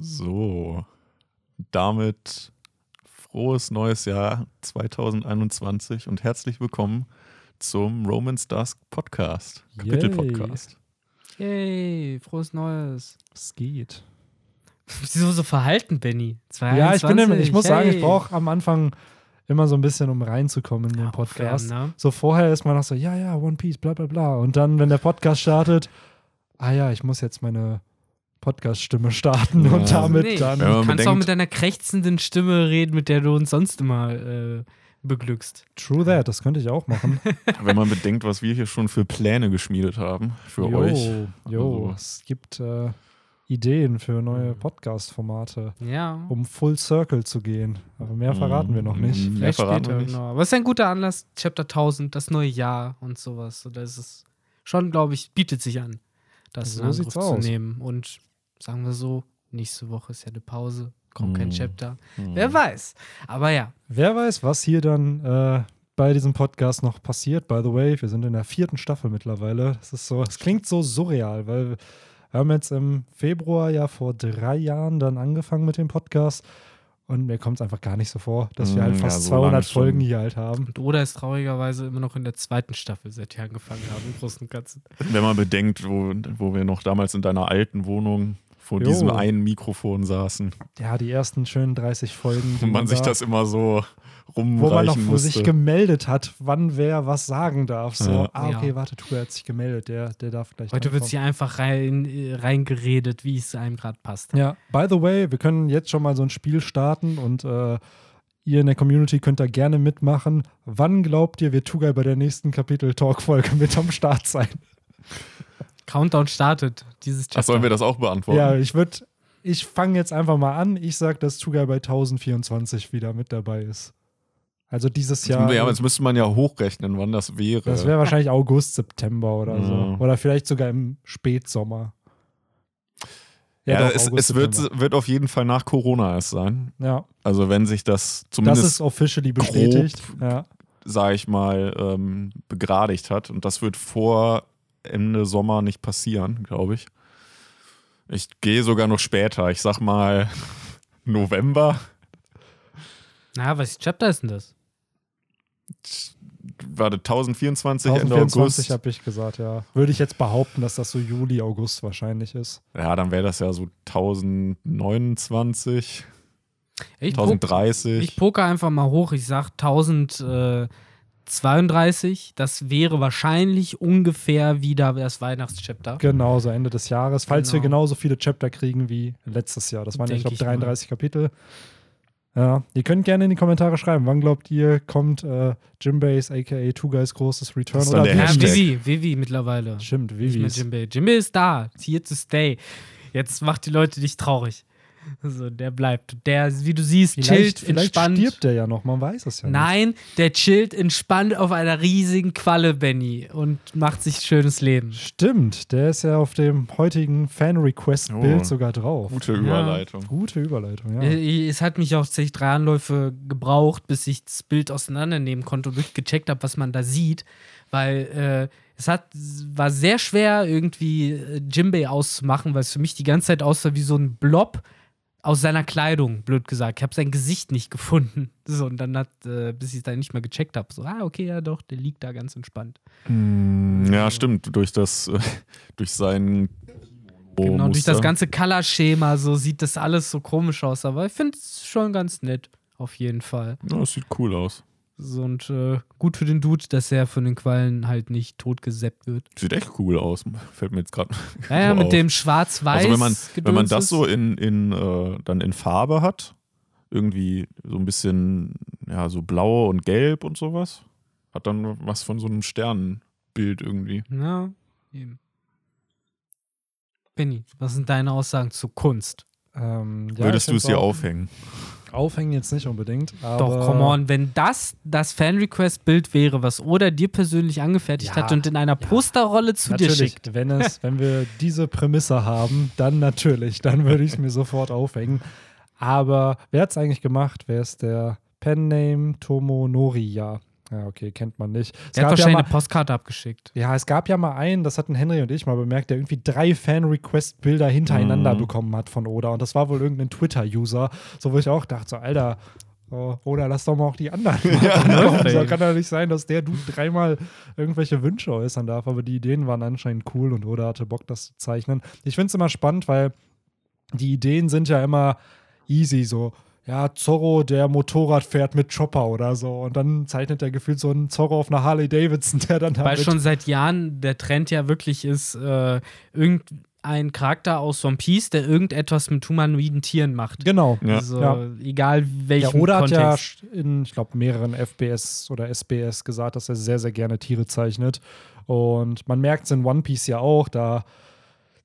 So, damit frohes neues Jahr 2021 und herzlich willkommen zum Romance Dusk Podcast, Kapitel-Podcast. Yay, frohes Neues. Es geht. Wieso so verhalten, Benny? Ja, ich bin, im- ich muss sagen, ich hey. brauche am Anfang immer so ein bisschen, um reinzukommen in den Podcast. Fair, ne? So vorher ist man noch so, ja, ja, One Piece, bla bla bla. Und dann, wenn der Podcast startet, ah ja, ich muss jetzt meine Podcast-Stimme starten Ja. und damit Nee, dann. Du kannst auch bedenkt- mit deiner krächzenden Stimme reden, mit der du uns sonst immer äh, beglückst. True that, das könnte ich auch machen. Wenn man bedenkt, was wir hier schon für Pläne geschmiedet haben für jo, euch. Jo, Also- es gibt äh, Ideen für neue Podcast-Formate, Ja. um Full Circle zu gehen. Aber mehr verraten wir noch nicht. Mhm. Mehr Vielleicht verraten später, wir nicht. genau. Aber es ist ein guter Anlass, Chapter 1000, das neue Jahr und sowas. Und das ist schon, glaube ich, bietet sich an, das So in Angriff zu nehmen. Und sagen wir so, nächste Woche ist ja eine Pause, kommt kein Mhm. Chapter. Mhm. Wer weiß. Aber ja, Wer weiß, was hier dann äh, bei diesem Podcast noch passiert. By the way, wir sind in der vierten Staffel mittlerweile. Das ist so, es klingt so surreal, weil wir haben jetzt im Februar ja vor drei Jahren dann angefangen mit dem Podcast. Und mir kommt es einfach gar nicht so vor, dass wir Mm, halt ja, fast so lange 200 schon. Folgen hier halt haben. und Oda ist traurigerweise immer noch in der zweiten Staffel, seit wir angefangen haben, im Großen und Ganzen. Wenn man bedenkt, wo, wo wir noch damals in deiner alten Wohnung vor Jo. diesem einen Mikrofon saßen Ja, die ersten schönen 30 Folgen. und man sich da- das immer so wo man noch rumreichen wo sich musste. gemeldet hat, wann wer was sagen darf. So, Ja. ah, okay, Ja. warte, tu, hat sich gemeldet, der, der darf gleich. Heute wird sie einfach rein, reingeredet, wie es einem gerade passt. Ja, by the way, wir können jetzt schon mal so ein Spiel starten und äh, ihr in der Community könnt da gerne mitmachen. Wann glaubt ihr, wird Tugai bei der nächsten Kapitel-Talk-Folge mit am Start sein? Countdown startet, dieses Chapter. Ach, sollen wir das auch beantworten? Ja, ich würde, ich fange jetzt einfach mal an. Ich sage, dass Tugai bei 1024 wieder mit dabei ist. Also dieses Jetzt, Jahr. ja, jetzt müsste man ja hochrechnen, wann das wäre. das wäre wahrscheinlich August, September oder so. Ja. Oder vielleicht sogar im Spätsommer. ja, doch, es, August, es wird, wird auf jeden Fall nach Corona erst sein. Ja, Also wenn sich das das zumindest, ist officially bestätigt. Ja. sage ich mal, ähm, begradigt hat. Und das wird vor Ende Sommer nicht passieren, glaube ich. Ich gehe sogar noch später. Ich sag mal November. Na, was Chapter ist denn das? Warte, 1024, Ende 1024 August. habe ich gesagt, ja. Würde ich jetzt behaupten, dass das so Juli, August wahrscheinlich ist. Ja, dann wäre das ja so 1029, Ich, po 1030. ich poker einfach mal hoch. Ich sag 1032. Das wäre wahrscheinlich ungefähr wieder das Weihnachtschapter. Genau, so Ende des Jahres. Falls wir Genau. genauso viele Chapter kriegen wie letztes Jahr. Das waren ja, ich Denk glaube, ich mal. 33 Kapitel. Ja, ihr könnt gerne in die Kommentare schreiben, wann glaubt ihr, kommt äh, Jimbase, aka Two Guys großes Return Das ist oder der Ja. Vivi, Vivi mittlerweile. Stimmt, Nicht mehr ist da. Here to stay. Jetzt macht die Leute nicht traurig. Also, der bleibt. Der, wie du siehst, Vielleicht, chillt vielleicht entspannt. stirbt der ja noch, man weiß es ja nicht. Nein, der chillt entspannt auf einer riesigen Qualle, Benny, und macht sich schönes Leben. Stimmt, der ist ja auf dem heutigen Fan-Request-Bild Oh. sogar drauf. Gute Überleitung. Gute Überleitung, ja. Äh, Es hat mich auch tatsächlich drei Anläufe gebraucht, bis ich das Bild auseinandernehmen konnte und wirklich gecheckt habe, was man da sieht. Weil äh, es hat, war sehr schwer, irgendwie äh, Jimbei auszumachen, weil es für mich die ganze Zeit aussah wie so ein Blob aus seiner Kleidung, blöd gesagt. Ich habe sein Gesicht nicht gefunden. So, und dann hat, äh, bis ich es dann nicht mehr gecheckt habe, so, ah, okay, ja doch, der liegt da ganz entspannt. Mm, Ja, stimmt. Durch das, äh, durch sein Genau, durch das ganze Color-Schema, so sieht das alles so komisch aus. Aber ich finde es schon ganz nett, auf jeden Fall. Ja, das sieht cool aus. So, und äh, gut für den Dude, dass er von den Quallen halt nicht totgeseppt wird. Sieht echt cool aus. Fällt mir jetzt gerade. Ja, ja, so mit auf. dem schwarz-weiß. Also wenn man, wenn man das so in, in, äh, dann in Farbe hat, irgendwie so ein bisschen, ja, so blau und gelb und sowas, hat dann was von so einem Sternenbild irgendwie. Ja, eben. Benny, was sind deine Aussagen zu Kunst? Ähm, ja, Würdest du es hier aufhängen? Aufhängen jetzt nicht unbedingt. Doch, come on, wenn das das Fan-Request-Bild wäre, was Oda dir persönlich angefertigt Ja, hat und in einer Posterrolle zu dir schickt. wenn, es, wenn wir diese Prämisse haben, dann natürlich, dann würde ich es mir sofort aufhängen. Aber wer hat es eigentlich gemacht? Wer ist der Pen-Name Tomo Noriya? Ja, okay, kennt man nicht. Es Der hat gab ja wahrscheinlich mal, eine Postkarte abgeschickt. Ja, es gab ja mal einen, das hatten Henry und ich mal bemerkt, der irgendwie drei Fan-Request-Bilder hintereinander Mhm. bekommen hat von Oda. Und das war wohl irgendein Twitter-User. So, wo ich auch dachte, so, Alter, oh, Oda, lass doch mal auch die anderen machen. ey. so kann ja nicht sein, dass der Dude dreimal irgendwelche Wünsche äußern darf. Aber die Ideen waren anscheinend cool und Oda hatte Bock, das zu zeichnen. Ich finde es immer spannend, weil die Ideen sind ja immer easy, so. Ja, Zorro, der Motorrad fährt mit Chopper oder so. Und dann zeichnet er gefühlt so einen Zorro auf einer Harley Davidson, der dann Weil schon seit Jahren der Trend ja wirklich ist, äh, irgendein Charakter aus One Piece, der irgendetwas mit humanoiden Tieren macht. Genau. Ja. Also, Ja. egal Ja, welchen Oda hat ja Kontext. in, ich glaube, mehreren FBS oder SBS gesagt, dass er sehr, sehr gerne Tiere zeichnet. Und man merkt es in One Piece ja auch, da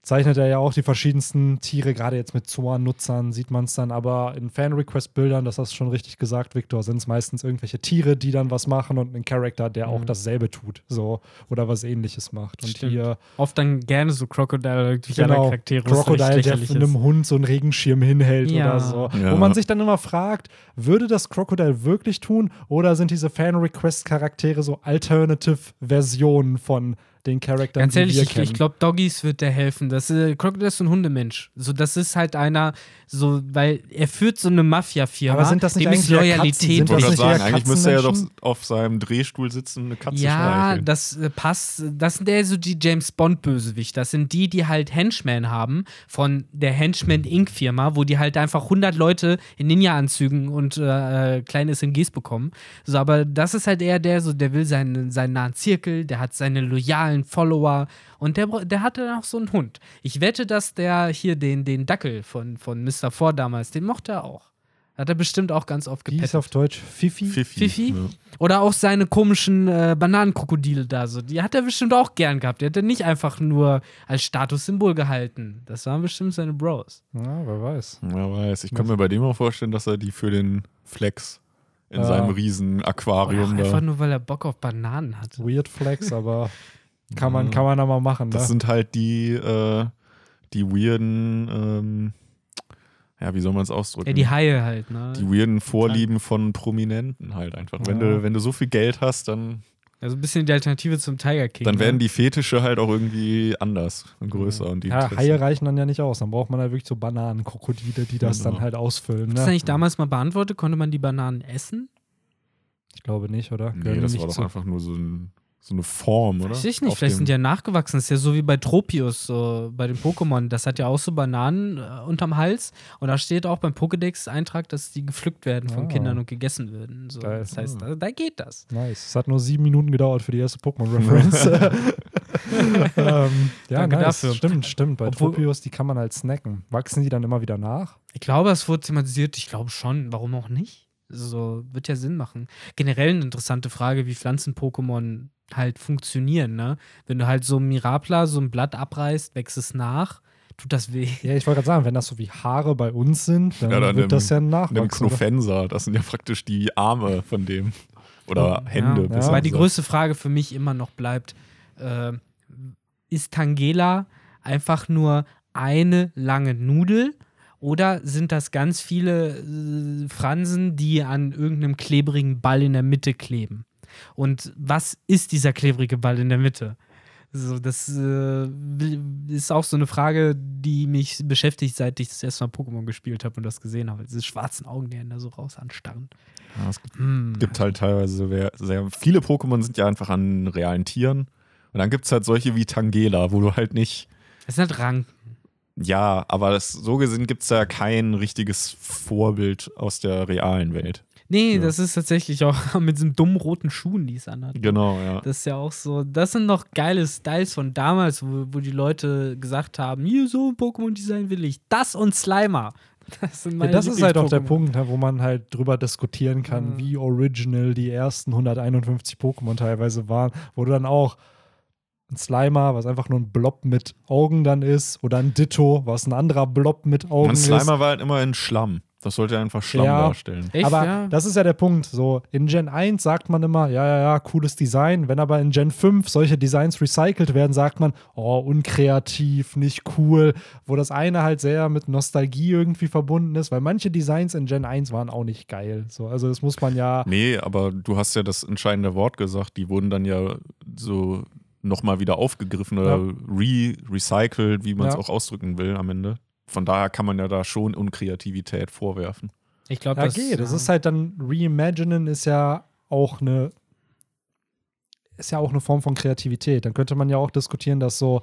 zeichnet er ja auch die verschiedensten Tiere, gerade jetzt mit Zoan-Nutzern sieht man es dann, aber in Fan-Request-Bildern, das hast du schon richtig gesagt, Victor, sind es meistens irgendwelche Tiere, die dann was machen und ein Charakter, der auch Mhm. dasselbe tut, so oder was ähnliches macht. Und Stimmt. hier Oft dann gerne so Crocodile genau, Charaktere, Crocodile, der lächerlich einem. Hund so einen Regenschirm hinhält Ja. oder so. Ja. Wo man sich dann immer fragt, würde das Crocodile wirklich tun oder sind diese Fan-Request-Charaktere so Alternative-Versionen von den Charakteren, Ganz ehrlich, ich, ich glaube, Doggies wird der helfen. Das, äh, Crocodile ist so ein Hundemensch. So, das ist halt einer, so, weil er führt so eine Mafia-Firma. Aber sind das nicht ist eigentlich? Loyalität. Sind das nicht sagen, eigentlich müsste er doch Katzenmenschen? auf seinem Drehstuhl sitzen und eine Katze Ja, streicheln. das äh, passt. Das sind eher so die James Bond-Bösewicht. Das sind die, die halt Henchmen haben von der Henchman Inc.-Firma, wo die halt einfach 100 Leute in Ninja-Anzügen und äh, kleine SMGs bekommen. So, aber das ist halt eher der, so, der will seinen, seinen nahen Zirkel, der hat seine loyalen Follower und der, der hatte dann auch so einen Hund. Ich wette, dass der hier den, den Dackel von, von Mr. Ford damals, den mochte er auch. Hat er bestimmt auch ganz oft Wie ist gepettet. auf Deutsch? Fifi? Fifi. Fifi? Ja. Oder auch seine komischen äh, Bananenkrokodile da so. Die hat er bestimmt auch gern gehabt. Die hat er nicht einfach nur als Statussymbol gehalten. Das waren bestimmt seine Bros. Ja, wer weiß. Wer weiß. Ich kann mir bei dem auch vorstellen, dass er die für den Flex in Ja. seinem riesen Oder auch Aquarium einfach da. nur, weil er Bock auf Bananen hat. Weird Flex, aber kann man, Ja. kann man da mal machen. Das ne? sind halt die, äh, die weirden, ähm, ja, wie soll man es ausdrücken? Ja, die Haie halt, ne? die weirden Vorlieben von Prominenten halt einfach. Wenn, Ja. du, wenn du so viel Geld hast, dann, Also ein bisschen die Alternative zum Tiger King. dann ne? werden die Fetische halt auch irgendwie anders und größer. Und die ja. Haie reichen dann ja nicht aus. Dann braucht man halt wirklich so Bananenkrokodile, die das Genau. dann halt ausfüllen. Ist das Ne? nicht damals mal beantwortet? Konnte man die Bananen essen? Ich glaube nicht, oder? Gehören Nee, die das nicht war doch zu- einfach nur so, ein, so eine Form, oder? Weiß ich nicht, Auf vielleicht sind die ja nachgewachsen. Das ist ja so wie bei Tropius, so bei den Pokémon. Das hat ja auch so Bananen äh, unterm Hals. Und da steht auch beim Pokédex-Eintrag, dass die gepflückt werden von Ah. Kindern und gegessen werden. So. Geil. Das heißt, Ah. da, da geht das. Nice. Es hat nur sieben Minuten gedauert für die erste Pokémon-Reference. ähm, ja, Danke nice. dafür. Stimmt, stimmt. Bei Obwohl- Tropius, die kann man halt snacken. Wachsen die dann immer wieder nach? Ich glaube, es wurde thematisiert. Ich glaube schon. Warum auch nicht? So wird ja Sinn machen. Generell eine interessante Frage, wie Pflanzen-Pokémon halt funktionieren. Ne? Wenn du halt so ein Mirapla, so ein Blatt abreißt, wächst es nach. Tut das weh? Ja, ich wollte gerade sagen, wenn das so wie Haare bei uns sind, dann Ja, dann wird im- das ja nachwachsen. oder? Knofenser, das sind ja praktisch die Arme von dem. Oder Ja, Hände. ja. Wobei die größte Frage für mich immer noch bleibt, äh, ist Tangela einfach nur eine lange Nudel oder sind das ganz viele äh, Fransen, die an irgendeinem klebrigen Ball in der Mitte kleben? Und was ist dieser klebrige Ball in der Mitte? So, das äh, ist auch so eine Frage, die mich beschäftigt, seit ich das erste Mal Pokémon gespielt habe und das gesehen habe. Diese schwarzen Augen, die einen da so raus anstarren. Ja, es gibt, Hm. gibt halt teilweise sehr, sehr viele Pokémon sind ja einfach an realen Tieren. Und dann gibt es halt solche wie Tangela, wo du halt nicht. Das sind halt Ranken. Ja, aber das, so gesehen gibt es ja kein richtiges Vorbild aus der realen Welt. Nee, Ja. das ist tatsächlich auch mit diesen dummen roten Schuhen, die es anhat. Genau, ja. Das ist ja auch so, das sind noch geile Styles von damals, wo, wo die Leute gesagt haben, hier so ein Pokémon-Design will ich. Das und Slimer. Das, sind Ja, meine das ist halt auch der. Punkt, ne, wo man halt drüber diskutieren kann, Mhm. wie original die ersten 151 Pokémon teilweise waren, wo du dann auch ein Slimer, was einfach nur ein Blob mit Augen dann ist, oder ein Ditto, was ein anderer Blob mit Augen Und ist. Slimer war halt immer in Schlamm. Das sollte einfach Schlamm Ja. darstellen. Echt, aber ja? das ist ja der Punkt. So, in Gen 1 sagt man immer, ja, ja, ja, cooles Design. Wenn aber in Gen 5 solche Designs recycelt werden, sagt man, oh, unkreativ, nicht cool. Wo das eine halt sehr mit Nostalgie irgendwie verbunden ist, weil manche Designs in Gen 1 waren auch nicht geil. So, also das muss man ja. Nee, aber du hast ja das entscheidende Wort gesagt. Die wurden dann ja so nochmal wieder aufgegriffen oder re recycelt, wie man es Ja. auch ausdrücken will am Ende. Von daher kann man ja da schon Unkreativität vorwerfen. Ich glaube, Ja, das geht. Das ja. ist halt dann, Reimaginen ist ja auch eine, ist ja auch eine Form von Kreativität. Dann könnte man ja auch diskutieren, dass so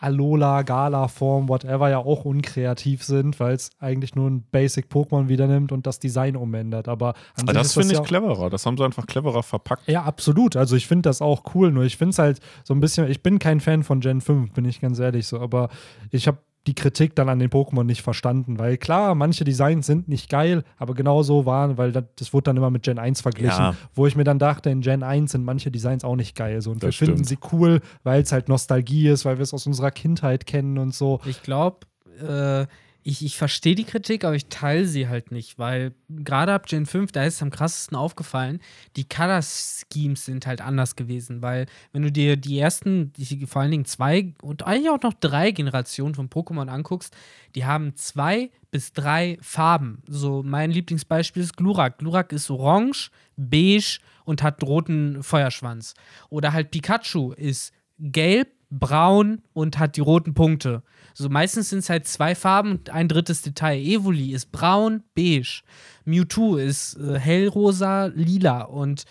Alola, Gala-Form, whatever ja auch unkreativ sind, weil es eigentlich nur ein Basic-Pokémon wieder nimmt und das Design umändert. Aber an Aber sich das finde ich ja cleverer. Das haben sie einfach cleverer verpackt. Ja, absolut. Also ich finde das auch cool. Nur ich finde es halt so ein bisschen, ich bin kein Fan von Gen 5, bin ich ganz ehrlich so. Aber ich habe die Kritik dann an den Pokémon nicht verstanden. Weil klar, manche Designs sind nicht geil, aber genauso waren, weil das, das wurde dann immer mit Gen 1 verglichen. Ja. Wo ich mir dann dachte, in Gen 1 sind manche Designs auch nicht geil. So. Und wir Das finden stimmt. sie cool, weil es halt Nostalgie ist, weil wir es aus unserer Kindheit kennen und so. Ich glaube, äh, ich, ich verstehe die Kritik, aber ich teile sie halt nicht, weil gerade ab Gen 5, da ist es am krassesten aufgefallen, die Color Schemes sind halt anders gewesen, weil wenn du dir die ersten, die, vor allen Dingen zwei und eigentlich auch noch drei Generationen von Pokémon anguckst, die haben zwei bis drei Farben. So mein Lieblingsbeispiel ist Glurak. Glurak ist orange, beige und hat roten Feuerschwanz. Oder halt Pikachu ist gelb, braun und hat die roten Punkte. So meistens sind es halt zwei Farben und ein drittes Detail. Evoli ist braun, beige. Mewtwo ist äh, hellrosa, lila und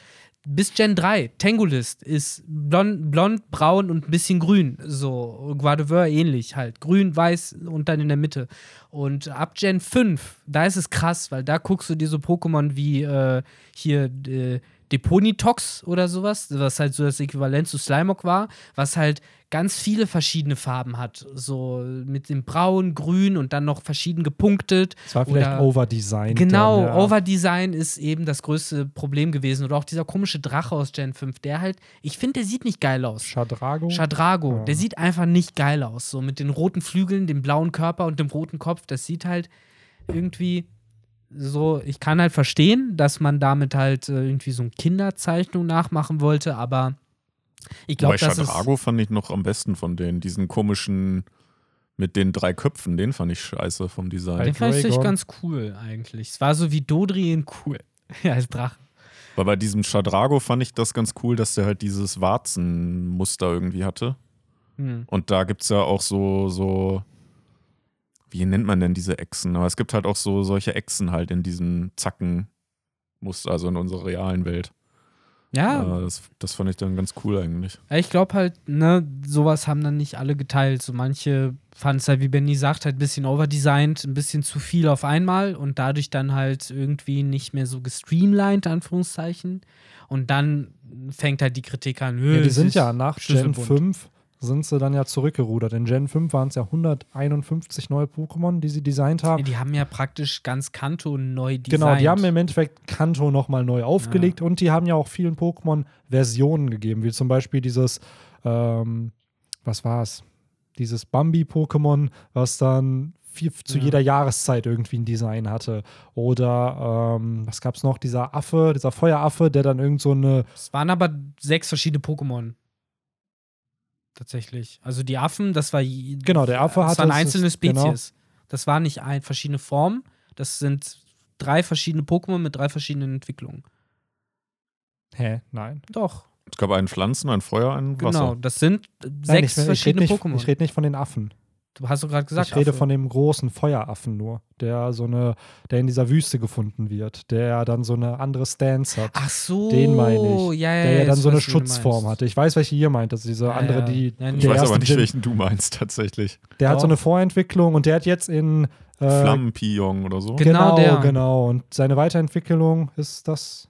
bis Gen 3, Tangolist ist blond, blond, braun und ein bisschen grün. So, Guadeveur ähnlich halt. Grün, weiß und dann in der Mitte. Und ab Gen 5, da ist es krass, weil da guckst du dir so Pokémon wie äh, hier äh, Deponitox oder sowas, was halt so das Äquivalent zu Slimog war, was halt ganz viele verschiedene Farben hat. So mit dem Braun, Grün und dann noch verschieden gepunktet. Es war vielleicht Oder- overdesigned. Genau, ja. Overdesign ist eben das größte Problem gewesen. Oder auch dieser komische Drache aus Gen 5, der halt, ich finde, der sieht nicht geil aus. Shadrago. Shadrago, Ja. der sieht einfach nicht geil aus. So mit den roten Flügeln, dem blauen Körper und dem roten Kopf. Das sieht halt irgendwie so, ich kann halt verstehen, dass man damit halt äh, irgendwie so eine Kinderzeichnung nachmachen wollte, aber ich glaube, das ist. Shadrago fand ich noch am besten von denen. Diesen komischen mit den drei Köpfen, den fand ich scheiße vom Design. Den fand ich ganz cool eigentlich. Es war so wie Dodrien cool. ja, als Drache. Weil bei diesem Shadrago fand ich das ganz cool, dass der halt dieses Warzenmuster irgendwie hatte. Hm. Und da gibt es ja auch so, so, wie nennt man denn diese Echsen? Aber es gibt halt auch so solche Echsen halt in diesem Zackenmuster, also in unserer realen Welt. Ja, Äh, das, das fand ich dann ganz cool eigentlich. Ich glaube halt, ne, sowas haben dann nicht alle geteilt. So manche fanden es halt, wie Benny sagt, halt ein bisschen overdesigned, ein bisschen zu viel auf einmal und dadurch dann halt irgendwie nicht mehr so gestreamlined, Anführungszeichen. Und dann fängt halt die Kritik an. Ja, die sind ja nach Gen schlüsselbunt. 5 sind sie dann ja zurückgerudert. In Gen 5 waren es ja 151 neue Pokémon, die sie designt haben. Ja, die haben ja praktisch ganz Kanto neu designt. Genau, die haben im Endeffekt Kanto nochmal neu aufgelegt und die haben ja auch vielen Pokémon Versionen gegeben, wie zum Beispiel dieses, ähm, was war es? Dieses Bambi-Pokémon, was dann viel, zu Ja. jeder Jahreszeit irgendwie ein Design hatte. Oder ähm, was gab es noch? Dieser Affe, dieser Feueraffe, der dann irgend so eine Es waren aber sechs verschiedene Pokémon. Tatsächlich. Also die Affen, das war. Genau, der Affe Das waren einzelne es- genau. Spezies. Das waren nicht ein, verschiedene Formen. Das sind drei verschiedene Pokémon mit drei verschiedenen Entwicklungen. Hä? Nein. Doch. Es gab einen Pflanzen, ein Feuer, ein Genau. Wasser. Das sind äh, Nein, sechs ich, ich verschiedene nicht, Pokémon. ich rede nicht von den Affen. Du hast doch gerade gesagt. ich rede Affe. von dem großen Feueraffen nur, der so eine, der in dieser Wüste gefunden wird, der dann so eine andere Stance hat. Ach so. Den meine ich. Ja, ja, der ja dann so eine du Schutzform hatte. Ich weiß, welche ihr meint. Ist diese Ja, andere, ja. die. Ja, Ich weiß aber nicht, welchen du meinst tatsächlich. Der hat so Doch. eine Vorentwicklung und der hat jetzt in. Äh, Flammenpion oder so. Genau genau, der. genau. Und seine Weiterentwicklung ist das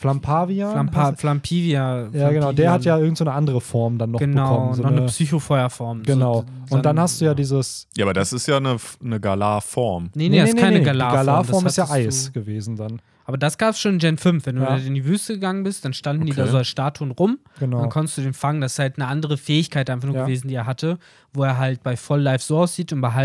Flampavia? Flampa Flampivia. ja, genau. Der hat ja Flampivian. irgend so eine andere Form dann noch Genau, bekommen. So noch eine eine, Psychofeuerform. genau. So, und dann hast du ja dieses. Ja, aber das ist ja eine, eine Galar-Form. Nee, nee, das ist keine Die Galar-Form. Galar-Form das ist ja Eis Du, gewesen dann. aber das gab es schon in Gen 5. Wenn du Ja. da in die Wüste gegangen bist, dann standen die da Okay. so als Statuen rum. Genau. Dann konntest du den fangen. Das ist halt eine andere Fähigkeit einfach nur Ja. gewesen, die er hatte, wo er halt bei Voll-Life so aussieht und bei Genau.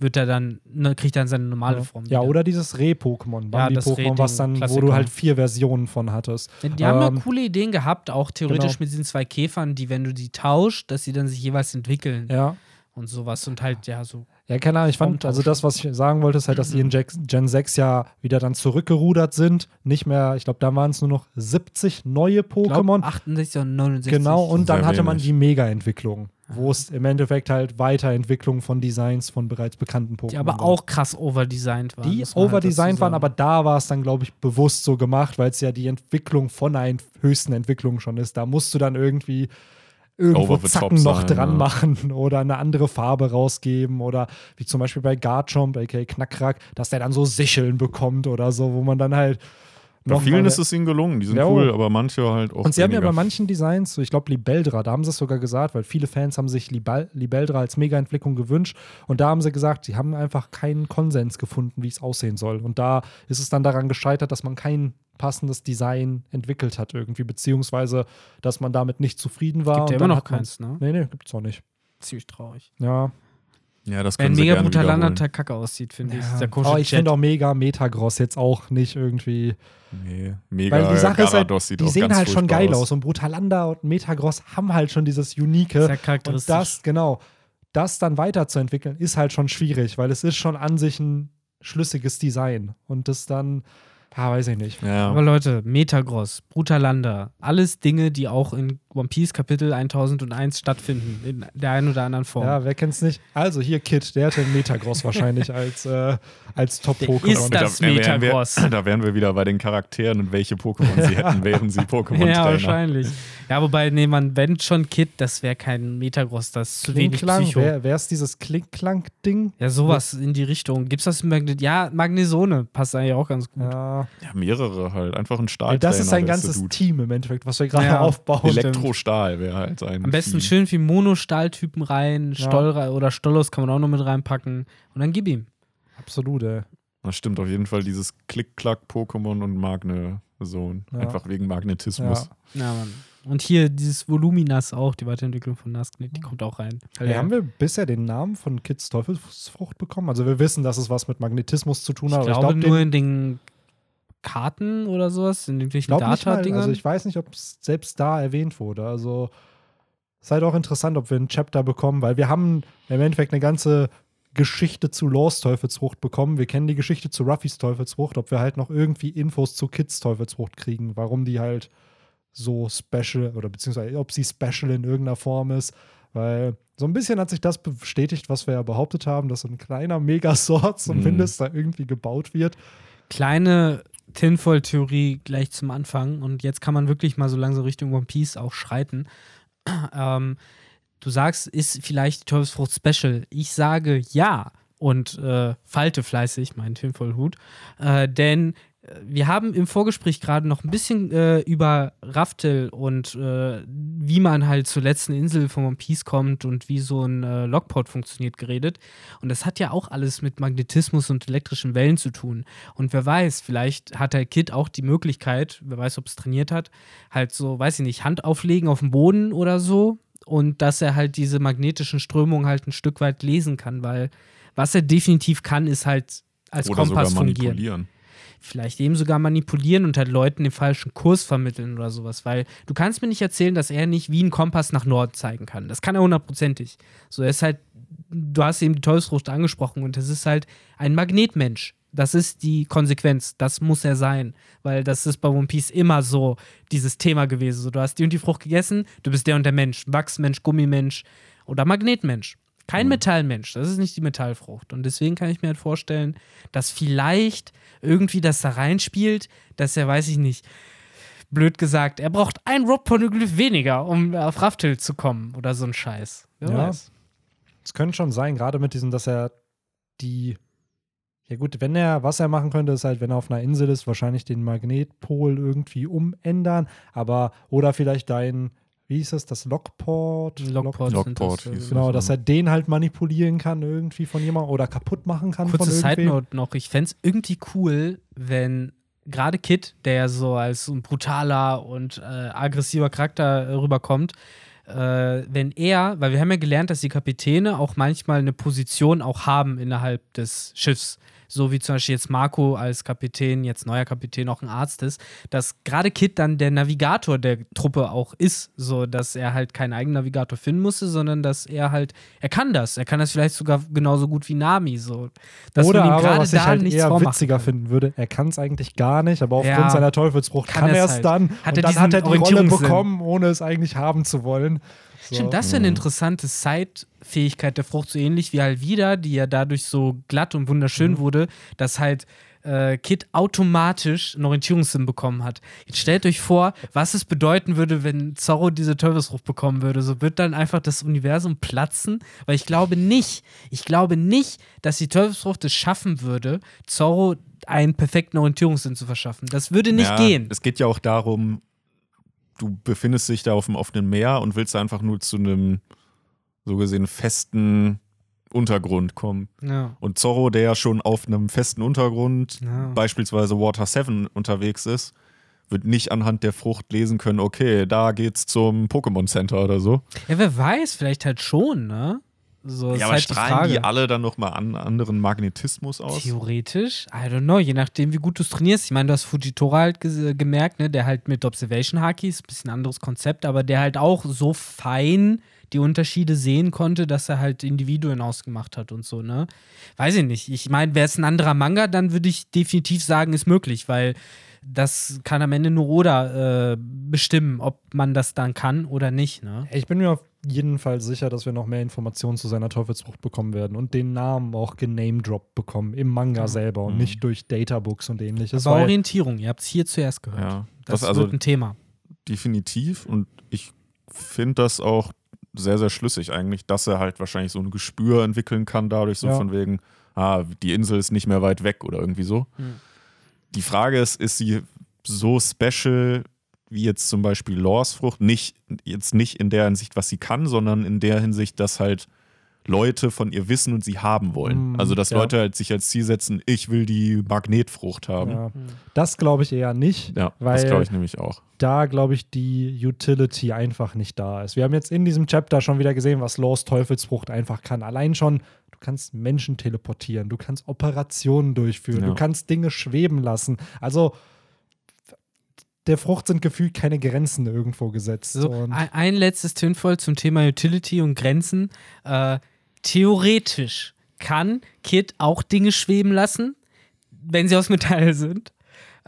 Wird er dann, ne, kriegt er dann seine normale Form. Ja, wieder. oder dieses Reh-Pokémon, Ja, das Bambi-Pokémon, was dann, wo du halt Klassiker. vier Versionen von hattest. Die haben ja Ähm, coole Ideen gehabt, auch theoretisch genau. mit diesen zwei Käfern, die, wenn du die tauscht, dass sie dann sich jeweils entwickeln Ja. und sowas und halt, ja, so. Ja, keine Ahnung, ich fand, also das, was ich sagen wollte, ist halt, dass die in Gen 6 ja wieder dann zurückgerudert sind. Nicht mehr, ich glaube, da waren es nur noch 70 neue Glaub, Pokémon. 68 und 69. Genau, und dann hatte man die Mega-Entwicklung, wo es im Endeffekt halt Weiterentwicklung von Designs von bereits bekannten Pokémon Die aber auch krass overdesignt waren. die halt overdesignt dazu waren, aber da war es dann, glaube ich, bewusst so gemacht, weil es ja die Entwicklung von einer höchsten Entwicklung schon ist. Da musst du dann irgendwie irgendwo Over Zacken noch sein, dran ja. machen oder eine andere Farbe rausgeben oder wie zum Beispiel bei Garchomp, aka Knackrack, dass der dann so Sicheln bekommt oder so, wo man dann halt Bei noch vielen ist es ihnen gelungen, die sind Ja, cool, aber manche halt auch. und sie haben ja weniger. bei manchen Designs, so ich glaube Libeldra, da haben sie es sogar gesagt, weil viele Fans haben sich Libal Libeldra als Mega-Entwicklung gewünscht. Und da haben sie gesagt, sie haben einfach keinen Konsens gefunden, wie es aussehen soll. Und da ist es dann daran gescheitert, dass man kein passendes Design entwickelt hat irgendwie, beziehungsweise, dass man damit nicht zufrieden war. Gibt ja immer noch keins, ne? Nee, nee, gibt's auch nicht. Ziemlich traurig. Ja. Ja, das Wenn können sie mega wiederholen. total kacke aussieht, finde ich. ja. Der Aber ich finde auch Mega Metagross jetzt auch nicht irgendwie. Nee, mega. Weil die Sache ist halt, die sehen halt schon geil aus. Und Brutalanda und Metagross haben halt schon dieses Unique. Sehr Und charakteristisch. das, genau, das dann weiterzuentwickeln, ist halt schon schwierig, weil es ist schon an sich ein schlüssiges Design. Und das dann, ja, weiß ich nicht. Ja. Aber Leute, Metagross, Brutalanda, alles Dinge, die auch in One Piece Kapitel 1001 stattfinden, in der einen oder anderen Form. Ja, wer kennt's nicht? Also hier Kid, der hatte einen Metagross wahrscheinlich als, äh, als ist Top-Pokémon. das wären Metagross. Wir, da wären wir wieder bei den Charakteren und welche Pokémon sie hätten, wären sie Pokémon-Trainer. Ja, wahrscheinlich. Ja, wobei, nee, man, wenn schon Kid, das wäre kein Metagross, das ist zu wenig Psycho. wer ist dieses Klink-Klank-Ding? Ja, sowas in die Richtung. Gibt's das in Magnet? Ja, Magnesone passt eigentlich auch ganz gut. Ja, Ja, mehrere halt. Einfach ein ey, Stahltrainer. das ist ein ganzes. Team im Endeffekt, was wir gerade Ja. aufbauen. Elektrostahl wäre halt ein. Am besten Team. schön viel Monostahltypen rein, Ja. Stoll oder Stollos kann man auch noch mit reinpacken und dann gib ihm. Absolut, ey. Das stimmt auf jeden Fall, dieses Klick-Klack-Pokémon und Magne-Sohn. Ja. Einfach wegen Magnetismus. Ja, Mann. Und hier dieses Voluminas auch, die Weiterentwicklung von Nasknet, die kommt auch rein. Hey, haben wir bisher den Namen von Kids Teufelsfrucht bekommen? Also wir wissen, dass es was mit Magnetismus zu tun ich hat. aber glaube ich glaub, nur den- in den Karten oder sowas, in irgendwelchen mal, Data-Dingern. also ich weiß nicht, ob es selbst da erwähnt wurde. Also ist halt auch interessant, ob wir ein Chapter bekommen, weil wir haben im Endeffekt eine ganze Geschichte zu Laws Teufelsfrucht bekommen. Wir kennen die Geschichte zu Ruffys Teufelsfrucht, ob wir halt noch irgendwie Infos zu Kids Teufelsfrucht kriegen, warum die halt so special oder beziehungsweise ob sie special in irgendeiner Form ist. Weil so ein bisschen hat sich das bestätigt, was wir ja behauptet haben, dass so ein kleiner Megasort zumindest da irgendwie gebaut wird. Kleine Tinfoil-Theorie gleich zum Anfang und jetzt kann man wirklich mal so langsam Richtung One Piece auch schreiten. Ähm, du sagst, ist vielleicht die Teufelsfrucht Special? Ich sage ja und äh, falte fleißig meinen Tinfoil-Hut, äh, denn wir haben im Vorgespräch gerade noch ein bisschen äh, über Raftel und äh, wie man halt zur letzten Insel von One Piece kommt und wie so ein äh, Lockport funktioniert geredet. Und das hat ja auch alles mit Magnetismus und elektrischen Wellen zu tun. Und wer weiß, vielleicht hat der Kid auch die Möglichkeit, wer weiß, ob es trainiert hat, halt so, weiß ich nicht, Hand auflegen auf dem Boden oder so. Und dass er halt diese magnetischen Strömungen halt ein Stück weit lesen kann, weil was er definitiv kann, ist halt als Oder sogar Kompass fungieren manipulieren. Vielleicht eben sogar manipulieren und halt Leuten den falschen Kurs vermitteln oder sowas, weil du kannst mir nicht erzählen, dass er nicht wie ein Kompass nach Norden zeigen kann. Das kann er hundertprozentig. So, er ist halt, du hast eben die Teufelsfrucht angesprochen und das ist halt ein Magnetmensch. Das ist die Konsequenz. Das muss er sein. Weil das ist bei One Piece immer so dieses Thema gewesen. So, du hast die und die Frucht gegessen, du bist der und der Mensch. Wachsmensch, Gummimensch oder Magnetmensch. Kein Metallmensch. Das ist nicht die Metallfrucht. Und deswegen kann ich mir halt vorstellen, dass vielleicht irgendwie das da reinspielt, dass er, weiß ich nicht, blöd gesagt, er braucht ein Rob-Poneglyph weniger, um auf Raftel zu kommen oder so ein Scheiß. Wer Ja. weiß. Es könnte schon sein, gerade mit diesem, dass er die. Ja, gut, wenn er, was er machen könnte, ist halt, wenn er auf einer Insel ist, wahrscheinlich den Magnetpol irgendwie umändern. Aber, oder vielleicht dein, wie hieß das, das Lockport? Lockport, Lockport das, hieß äh, Genau, Das, dass er den halt manipulieren kann irgendwie von jemandem oder kaputt machen kann Kurze von Side irgendwem. Note noch, ich fände es irgendwie cool, wenn gerade Kid, der ja so als ein brutaler und äh, aggressiver Charakter rüberkommt, äh, wenn er, weil wir haben ja gelernt, dass die Kapitäne auch manchmal eine Position auch haben innerhalb des Schiffs so wie zum Beispiel jetzt Marco als Kapitän, jetzt neuer Kapitän auch ein Arzt ist, dass gerade Kit dann der Navigator der Truppe auch ist, so dass er halt keinen eigenen Navigator finden musste, sondern dass er halt, er kann das, er kann das vielleicht sogar genauso gut wie Nami, so. Dass Oder man ihm aber, was ich halt eher witziger kann. finden würde, er kann es eigentlich gar nicht, aber aufgrund Ja, seiner Teufelsbrucht kann, kann er es halt. dann. Hat und er dann hat er die Rolle bekommen, ohne es eigentlich haben zu wollen. So. Stimmt, das wäre eine interessante Side-Fähigkeit der Frucht, so ähnlich wie Alvida, die ja dadurch so glatt und wunderschön Mhm. wurde, dass halt äh, Kit automatisch einen Orientierungssinn bekommen hat. Jetzt stellt euch vor, was es bedeuten würde, wenn Zorro diese Teufelsfrucht bekommen würde. So wird dann einfach das Universum platzen, weil ich glaube nicht, ich glaube nicht, dass die Teufelsfrucht es schaffen würde, Zorro einen perfekten Orientierungssinn zu verschaffen. Das würde nicht ja, gehen. Es geht ja auch darum, du befindest dich da auf dem offenen Meer und willst einfach nur zu einem so gesehen festen Untergrund kommen. Ja. Und Zorro, der ja schon auf einem festen Untergrund, Ja. beispielsweise Water 7 unterwegs ist, wird nicht anhand der Frucht lesen können, okay, da geht's zum Pokémon Center oder so. ja, wer weiß, vielleicht halt schon, ne? So, ist ja, aber halt die strahlen Frage. die alle dann nochmal an anderen Magnetismus aus? Theoretisch, I don't know, je nachdem, wie gut du es trainierst. Ich meine, du hast Fujitora halt ges- gemerkt, ne, der halt mit Observation Hakis, bisschen anderes Konzept, aber der halt auch so fein die Unterschiede sehen konnte, dass er halt Individuen ausgemacht hat und so, ne? Weiß ich nicht. Ich meine, wäre es ein anderer Manga, dann würde ich definitiv sagen, ist möglich, weil das kann am Ende nur Oda äh, bestimmen, ob man das dann kann oder nicht, ne? Ich bin mir auf jeden Fall sicher, dass wir noch mehr Informationen zu seiner Teufelsfrucht bekommen werden und den Namen auch genamedroppt bekommen im Manga selber und Mhm. nicht durch Databooks und ähnliches. Aber Orientierung, ihr habt es hier zuerst gehört. Ja, Das, das also wird ein Thema. definitiv und ich finde das auch sehr, sehr schlüssig eigentlich, dass er halt wahrscheinlich so ein Gespür entwickeln kann, dadurch so Ja. von wegen, ah, die Insel ist nicht mehr weit weg oder irgendwie so. Mhm. Die Frage ist, ist sie so special wie jetzt zum Beispiel Lors Frucht? Nicht, jetzt nicht in der Hinsicht, was sie kann, sondern in der Hinsicht, dass halt Leute von ihr wissen und sie haben wollen. Mhm, also, dass ja. Leute halt sich als Ziel setzen, ich will die Magnetfrucht haben. Ja, ja. Das glaube ich eher nicht, das weil glaube ich nämlich auch. da, glaube ich, die Utility einfach nicht da ist. Wir haben jetzt in diesem Chapter schon wieder gesehen, was Laws Teufelsfrucht einfach kann. Allein schon, du kannst Menschen teleportieren, du kannst Operationen durchführen, Ja. du kannst Dinge schweben lassen. Also der Frucht sind gefühlt keine Grenzen irgendwo gesetzt. So, und ein, ein letztes Tönvoll zum Thema Utility und Grenzen. Äh, theoretisch kann Kit auch Dinge schweben lassen, wenn sie aus Metall sind.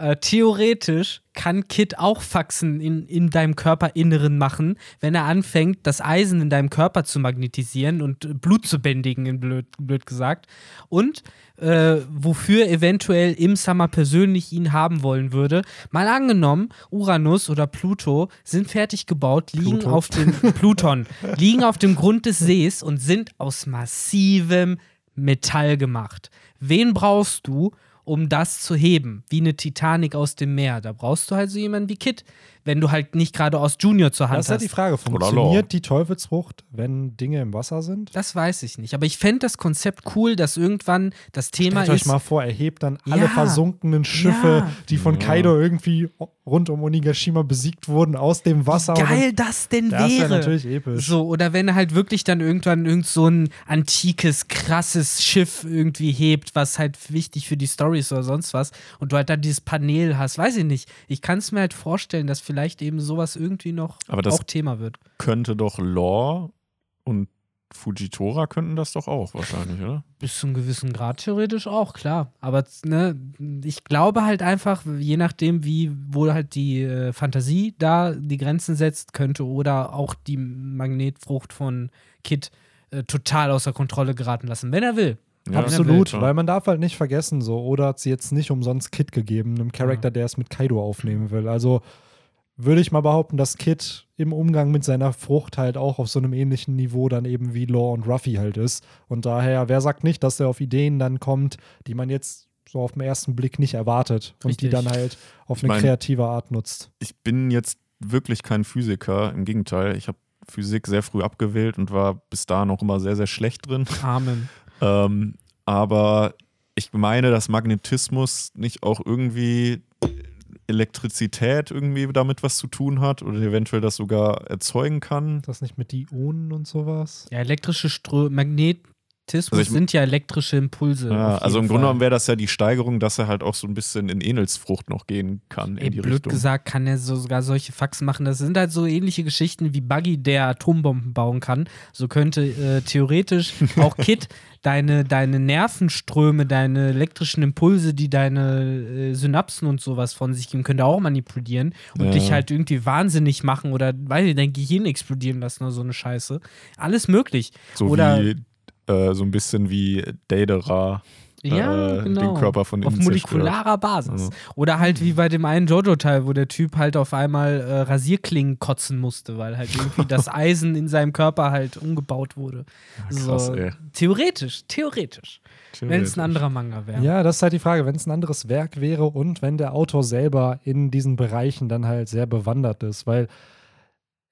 Äh, theoretisch kann Kit auch Faxen in, in deinem Körperinneren machen, wenn er anfängt, das Eisen in deinem Körper zu magnetisieren und Blut zu bändigen, in blöd, blöd gesagt. Und äh, wofür eventuell im Summer persönlich ihn haben wollen würde. Mal angenommen, Uranus oder Pluto sind fertig gebaut, liegen Pluto. auf dem Pluton, liegen auf dem Grund des Sees und sind aus massivem Metall gemacht. Wen brauchst du, um das zu heben? Wie eine Titanic aus dem Meer. Da brauchst du halt so jemanden wie Kit, wenn du halt nicht gerade aus Junior zur Hand das ist ja hast. die Frage, funktioniert die Teufelsfrucht, wenn Dinge im Wasser sind? Das weiß ich nicht. Aber ich fände das Konzept cool, dass irgendwann das Thema Stellt euch ist. mal vor, er hebt dann alle Ja. versunkenen Schiffe, Ja. die von Ja. Kaido irgendwie rund um Onigashima besiegt wurden, aus dem Wasser. und geil das denn das wäre. wäre natürlich episch. So, oder wenn er halt wirklich dann irgendwann irgend so ein antikes, krasses Schiff irgendwie hebt, was halt wichtig für die Story ist oder sonst was, und du halt dann dieses Panel hast, weiß ich nicht. Ich kann es mir halt vorstellen, dass vielleicht eben sowas irgendwie noch Aber das- auch Thema wird. Könnte doch Lore und Fujitora könnten das doch auch wahrscheinlich, oder? Bis zu einem gewissen Grad theoretisch auch, klar. Aber ne, ich glaube halt einfach, je nachdem, wie wohl halt die äh, Fantasie da die Grenzen setzt, könnte oder auch die Magnetfrucht von Kit äh, total außer Kontrolle geraten lassen, wenn er will. Ja, Absolut, weil man darf halt nicht vergessen, so, oder hat sie jetzt nicht umsonst Kid gegeben, einem Charakter, der es mit Kaido aufnehmen will. Also würde ich mal behaupten, dass Kid im Umgang mit seiner Frucht halt auch auf so einem ähnlichen Niveau dann eben wie Law und Ruffy halt ist. Und daher, wer sagt nicht, dass er auf Ideen dann kommt, die man jetzt so auf den ersten Blick nicht erwartet und Richtig. die dann halt auf Ich eine mein- kreative Art nutzt. Ich bin jetzt wirklich kein Physiker, im Gegenteil. Ich habe Physik sehr früh abgewählt und war bis da noch immer sehr, sehr schlecht drin. Amen. Ähm, aber ich meine, dass Magnetismus nicht auch irgendwie Elektrizität irgendwie damit was zu tun hat oder eventuell das sogar erzeugen kann. Das nicht mit Ionen und sowas? Ja, elektrische Strö Magnetismus Also ich- sind ja elektrische Impulse. Ja, also im Grunde Fall. genommen wäre das ja die Steigerung, dass er halt auch so ein bisschen in Enelsfrucht noch gehen kann Ey, in die blöd Richtung. gesagt, kann er so sogar solche Faxen machen. Das sind halt so ähnliche Geschichten wie Buggy, der Atombomben bauen kann. So könnte äh, theoretisch auch Kit deine, deine Nervenströme, deine elektrischen Impulse, die deine äh, Synapsen und sowas von sich geben, könnte auch manipulieren und Ja. dich halt irgendwie wahnsinnig machen oder, weiß ich, dein Gehirn explodieren lassen oder so eine Scheiße. Alles möglich. So Oder- wie äh, so ein bisschen wie Daedera Ja, äh, genau. den Körper von Auf innen zerstört. molekularer Basis. Ja. Oder halt wie bei dem einen Jojo-Teil, wo der Typ halt auf einmal äh, Rasierklingen kotzen musste, weil halt irgendwie das Eisen in seinem Körper halt umgebaut wurde. krass, so, ey. Theoretisch, theoretisch. Wenn es ein anderer Manga wäre. Ja, das ist halt die Frage, wenn es ein anderes Werk wäre und wenn der Autor selber in diesen Bereichen dann halt sehr bewandert ist, weil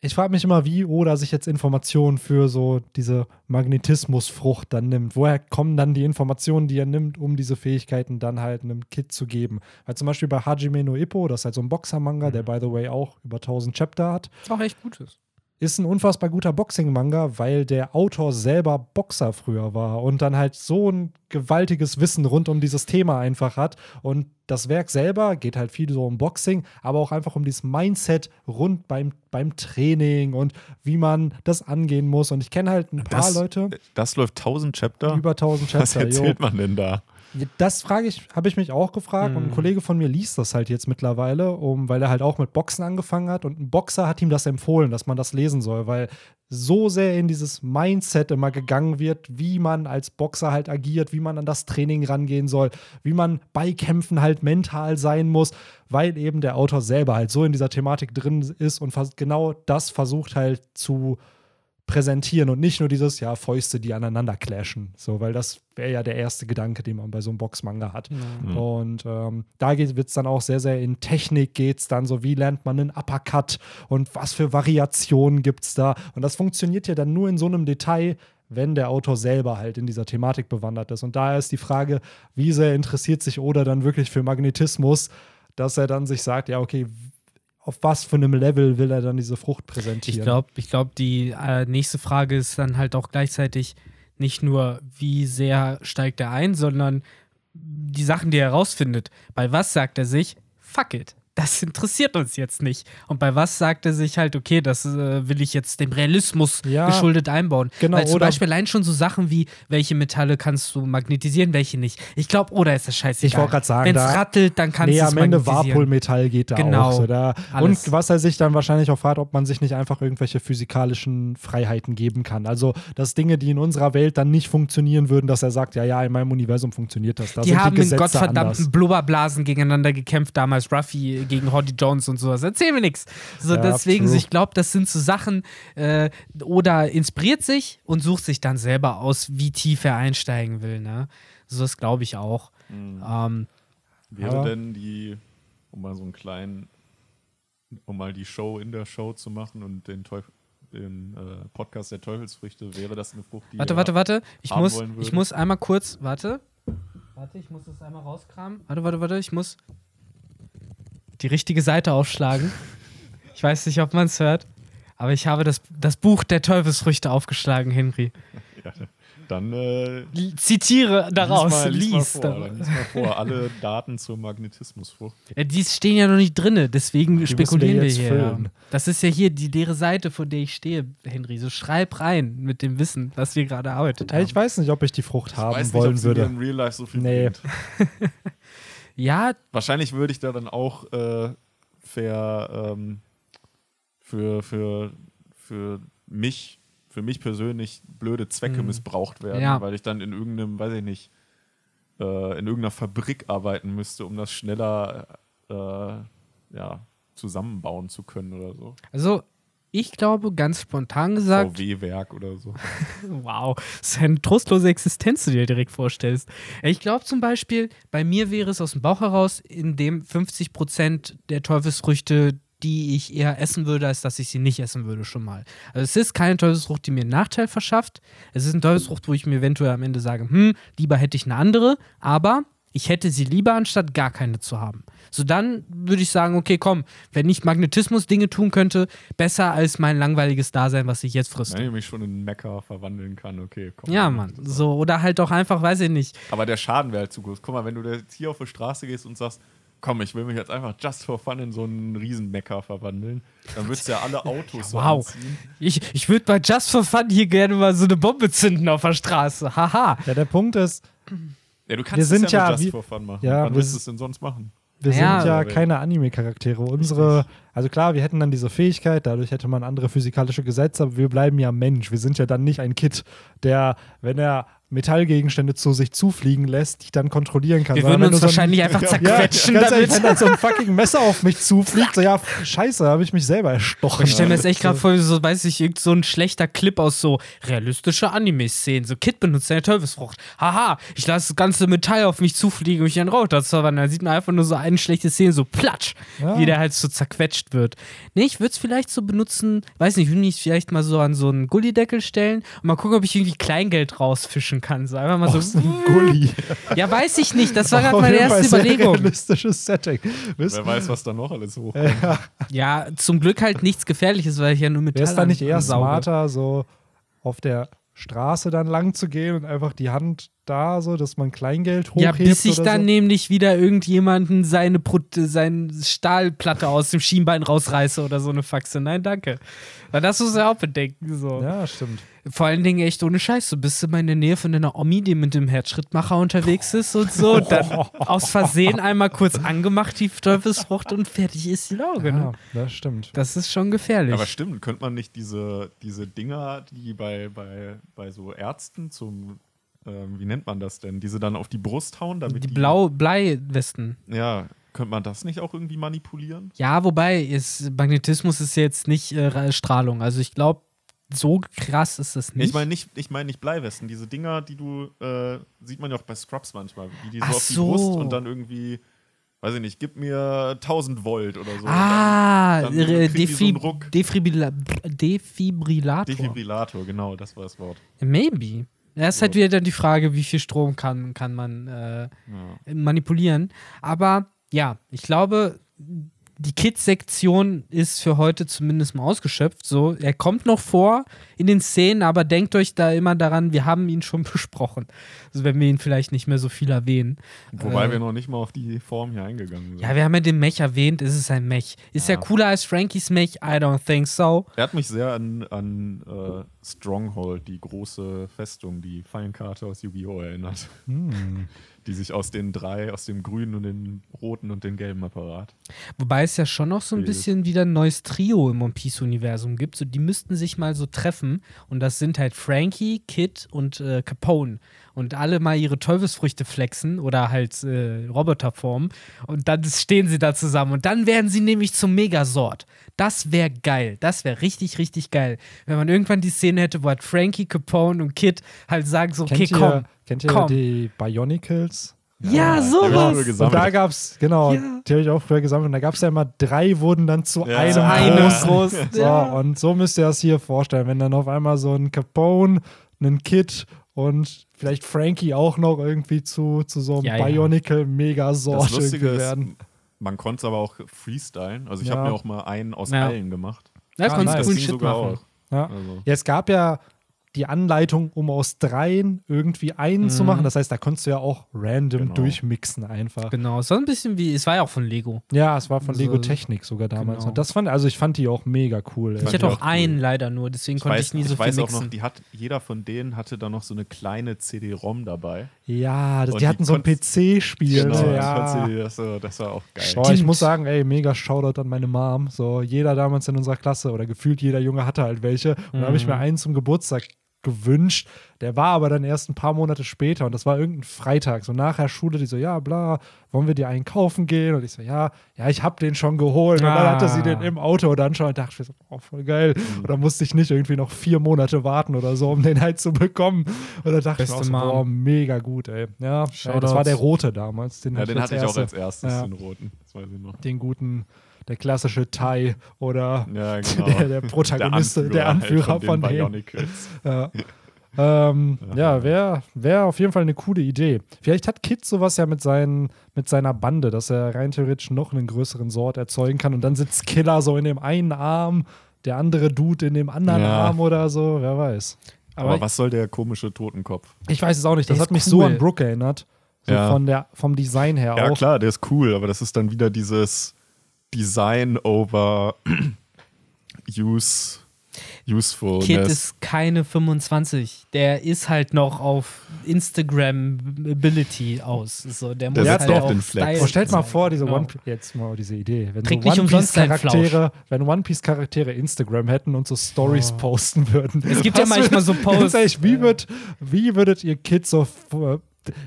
ich frage mich immer, wie Oda sich jetzt Informationen für so diese Magnetismusfrucht dann nimmt. Woher kommen dann die Informationen, die er nimmt, um diese Fähigkeiten dann halt einem Kid zu geben? Weil zum Beispiel bei Hajime no Ippo, das ist halt so ein Boxer-Manga, der by the way auch über 1000 Chapter hat, Auch echt Gutes. ist ein unfassbar guter Boxing-Manga, weil der Autor selber Boxer früher war und dann halt so ein gewaltiges Wissen rund um dieses Thema einfach hat. Und das Werk selber geht halt viel so um Boxing, aber auch einfach um dieses Mindset rund beim, beim Training und wie man das angehen muss. Und ich kenne halt ein paar Das, Leute, das läuft 1000 Chapter. über 1000 Was Chapter. jo. erzählt man denn da? Das frage ich, habe ich mich auch gefragt und ein Mhm. Kollege von mir liest das halt jetzt mittlerweile, um, weil er halt auch mit Boxen angefangen hat und ein Boxer hat ihm das empfohlen, dass man das lesen soll, weil so sehr in dieses Mindset immer gegangen wird, wie man als Boxer halt agiert, wie man an das Training rangehen soll, wie man bei Kämpfen halt mental sein muss, weil eben der Autor selber halt so in dieser Thematik drin ist und genau das versucht halt zu präsentieren und nicht nur dieses, ja, Fäuste, die aneinander clashen. So, weil das wäre ja der erste Gedanke, den man bei so einem Boxmanga hat. Mhm. Und ähm, da wird es dann auch sehr, sehr in Technik geht es dann so, wie lernt man einen Uppercut und was für Variationen gibt es da. Und das funktioniert ja dann nur in so einem Detail, wenn der Autor selber halt in dieser Thematik bewandert ist. Und daher ist die Frage, wie sehr interessiert sich Oda dann wirklich für Magnetismus, dass er dann sich sagt, ja, okay, auf was für einem Level will er dann diese Frucht präsentieren? Ich glaube, ich glaub, die äh, nächste Frage ist dann halt auch gleichzeitig nicht nur, wie sehr steigt er ein, sondern die Sachen, die er herausfindet. Bei was sagt er sich, fuck it, das interessiert uns jetzt nicht. Und bei was sagt er sich halt, okay, das äh, will ich jetzt dem Realismus Ja, geschuldet einbauen. genau, Weil zum Beispiel allein schon so Sachen wie, welche Metalle kannst du magnetisieren, welche nicht. Ich glaube, oder ist das scheißegal. Ich wollte gerade sagen, Wenn es rattelt, dann kannst nee, du es am Ende. Warpolmetall geht da Genau. auch. So da. Und was er sich dann wahrscheinlich auch fragt, ob man sich nicht einfach irgendwelche physikalischen Freiheiten geben kann. Also, dass Dinge, die in unserer Welt dann nicht funktionieren würden, dass er sagt, ja, ja, in meinem Universum funktioniert das. Da die haben die in gottverdammten anders. Blubberblasen gegeneinander gekämpft, damals Ruffy gegen Hoddy Jones und sowas. Erzähl mir nichts. So, Ja, deswegen, true. ich glaube, das sind so Sachen, äh, oder inspiriert sich und sucht sich dann selber aus, wie tief er einsteigen will. Ne? So, das glaube ich auch. Ähm, Wäre Aber- denn die, um mal so einen kleinen, um mal die Show in der Show zu machen und den, Teufel, den äh, Podcast der Teufelsfrüchte, wäre das eine Frucht, die warte, warte, warte. Ich muss, ich muss einmal kurz, warte. Warte, ich muss das einmal rauskramen. Warte, warte, warte, ich muss die richtige Seite aufschlagen. Ich weiß nicht, ob man es hört, aber ich habe das, das Buch der Teufelsfrüchte aufgeschlagen, Henry. Ja, dann äh, Zitiere daraus, lies mal, lies mal vor, da- dann lies mal vor, alle Daten zur Magnetismusfrucht. Ja, die stehen ja noch nicht drinne, deswegen müssen spekulieren wir wir, jetzt hier. füllen. Das ist ja hier die leere Seite, vor der ich stehe, Henry. So schreib rein mit dem Wissen, was wir gerade erarbeitet Ja, haben. ich weiß nicht, ob ich die Frucht haben weiß nicht, wollen ob sie würde. mir in Real Life so viel Nee. ja, Wahrscheinlich würde ich da dann auch äh, ver, ähm, für, für, für mich, für mich persönlich blöde Zwecke Mhm. missbraucht werden, Ja. weil ich dann in irgendeinem, weiß ich nicht, äh, in irgendeiner Fabrik arbeiten müsste, um das schneller äh, ja, zusammenbauen zu können oder so. also ich glaube, ganz spontan gesagt, VW-Werk oder so. Wow, das ist eine trostlose Existenz, die du dir direkt vorstellst. Ich glaube zum Beispiel, bei mir wäre es aus dem Bauch heraus, in dem 50% der Teufelsfrüchte, die ich eher essen würde, als dass ich sie nicht essen würde, schon mal. Also es ist keine Teufelsfrucht, die mir einen Nachteil verschafft. Es ist eine Teufelsfrucht, wo ich mir eventuell am Ende sage, hm, lieber hätte ich eine andere, aber ich hätte sie lieber, anstatt gar keine zu haben. So dann würde ich sagen, okay, komm, wenn ich Magnetismus Dinge tun könnte, besser als mein langweiliges Dasein, was ich jetzt friste. Wenn ich mich schon in Mecha verwandeln kann, okay, komm. Ja, Mann. So, oder halt auch einfach, weiß ich nicht. Aber der Schaden wäre halt zu groß. Guck mal, wenn du jetzt hier auf die Straße gehst und sagst, komm, ich will mich jetzt einfach just for fun in so einen Riesen-Mecha verwandeln, dann würdest du ja alle Autos so Wow. anziehen. Ich, ich würde bei Just for Fun hier gerne mal so eine Bombe zünden auf der Straße. Haha. Ja, der Punkt ist, Ja, du kannst Wir es sind ja, ja nur just wie- for fun machen. Ja, Wann wir willst du es denn sonst machen? wir Ja, sind ja keine Anime-Charaktere. Unsere, also klar, wir hätten dann diese Fähigkeit, dadurch hätte man andere physikalische Gesetze, aber wir bleiben ja Mensch. Wir sind ja dann nicht ein Kid, der, wenn er Metallgegenstände zu sich zufliegen lässt, die dann kontrollieren kann. Wir würden uns so ein- wahrscheinlich einfach Ja, zerquetschen ehrlich, damit. wenn dann so ein fucking Messer auf mich zufliegt, so ja, scheiße, habe ich mich selber erstochen. Ich stelle mir jetzt echt gerade vor, so, weiß ich, irgend so ein schlechter Clip aus so realistische Anime-Szenen. So, Kid benutzt seine Teufelsfrucht. Haha, ich lasse das ganze Metall auf mich zufliegen und mich in dazu verwandeln. Da sieht man einfach nur so eine schlechte Szene, so platsch, Ja. wie der halt so zerquetscht wird. Nee, ich würde es vielleicht so benutzen, weiß nicht, ich würde mich vielleicht mal so an so einen Gullideckel stellen und mal gucken, ob ich irgendwie Kleingeld rausfischen kann. So einfach mal so. Aus dem Gully. Ja, weiß ich nicht. Das war gerade meine erste sehr Überlegung. realistisches Setting. Wisst- Wer weiß, was da noch alles hoch. Ja, zum Glück halt nichts Gefährliches, weil ich ja nur Metall Wäre es dann nicht eher ansauge. smarter, so auf der Straße dann lang zu gehen und einfach die Hand da, so dass man Kleingeld hochhebt? Ja, bis ich oder dann so? nämlich wieder irgendjemanden seine, Pro seine Stahlplatte aus dem Schienbein rausreiße oder so eine Faxe. Nein, danke. Weil das muss ja auch bedenken. So. Ja, stimmt. Vor allen Dingen echt ohne Scheiß. Du bist immer in der Nähe von deiner Omi, die mit dem Herzschrittmacher unterwegs ist und so. Und dann aus Versehen einmal kurz angemacht, die Teufelsfrucht, und fertig ist die Lauge. Ja, Ne? das stimmt. Das ist schon gefährlich. Aber stimmt, könnte man nicht diese, diese Dinger, die bei, bei, bei so Ärzten zum, ähm, wie nennt man das denn, diese dann auf die Brust hauen, damit die Blau Bleiwesten. Ja, könnte man das nicht auch irgendwie manipulieren? Ja, wobei ist, Magnetismus ist jetzt nicht äh, Strahlung. Also ich glaube, so krass ist das nicht. Ich meine nicht, ich meine nicht Bleiwesten, diese Dinger, die du, äh, sieht man ja auch bei Scrubs manchmal, wie die so Ach auf die so. Brust und dann irgendwie, weiß ich nicht, gib mir 1000 Volt oder so. ah, dann, dann äh, die so. Defibrilla Defibrillator. Defibrillator, genau, das war das Wort. Maybe. Ja, ist halt wieder dann die Frage, wie viel Strom kann, kann man äh, manipulieren. Aber ja, ich glaube, die Kids-Sektion ist für heute zumindest mal ausgeschöpft. So, er kommt noch vor in den Szenen, aber denkt euch da immer daran, wir haben ihn schon besprochen. Also wenn wir ihn vielleicht nicht mehr so viel erwähnen. Wobei Äh, wir noch nicht mal auf die Form hier eingegangen sind. Ja, wir haben ja den Mech erwähnt, ist es ein Mech. Ist Ja. er cooler als Frankies Mech? I don't think so. Er hat mich sehr an, an äh, Stronghold, die große Festung, die Fallenkarte aus Yu-Gi-Oh! erinnert. Hm. Die sich aus den drei, aus dem grünen und dem roten und dem gelben Apparat. Wobei es ja schon noch so ein bisschen wieder ein neues Trio im One Piece-Universum gibt. So, die müssten sich mal so treffen. Und das sind halt Frankie, Kid und äh, Capone. Und alle mal ihre Teufelsfrüchte flexen oder halt äh, Roboterform. Und dann stehen sie da zusammen. Und dann werden sie nämlich zum Megasort. Das wäre geil. Das wäre richtig, richtig geil. Wenn man irgendwann die Szene hätte, wo halt Frankie, Capone und Kid halt sagen so, okay, kennt, ihr, komm. kennt ihr komm. die Bionicles? Ja, ich sowas. früher Und da gab es, genau, Ja. die habe ich auch früher gesammelt. Und da gab es ja immer drei, wurden dann zu Ja. einem Zu einem großen. großen, So, ja. Und so müsst ihr das hier vorstellen. Wenn dann auf einmal so ein Capone, ein Kid und vielleicht Frankie auch noch irgendwie zu, zu so einem Ja, ja. Bionicle Megasort irgendwie ist, werden. man konnte es aber auch freestylen. Also ich Ja. habe mir auch mal einen aus Ja. allen gemacht. Da Ah, nice. Das coolen ging Shit sogar machen. auch. Ja. Also, Ja, es gab ja die Anleitung, um aus dreien irgendwie einen zu Mhm. machen. Das heißt, da konntest du ja auch random Genau. durchmixen einfach. Genau, war ein bisschen wie, es war ja auch von Lego. Ja, es war von So- Lego Technik sogar damals. Genau. Und das fand, also ich fand die auch mega cool. Ich Fand hatte ich auch auch cool. einen leider nur, deswegen ich konnte weiß, ich nie so ich viel weiß auch mixen. noch, die hat, jeder von denen hatte da noch so eine kleine CD-ROM dabei. Ja, das, die die hatten so ein PC-Spiel. Genau, das, ja. das, war- das war auch geil. Boah, ich muss sagen, ey, mega Shoutout an meine Mom. So, jeder damals in unserer Klasse oder gefühlt jeder Junge hatte halt welche. Und da habe ich Mhm. mir einen zum Geburtstag gewünscht. Der war aber dann erst ein paar Monate später und das war irgendein Freitag. So nachher Schule, die so, ja, bla, wollen wir dir einen kaufen gehen? Und ich so, ja, ja, ich hab den schon geholt. Und dann Ah. hatte sie den im Auto dann schon und dachte ich so, oh, voll geil. Mhm. Und dann musste ich nicht irgendwie noch vier Monate warten oder so, um den halt zu bekommen. Und dann dachte ich Beste mir auch so, boah, mega gut, ey. Ja, ey, das war der rote damals. Den Ja, den hatte ich auch erste. als erstes, Ja. den roten. Das weiß ich noch. Den guten, der klassische Thai oder Ja, genau. der, der Protagonist, der Anführer, halt von, den denen. Bionicles. Ja. Ähm, ja, wäre wär auf jeden Fall eine coole Idee. Vielleicht hat Kid sowas ja mit, seinen, mit seiner Bande, dass er rein theoretisch noch einen größeren Sort erzeugen kann und dann sitzt Killer so in dem einen Arm, der andere Dude in dem anderen Ja. Arm oder so, wer weiß. Aber, Aber was soll der komische Totenkopf? Ich weiß es auch nicht, das Der hat mich so cool. an Brooke erinnert. So Ja. von der, vom Design her Ja, auch. klar, der ist cool, aber das ist dann wieder dieses Design over use, usefulness. Kid ist keine 25. Der ist halt noch auf Instagram-Ability aus. So, der muss Der halt auf auch den Flex. Oh, stellt mal vor, diese Genau. One Piece, jetzt mal diese Idee, wenn Kriegt so nicht One umsonst Piece Charaktere, wenn One Piece Charaktere Instagram hätten und so Stories posten würden. Es gibt ja manchmal so Posts. Ehrlich, wie, würd, wie würdet ihr Kids so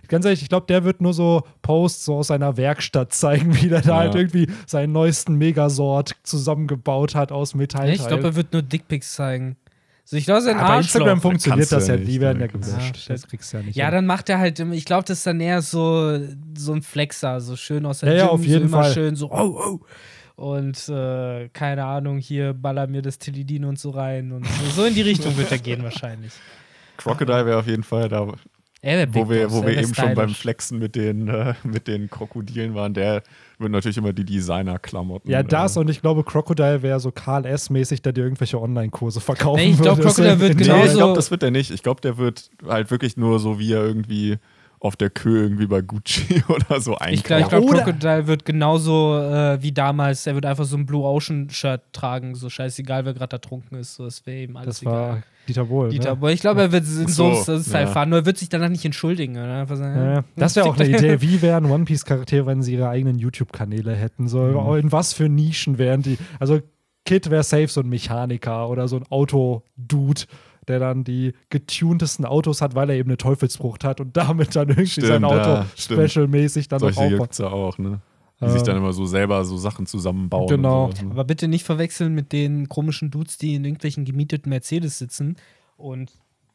Ganz ehrlich, ich glaube, der wird nur so Posts so aus seiner Werkstatt zeigen, wie der da Ja. halt irgendwie seinen neuesten Megasort zusammengebaut hat aus Metall. Ja, ich glaube, er wird nur Dickpics zeigen. So, ich glaube, sein bei Instagram Arschloch. funktioniert du das ja ja, nicht, die werden ja gelöscht. Ja, das kriegst du ja nicht. Ja, hin. dann macht er halt, ich glaube, das ist dann eher so, so ein Flexer, so schön aus der Ja, ja, Gym, auf jeden so immer Fall. schön so, oh, oh. Und äh, keine Ahnung, hier baller mir das Tilidin und so rein. Und so, so in die Richtung wird er gehen wahrscheinlich. Crocodile wäre auf jeden Fall da, Wär wo wir, wo er wir eben schon beim. Flexen mit den, äh, mit den Krokodilen waren. Der wird natürlich immer die Designer-Klamotten. Ja, das äh, und ich glaube, Crocodile wäre so Karl S-mäßig, der dir irgendwelche Online-Kurse verkaufen Nee, ich glaub, würde. Crocodile wird Nee, genauso- ich glaube, das wird er nicht. Ich glaube, der wird halt wirklich nur so, wie er irgendwie auf der Kö irgendwie bei Gucci oder so Ich glaube, glaub, Crocodile wird genauso äh, wie damals, er wird einfach so ein Blue Ocean-Shirt tragen, so scheißegal, wer gerade ertrunken ist. So, das wäre ihm alles Das egal. war Dieter Bohlen. Dieter ne? Boy. Ich glaube, er wird in so, so, einem Style ja. fahren, nur er wird sich danach nicht entschuldigen. Oder? Ja, ja. das wäre auch eine Idee. Wie wären One Piece-Charaktere, wenn sie ihre eigenen YouTube-Kanäle hätten? So, Mhm. In was für Nischen wären die? Also, Kid wäre safe so ein Mechaniker oder so ein Auto-Dude, der dann die getuntesten Autos hat, weil er eben eine Teufelsfrucht hat und damit dann irgendwie Stimmt, sein Auto ja, special-mäßig dann Solche aufbaut. gibt es ja auch, ne? Die sich Ähm, dann immer so selber so Sachen zusammenbauen. Genau. Und sowas, ne? Aber bitte nicht verwechseln mit den komischen Dudes, die in irgendwelchen gemieteten Mercedes sitzen und.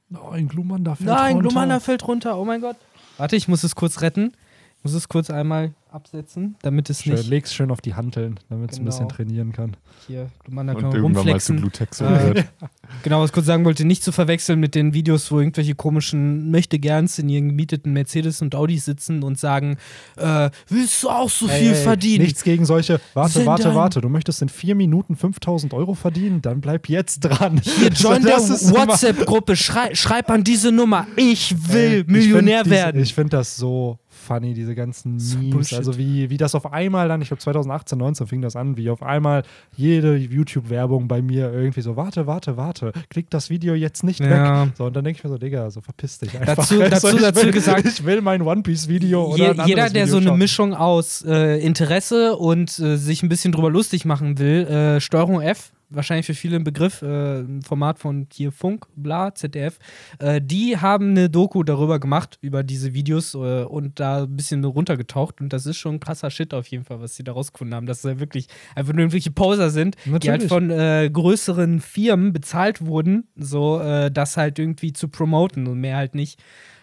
Nein, Glumanda fällt Nein, runter. Glumanda fällt runter, oh mein Gott. Warte, ich muss es kurz retten. Ich muss es kurz einmal absetzen, damit es Schön, nicht. leg's schön auf die Hanteln, damit es ein Genau. bisschen trainieren kann. Hier, Glumanda kann Und man irgendwann mal zu rumflexen. Äh. Genau, was ich kurz sagen wollte, nicht zu verwechseln mit den Videos, wo irgendwelche komischen Möchtegerns in ihren gemieteten Mercedes und Audis sitzen und sagen, äh, willst du auch so Ey, viel ey, verdienen? Nichts gegen solche. Warte, Sind warte, warte. Du möchtest in vier Minuten 5000 Euro verdienen? Dann bleib jetzt dran. Hier, join der Das ist immer- WhatsApp-Gruppe, schrei, schreib an diese Nummer, ich will Ey, Millionär ich werden. Diese, ich finde das so funny, diese ganzen So Memes. Bullshit. Also wie, wie das auf einmal dann, ich glaube 2018, 19 fing das an, wie auf einmal jede YouTube-Werbung bei mir irgendwie so, warte, warte, warte, klick das Video jetzt nicht Ja. weg. So, und dann denke ich mir so, Digga, so verpiss dich einfach. Dazu- Also, dazu- ich dazu will, gesagt- ich will mein One Piece-Video oder Je, jeder, der Video so eine schauen. Mischung aus äh, Interesse und äh, sich ein bisschen drüber lustig machen will, äh, Steuerung F, wahrscheinlich für viele ein Begriff, äh, ein Format von hier Funk, bla, ZDF, äh, die haben eine Doku darüber gemacht, über diese Videos äh, und da ein bisschen runtergetaucht und das ist schon krasser Shit auf jeden Fall, was sie da rausgefunden haben, dass sie wirklich einfach nur irgendwelche Poser sind, die halt Natürlich. von äh, größeren Firmen bezahlt wurden, so äh, das halt irgendwie zu promoten und mehr halt nicht.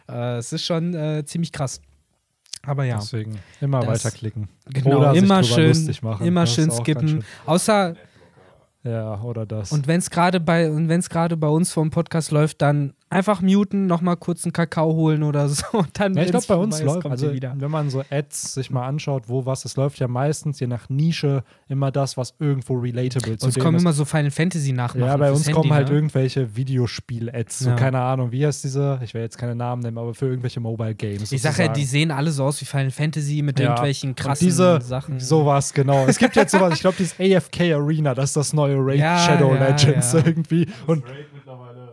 Äh, Es ist schon ziemlich krass. Aber ja. Deswegen immer weiterklicken. Genau, Oder immer schön, lustig machen. immer Das schön skippen. schön. Außer, Ja, oder das. und wenn es gerade bei, und wenn es gerade bei uns vom Podcast läuft, dann einfach muten, nochmal kurz einen Kakao holen oder so. Und dann, Ja, ich glaube, bei uns vorbei ist, läuft, also wenn man so Ads sich mal anschaut, wo was, es läuft ja meistens je nach Nische immer das, was irgendwo relatable zu Uns dem kommen ist. immer so Final Fantasy nachmachen. ja, bei uns Handy, kommen halt ne? irgendwelche Videospiel-Ads, so Ja. keine Ahnung, wie heißt diese, ich will jetzt keine Namen nennen, aber für irgendwelche Mobile Games. Ich sag ja, die sehen alle so aus wie Final Fantasy mit Ja. irgendwelchen Und krassen diese, Sachen. Sowas, genau. Es gibt jetzt sowas, ich glaube, dieses AFK Arena, das ist das neue Raid Ja, Shadow ja, Legends ja. irgendwie. Und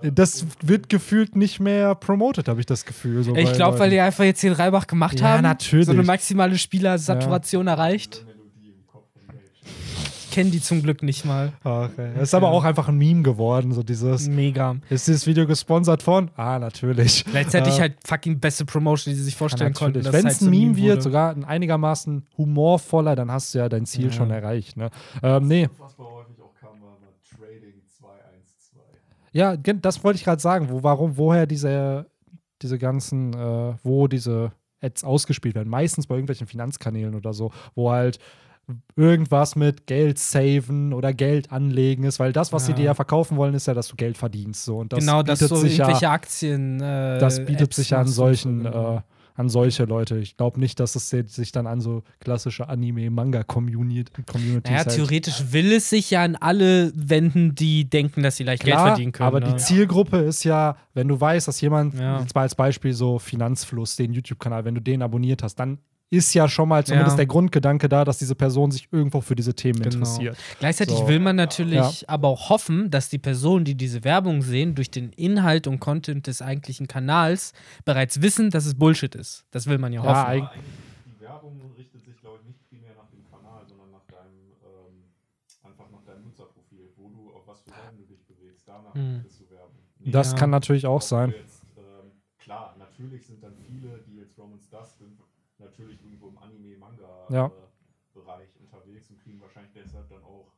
das wird gefühlt nicht mehr promoted, habe ich das Gefühl. So Ich glaube, weil die einfach jetzt den Reibach gemacht Ja, haben. natürlich. So eine maximale Spielersaturation erreicht. Ich kenne die zum Glück nicht mal. Das ist aber auch einfach ein Meme geworden, so dieses. Mega. Ist dieses Video gesponsert von? Ah, natürlich. Gleichzeitig Äh, halt fucking beste Promotion, die sie sich ja, vorstellen konnten. natürlich. dass Wenn halt es so ein Meme wird, wurde. sogar ein einigermaßen humorvoller, dann hast du ja dein Ziel Ja. schon erreicht. Ne? Ähm, nee, Was bei häufig auch kam, war mal Trading 212. ja, das wollte ich gerade sagen. Wo, warum, woher diese, diese ganzen, äh, wo diese Ads ausgespielt werden? Meistens bei irgendwelchen Finanzkanälen oder so, wo halt irgendwas mit Geld saven oder Geld anlegen ist, weil das, was sie Ja. dir ja verkaufen wollen, ist ja, dass du Geld verdienst. So. Und das genau, dass bietet so sich irgendwelche ja, Aktien. Äh, das bietet Apps sich ja an solchen, so, genau. äh, an solche Leute. Ich glaube nicht, dass es sich dann an so klassische Anime-Manga-Communities Naja, halt theoretisch will es sich ja an alle wenden, die denken, dass sie leicht Klar, Geld verdienen können. aber ne? die Zielgruppe ist ja, wenn du weißt, dass jemand, Ja. jetzt mal als Beispiel so Finanzfluss, den YouTube-Kanal, wenn du den abonniert hast, dann ist ja schon mal zumindest Ja. der Grundgedanke da, dass diese Person sich irgendwo für diese Themen Genau. interessiert. Gleichzeitig So. will man natürlich aber auch hoffen, dass die Personen, die diese Werbung sehen, durch den Inhalt und Content des eigentlichen Kanals bereits wissen, dass es Bullshit ist. Das will man ja Ja, hoffen. eigentlich- Die Werbung richtet sich, glaube ich, nicht primär nach dem Kanal, sondern nach deinem, ähm, einfach nach deinem Nutzerprofil, wo du, auf was für Seiten du dich bewegst. Danach Hm. kriegst du Werbung. Nicht Das Ja. kann natürlich auch sein. Jetzt, ähm, klar, natürlich sind dann viele, die jetzt Romans Dust sind, natürlich irgendwo im Ja. unterwegs und kriegen wahrscheinlich deshalb dann auch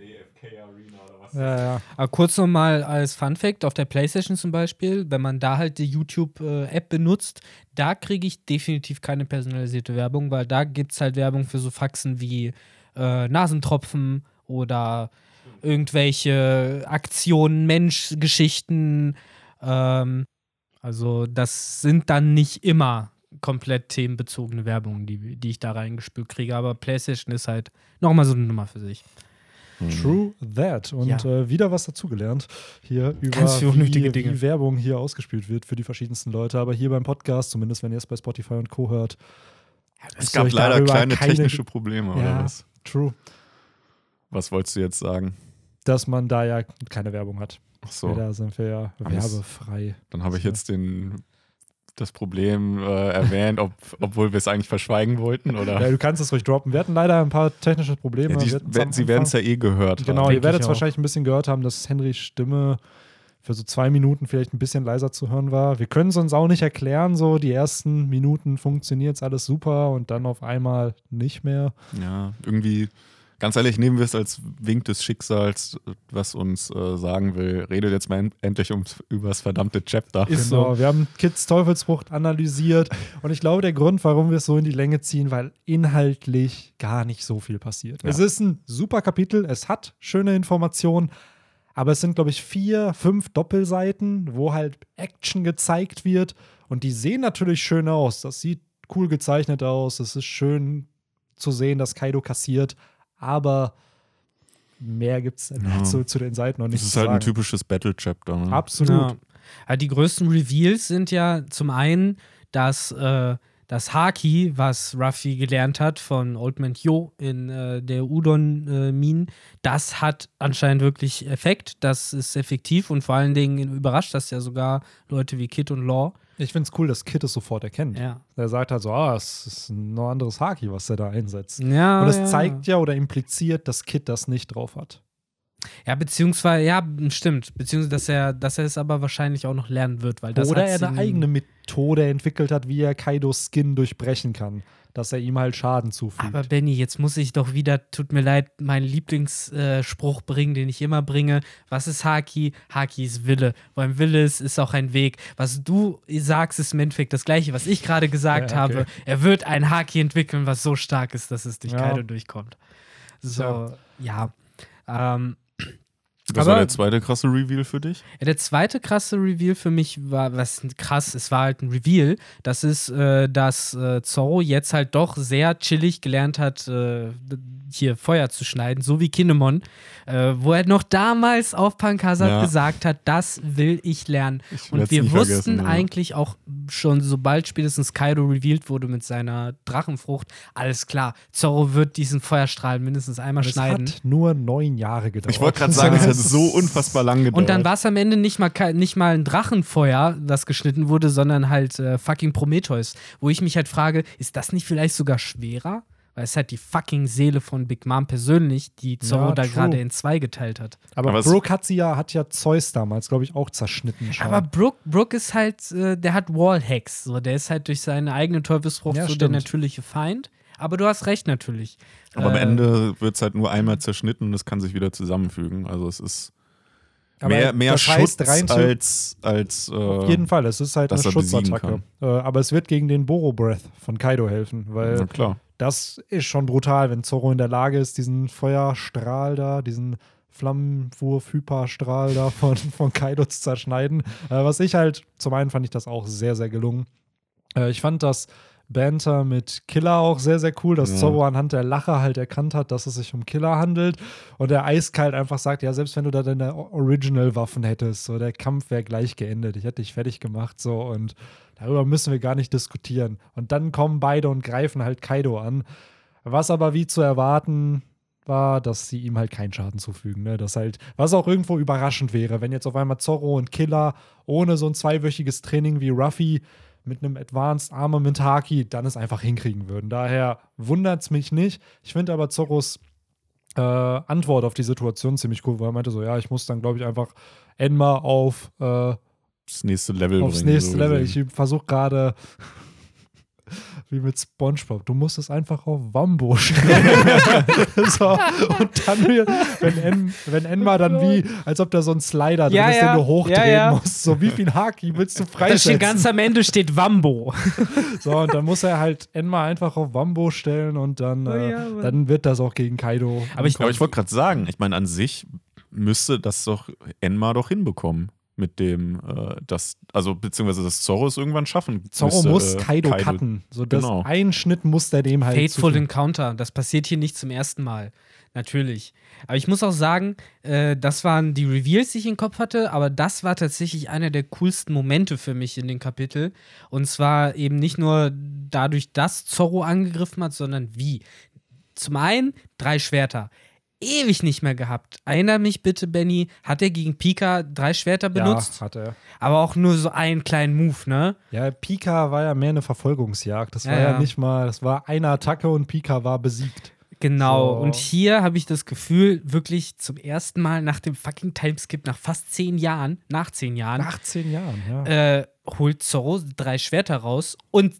AFK Arena oder was. Ja, ja. Aber kurz nochmal als Fun Fact: Auf der PlayStation zum Beispiel, wenn man da halt die YouTube-App benutzt, da kriege ich definitiv keine personalisierte Werbung, weil da gibt es halt Werbung für so Faxen wie äh, Nasentropfen oder irgendwelche Aktionen, Mensch-Geschichten. Ähm, also, das sind dann nicht immer komplett themenbezogene Werbungen, die, die ich da reingespült kriege. Aber PlayStation ist halt nochmal so eine Nummer für sich. True that. Und Ja. äh, wieder was dazugelernt hier über wie, Dinge. wie Werbung hier ausgespielt wird für die verschiedensten Leute. Aber hier beim Podcast, zumindest wenn ihr es bei Spotify und Co. hört, Es gab leider kleine keine- technische Probleme, oder Ja. was? True, Was wolltest du jetzt sagen? dass man da ja keine Werbung hat. Ach so. Da sind wir ja werbefrei. Dann habe ich jetzt den, das Problem äh, erwähnt, ob, obwohl wir es eigentlich verschweigen wollten, oder? Ja, du kannst es ruhig droppen. Wir hatten leider ein paar technische Probleme. Ja, die, sie werden es ja eh gehört Genau, haben. ihr werdet es wahrscheinlich ein bisschen gehört haben, dass Henrys Stimme für so zwei Minuten vielleicht ein bisschen leiser zu hören war. Wir können es uns auch nicht erklären, so die ersten Minuten funktioniert es alles super und dann auf einmal nicht mehr. Ja, irgendwie, ganz ehrlich, nehmen wir es als Wink des Schicksals, was uns äh, sagen will, redet jetzt mal en endlich ums, über das verdammte Chapter. Ist genau, wir haben Kids Teufelsfrucht analysiert und ich glaube, der Grund, warum wir es so in die Länge ziehen, weil inhaltlich gar nicht so viel passiert. Ja. Es ist ein super Kapitel, es hat schöne Informationen, aber es sind, glaube ich, vier, fünf Doppelseiten, wo halt Action gezeigt wird und die sehen natürlich schön aus. Das sieht cool gezeichnet aus, es ist schön zu sehen, dass Kaido kassiert, aber mehr gibt es Ja. zu, zu den Seiten noch nicht Das ist zu halt ein sagen. typisches Battle-Chapter. Ne? Absolut. Ja. Ja, die größten Reveals sind ja zum einen, dass äh, das Haki, was Ruffy gelernt hat von Old Man Hyo in äh, der Udon-Minen, das hat anscheinend wirklich Effekt. Das ist effektiv und vor allen Dingen überrascht das ja sogar Leute wie Kid und Law. Ich finde es cool, dass Kid es sofort erkennt. Ja. Er sagt halt so, ah, es ist ein anderes Haki, was er da einsetzt. Ja, Und es ja. zeigt ja oder impliziert, dass Kid das nicht drauf hat. Ja, beziehungsweise, ja, stimmt. Beziehungsweise, dass er, dass er es aber wahrscheinlich auch noch lernen wird, weil das oder er eine eigene Methode entwickelt hat, wie er Kaidos Skin durchbrechen kann. Dass er ihm halt Schaden zufügt. Aber Benny, jetzt muss ich doch wieder, tut mir leid, meinen Lieblingsspruch bringen, den ich immer bringe. Was ist Haki? Haki ist Wille. Wo ein Wille ist, ist auch ein Weg. Was du sagst, ist im Endeffekt das Gleiche, was ich gerade gesagt Ja, okay. habe. Er wird ein Haki entwickeln, was so stark ist, dass es durch Ja. Kaido durchkommt. So, ja. Ähm, Das Aber- war der zweite krasse Reveal für dich? Ja, der zweite krasse Reveal für mich war, was krass, es war halt ein Reveal. Das ist, äh, dass äh, Zorro jetzt halt doch sehr chillig gelernt hat, äh, hier Feuer zu schneiden, so wie Kinemon, äh, wo er noch damals auf Pankasat Ja. gesagt hat, das will ich lernen. Ich Und wir wussten eigentlich auch schon, sobald spätestens Kaido revealed wurde mit seiner Drachenfrucht, alles klar, Zorro wird diesen Feuerstrahl mindestens einmal es schneiden. hat nur neun Jahre gedauert. Ich wollte gerade sagen, es hat so unfassbar lang gedauert. Und dann war es am Ende nicht mal, nicht mal ein Drachenfeuer, das geschnitten wurde, sondern halt äh, fucking Prometheus. Wo ich mich halt frage, ist das nicht vielleicht sogar schwerer? Weil es halt die fucking Seele von Big Mom persönlich, die Zorro Ja, da gerade in zwei geteilt hat. Aber, Aber Brooke hat sie ja, hat ja Zeus damals, glaube ich, auch zerschnitten. Schon. Aber Brooke, Brooke ist halt, äh, der hat Wallhacks. So. Der ist halt durch seine eigene Teufelsfrucht Ja, so der stimmt. natürliche Feind. Aber du hast recht natürlich. Aber am Äh, Ende wird es halt nur einmal zerschnitten und es kann sich wieder zusammenfügen. Also es ist mehr, mehr das heißt, Schutz rein zu- als, als äh, Auf jeden Fall, es ist halt eine Schutzattacke. Äh, aber es wird gegen den Boro Breath von Kaido helfen, weil Na klar. das ist schon brutal, wenn Zorro in der Lage ist, diesen Feuerstrahl da, diesen Flammenwurf-Hyperstrahl da von, von Kaido zu zerschneiden. Äh, was ich halt, zum einen fand ich das auch sehr, sehr gelungen. Äh, ich fand das Banter mit Killer auch sehr, sehr cool, dass Ja. Zorro anhand der Lache halt erkannt hat, dass es sich um Killer handelt und der eiskalt einfach sagt, ja, selbst wenn du da deine Original-Waffen hättest, so der Kampf wäre gleich geendet, ich hätte dich fertig gemacht, so und darüber müssen wir gar nicht diskutieren. Und dann kommen beide und greifen halt Kaido an, was aber wie zu erwarten war, dass sie ihm halt keinen Schaden zufügen. Ne? Das halt, was auch irgendwo überraschend wäre, wenn jetzt auf einmal Zorro und Killer ohne so ein zweiwöchiges Training wie Ruffy mit einem Advanced Armament Haki dann es einfach hinkriegen würden. Daher wundert es mich nicht. Ich finde aber Zorros äh, Antwort auf die Situation ziemlich cool, weil er meinte so, ja, ich muss dann, glaube ich, einfach Enma auf äh, Das nächste Level aufs bringen. nächste so Level. Ich versuche gerade wie mit SpongeBob. Du musst es einfach auf Wambo stellen. so, und dann, wenn, en, wenn Enma dann wie, als ob da so ein Slider drin Ja, ist, ja. den du hochdrehen Ja, ja. musst. So, wie viel Haki willst du Da freisetzen? steht ganz am Ende steht Wambo. So, und dann muss er halt Enma einfach auf Wambo stellen und dann, Oh äh, dann wird das auch gegen Kaido. Aber ich- Aber ich wollte gerade sagen, ich meine, an sich müsste das doch Enma doch hinbekommen. Mit dem, äh, das, also beziehungsweise das Zorro es irgendwann schaffen. Zorro müsste, muss äh, Kaido, cutten. So, das Genau. einen Schnitt muss der dem halt Fateful zufügen. Encounter. Das passiert hier nicht zum ersten Mal. Natürlich. Aber ich muss auch sagen, äh, das waren die Reveals, die ich im Kopf hatte, aber das war tatsächlich einer der coolsten Momente für mich in dem Kapitel. Und zwar eben nicht nur dadurch, dass Zorro angegriffen hat, sondern wie. Zum einen drei Schwerter. Ewig nicht mehr gehabt. Erinner mich bitte, Benny, hat er gegen Pika drei Schwerter benutzt? Ja, hat er. Aber auch nur so einen kleinen Move, ne? Ja, Pika war ja mehr eine Verfolgungsjagd. Das war ja, ja. nicht mal, das war eine Attacke und Pika war besiegt. Genau, So. und hier habe ich das Gefühl, wirklich zum ersten Mal nach dem fucking Timeskip, nach fast zehn Jahren, nach zehn Jahren, Nach zehn Jahren, ja. äh, holt Zorro drei Schwerter raus und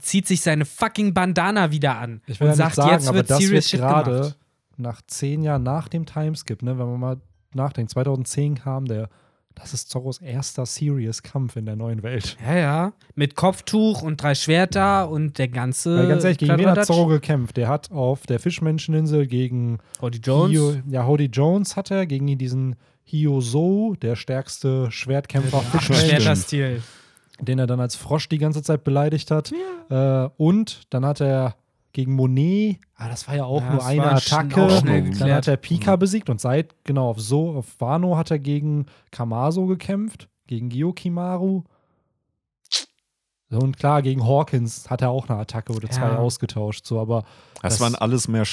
zieht sich seine fucking Bandana wieder an. Ich will und ja sagt, sagen, jetzt aber wird das Serious wird Shit gerade gemacht. Nach zehn Jahren nach dem Timeskip, ne, wenn man mal nachdenkt, 2010 kam der, das ist Zorros erster Serious-Kampf in der neuen Welt. Ja, ja. Mit Kopftuch und drei Schwerter und der ganze. Weil ganz ehrlich, gegen wen hat. Zorro gekämpft? Der hat auf der Fischmenscheninsel gegen Roddy Jones. Hio, ja, Hody Jones hat er, gegen diesen Hioso, der stärkste Schwertkämpfer Ach, Fischmensch, Schwerterstil. den er dann als Frosch die ganze Zeit beleidigt hat. Äh, und dann hat er gegen Monet, ah, das war ja auch Ja, nur eine Attacke. auch Dann hat er Pika besiegt und seit, genau, auf so, auf Wano hat er gegen Kamaso gekämpft, gegen Gyokimaru. So, Und klar, gegen Hawkins hat er auch eine Attacke oder zwei Ja. ausgetauscht. So, aber Das, Das- waren alles mehr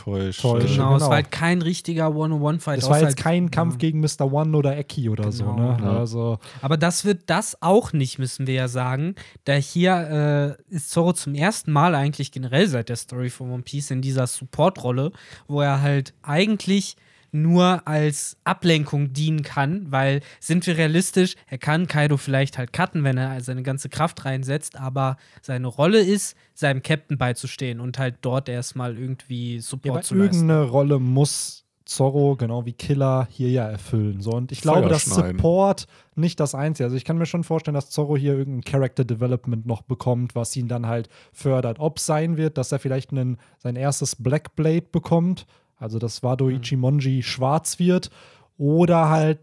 Schlagabtäusche. Täusche. Genau, es genau. war halt kein richtiger One-on-One-Fight. es war jetzt halt- kein Kampf ja. gegen Mr. One oder Eki oder so. Genau. Ne? Ja. Also, Aber das wird das auch nicht, müssen wir ja sagen. Da hier äh, ist Zorro zum ersten Mal eigentlich generell seit der Story von One Piece in dieser Support-Rolle, wo er halt eigentlich nur als Ablenkung dienen kann, weil, sind wir realistisch, er kann Kaido vielleicht halt cutten, wenn er seine ganze Kraft reinsetzt, aber seine Rolle ist, seinem Captain beizustehen und halt dort erstmal irgendwie ja, Support aber zu leisten. irgendeine Rolle muss Zorro, genau wie Killer, hier ja erfüllen. So, und ich Feuer glaube, dass. Support nicht das Einzige. Also ich kann mir schon vorstellen, dass Zorro hier irgendein Character Development noch bekommt, was ihn dann halt fördert. Ob es sein wird, dass er vielleicht einen, sein erstes Black Blade bekommt, also dass Wado Mhm. Ichimonji schwarz wird, oder halt,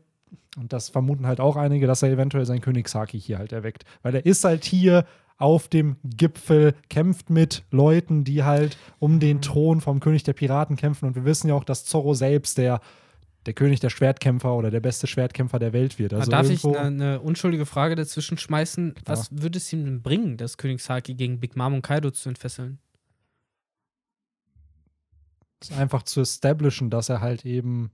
und das vermuten halt auch einige, dass er eventuell sein König Saki hier halt erweckt. Weil er ist halt hier auf dem Gipfel, kämpft mit Leuten, die halt um den Thron vom König der Piraten kämpfen. Und wir wissen ja auch, dass Zorro selbst der, der König der Schwertkämpfer oder der beste Schwertkämpfer der Welt wird. Also Darf ich eine, eine unschuldige Frage dazwischen schmeißen? Was würde es ihm denn bringen, das Königshaki gegen Big Mom und Kaido zu entfesseln? Einfach zu establishen, dass er halt eben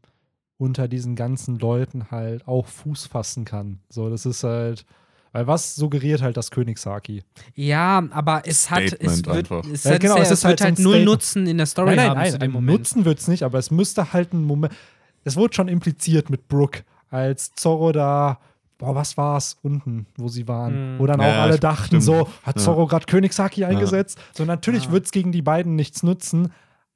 unter diesen ganzen Leuten halt auch Fuß fassen kann. So, das ist halt, weil was suggeriert halt das Königshaki? Ja, aber es hat, es wird, einfach. es, Ja, hat genau, es es halt halt null. Nutzen in der Story nein, nein, haben nein, einen Moment. Nutzen wird es nicht, aber es müsste halt ein Moment. Es wurde schon impliziert mit Brooke, als Zorro da. Boah, was war's unten, wo sie waren? Mhm. Wo dann auch Ja, alle dachten, stimmt. so, hat Ja. Zorro gerade Königshaki eingesetzt? So, natürlich Ja. wird es gegen die beiden nichts nutzen.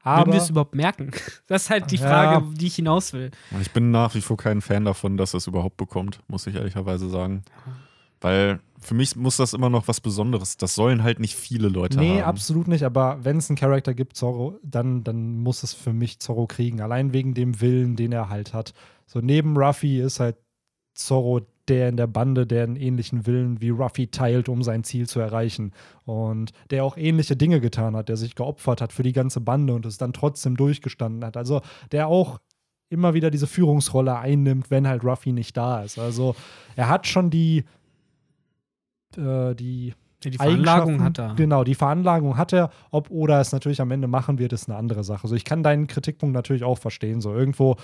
Würden Aber wir es überhaupt merken? Das ist halt die Ja. Frage, die ich hinaus will. Ich bin nach wie vor kein Fan davon, dass er es überhaupt bekommt, muss ich ehrlicherweise sagen. Weil für mich muss das immer noch was Besonderes. Das sollen halt nicht viele Leute nee, haben. absolut nicht. Aber wenn es einen Charakter gibt, Zorro, dann, dann muss es für mich Zorro kriegen. Allein wegen dem Willen, den er halt hat. So neben Ruffy ist halt Zorro der in der Bande, der einen ähnlichen Willen wie Ruffy teilt, um sein Ziel zu erreichen. Und der auch ähnliche Dinge getan hat, der sich geopfert hat für die ganze Bande und es dann trotzdem durchgestanden hat. Also der auch immer wieder diese Führungsrolle einnimmt, wenn halt Ruffy nicht da ist. Also er hat schon die, äh, die Ja, die Veranlagung hat er. Genau, die Veranlagung hat er. Ob Oda es natürlich am Ende machen wird, ist eine andere Sache. Also ich kann deinen Kritikpunkt natürlich auch verstehen. So irgendwo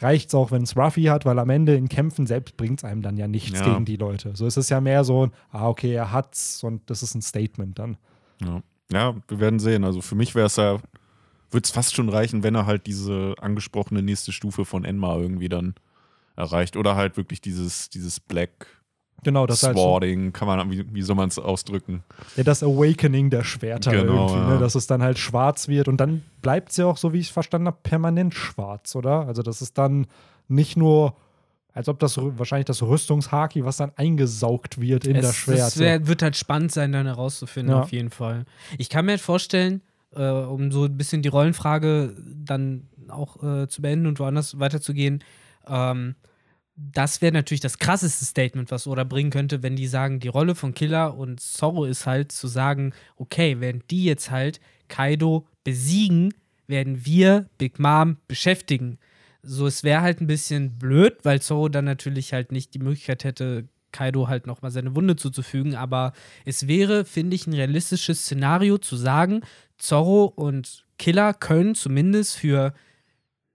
reicht es auch, wenn es Ruffy hat, weil am Ende in Kämpfen selbst bringt es einem dann ja nichts Ja. gegen die Leute. So ist es ja mehr so, ein, ah, okay, er hat's und das ist ein Statement dann. Ja. ja, wir werden sehen. Also für mich wäre es ja, würde es fast schon reichen, wenn er halt diese angesprochene nächste Stufe von Enma irgendwie dann erreicht. Oder halt wirklich dieses, dieses Black Genau, das ist halt so, Swording, kann man, wie, wie soll man es ausdrücken? ja, das Awakening der Schwerter Genau, irgendwie, ja. ne? dass es dann halt schwarz wird und dann bleibt es ja auch, so wie ich es verstanden habe, permanent schwarz, oder? Also das ist dann nicht nur, als ob das wahrscheinlich das Rüstungshaki, was dann eingesaugt wird in es, das Schwert. Es wär, wird halt spannend sein, dann herauszufinden, Ja. auf jeden Fall. Ich kann mir halt vorstellen, äh, um so ein bisschen die Rollenfrage dann auch äh, zu beenden und woanders weiterzugehen, ähm, das wäre natürlich das krasseste Statement, was Oda bringen könnte, wenn die sagen, die Rolle von Killer und Zorro ist halt zu sagen, okay, während die jetzt halt Kaido besiegen, werden wir Big Mom beschäftigen. So, es wäre halt ein bisschen blöd, weil Zorro dann natürlich halt nicht die Möglichkeit hätte, Kaido halt nochmal seine Wunde zuzufügen, aber es wäre, finde ich, ein realistisches Szenario zu sagen, Zorro und Killer können zumindest für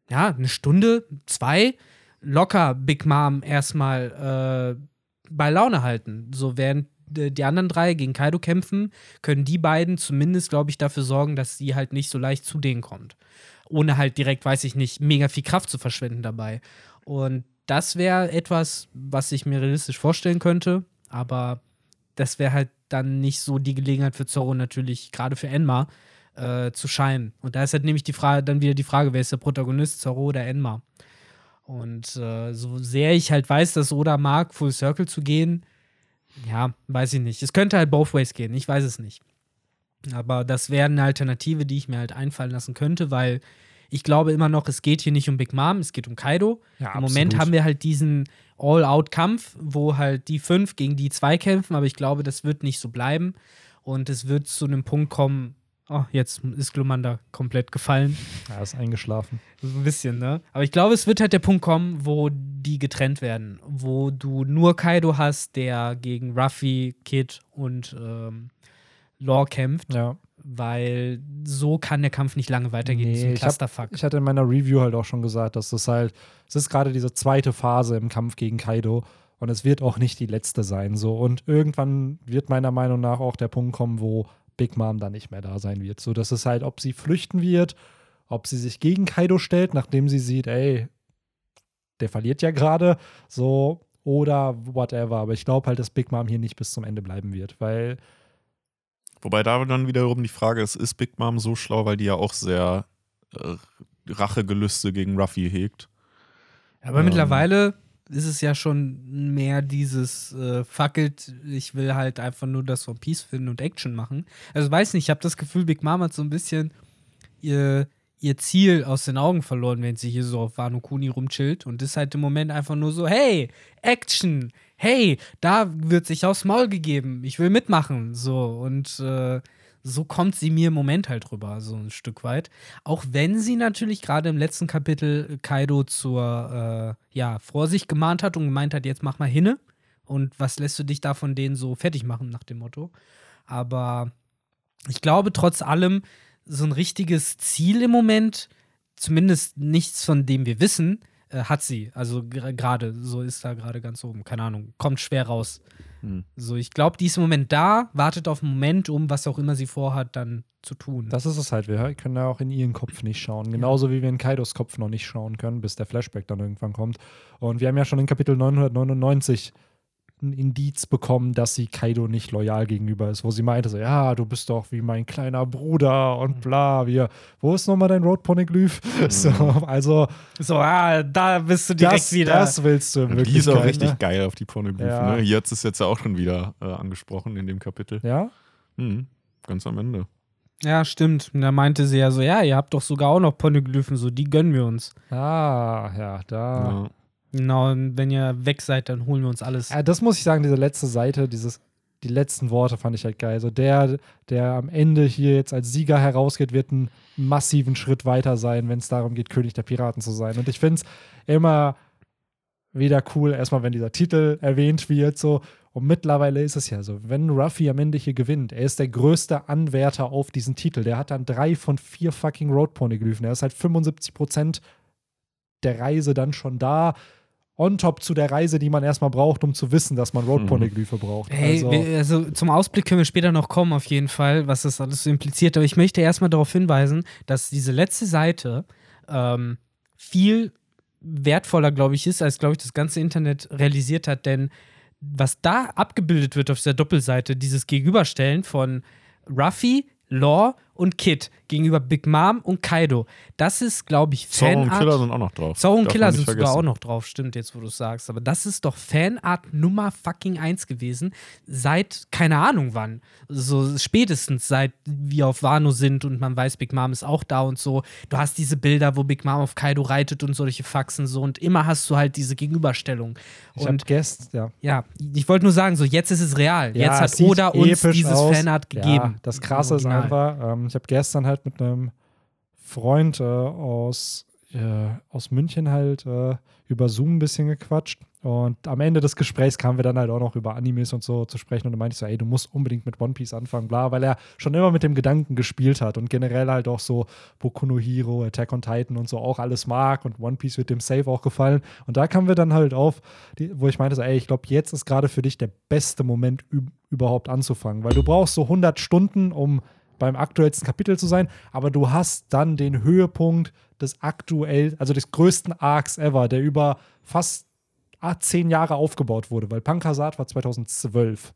ja, eine Stunde, zwei, locker Big Mom erstmal äh, bei Laune halten. So während äh, die anderen drei gegen Kaido kämpfen, können die beiden zumindest, glaube ich, dafür sorgen, dass sie halt nicht so leicht zu denen kommt. Ohne halt direkt, weiß ich nicht, mega viel Kraft zu verschwenden dabei. Und das wäre etwas, was ich mir realistisch vorstellen könnte, aber das wäre halt dann nicht so die Gelegenheit für Zorro natürlich, gerade für Enma, äh, zu scheinen. Und da ist halt nämlich die Frage, dann wieder die Frage, wer ist der Protagonist, Zorro oder Enma? Und äh, so sehr ich halt weiß, dass Oda mag, Full Circle zu gehen, ja, weiß ich nicht. Es könnte halt both ways gehen, ich weiß es nicht. Aber das wäre eine Alternative, die ich mir halt einfallen lassen könnte, weil ich glaube immer noch, es geht hier nicht um Big Mom, es geht um Kaido. Ja, Im Moment absolut. haben wir halt diesen All-Out-Kampf, wo halt die fünf gegen die zwei kämpfen, aber ich glaube, das wird nicht so bleiben. Und es wird zu einem Punkt kommen, oh, jetzt ist Glumanda komplett gefallen. Er ist eingeschlafen. So ein bisschen, ne? Aber ich glaube, es wird halt der Punkt kommen, wo die getrennt werden. Wo du nur Kaido hast, der gegen Ruffy, Kid und ähm, Law kämpft. Ja. Weil so kann der Kampf nicht lange weitergehen. Nee, ein ich hab- Clusterfuck. Ich hatte in meiner Review halt auch schon gesagt, dass das halt, es ist gerade diese zweite Phase im Kampf gegen Kaido und es wird auch nicht die letzte sein. So und irgendwann wird meiner Meinung nach auch der Punkt kommen, wo Big Mom dann nicht mehr da sein wird. So, das ist halt, ob sie flüchten wird, ob sie sich gegen Kaido stellt, nachdem sie sieht, ey, der verliert ja gerade, so oder whatever. Aber ich glaube halt, dass Big Mom hier nicht bis zum Ende bleiben wird, weil Wobei da dann wiederum die Frage ist, ist Big Mom so schlau, weil die ja auch sehr äh, Rachegelüste gegen Ruffy hegt. Aber Ähm. mittlerweile ist es ja schon mehr dieses äh, Fackelt, ich will halt einfach nur das von Peace finden und Action machen. Also weiß nicht, ich habe das Gefühl, Big Mom hat so ein bisschen ihr, ihr Ziel aus den Augen verloren, wenn sie hier so auf Wano Kuni rumchillt und ist halt im Moment einfach nur so, hey, Action, hey, da wird sich aufs Maul gegeben, ich will mitmachen, so und äh, so kommt sie mir im Moment halt rüber, so ein Stück weit. Auch wenn sie natürlich gerade im letzten Kapitel Kaido zur äh, ja, Vorsicht gemahnt hat und gemeint hat, jetzt mach mal hinne. Und was lässt du dich da von denen so fertig machen, nach dem Motto. Aber ich glaube, trotz allem, so ein richtiges Ziel im Moment, zumindest nichts, von dem wir wissen, äh, hat sie. Also gerade, so ist da gerade ganz oben. Keine Ahnung, kommt schwer raus. Hm. So, ich glaube, die ist im Moment da, wartet auf einen Moment, um was auch immer sie vorhat, dann zu tun. Das ist es halt. Wir können ja auch in ihren Kopf nicht schauen. Genauso wie wir in Kaidos Kopf noch nicht schauen können, bis der Flashback dann irgendwann kommt. Und wir haben ja schon in Kapitel 999 ein Indiz bekommen, dass sie Kaido nicht loyal gegenüber ist, wo sie meinte so, ja, du bist doch wie mein kleiner Bruder und bla, wir, wo ist nochmal dein Road-Poneglyph? So, also So, ah, da bist du direkt das, wieder. das willst du wirklich. die ist auch richtig geil auf die Pornoglyphen. Ja. Ne? Hier hat es jetzt ja auch schon wieder äh, angesprochen in dem Kapitel. Ja? Mhm. Ganz am Ende. ja, stimmt. Und da meinte sie ja so, ja, ihr habt doch sogar auch noch Poneglyphen, so, die gönnen wir uns. Ah, ja, da. Ja. Genau, wenn ihr weg seid, dann holen wir uns alles. Ja, das muss ich sagen, diese letzte Seite, dieses, die letzten Worte fand ich halt geil. So der, der am Ende hier jetzt als Sieger herausgeht, wird einen massiven Schritt weiter sein, wenn es darum geht, König der Piraten zu sein. Und ich finde es immer wieder cool, erstmal, wenn dieser Titel erwähnt wird, so. Und mittlerweile ist es ja so, wenn Ruffy am Ende hier gewinnt, er ist der größte Anwärter auf diesen Titel. Der hat dann drei von vier fucking Road-Poneglyphen. Er ist halt 75 Prozent der Reise dann schon da. On top zu der Reise, die man erstmal braucht, um zu wissen, dass man Road-Poneglyphe braucht. Hey, also, wir, also zum Ausblick können wir später noch kommen, auf jeden Fall, was das alles so impliziert. Aber ich möchte erstmal darauf hinweisen, dass diese letzte Seite ähm, viel wertvoller, glaube ich, ist, als, glaube ich, das ganze Internet realisiert hat. Denn was da abgebildet wird auf dieser Doppelseite, dieses Gegenüberstellen von Ruffy, Law und Kid gegenüber Big Mom und Kaido, das ist, glaube ich, Zorro und Fanart. Killer sind auch noch drauf. Zorro und Killer sind sogar auch noch drauf, stimmt, jetzt wo du es sagst. Aber das ist doch Fanart Nummer fucking 1 gewesen, seit keine Ahnung wann. So spätestens seit wir auf Wano sind und man weiß, Big Mom ist auch da und so. Du hast diese Bilder, wo Big Mom auf Kaido reitet und solche Faxen so und immer hast du halt diese Gegenüberstellung. ich habe Und gestern, ja. ja, ich wollte nur sagen, so jetzt ist es real. Ja, jetzt hat Oda uns dieses aus. Fanart Ja, gegeben. das Krasse ist einfach, ähm, ich habe gestern halt mit einem Freund äh, aus, äh, aus München halt äh, über Zoom ein bisschen gequatscht. Und am Ende des Gesprächs kamen wir dann halt auch noch über Animes und so zu sprechen. Und dann meinte ich so, ey, du musst unbedingt mit One Piece anfangen, bla, weil er schon immer mit dem Gedanken gespielt hat und generell halt auch so Boku no Hero, Attack on Titan und so auch alles mag. Und One Piece wird dem Safe auch gefallen. Und da kamen wir dann halt auf, die, wo ich meinte so, ey, ich glaube, jetzt ist gerade für dich der beste Moment üb- überhaupt anzufangen, weil du brauchst so 100 Stunden, um beim aktuellsten Kapitel zu sein, aber du hast dann den Höhepunkt des aktuell, also des größten Arcs ever, der über fast ah, zehn Jahre aufgebaut wurde, weil Pankasat war 2012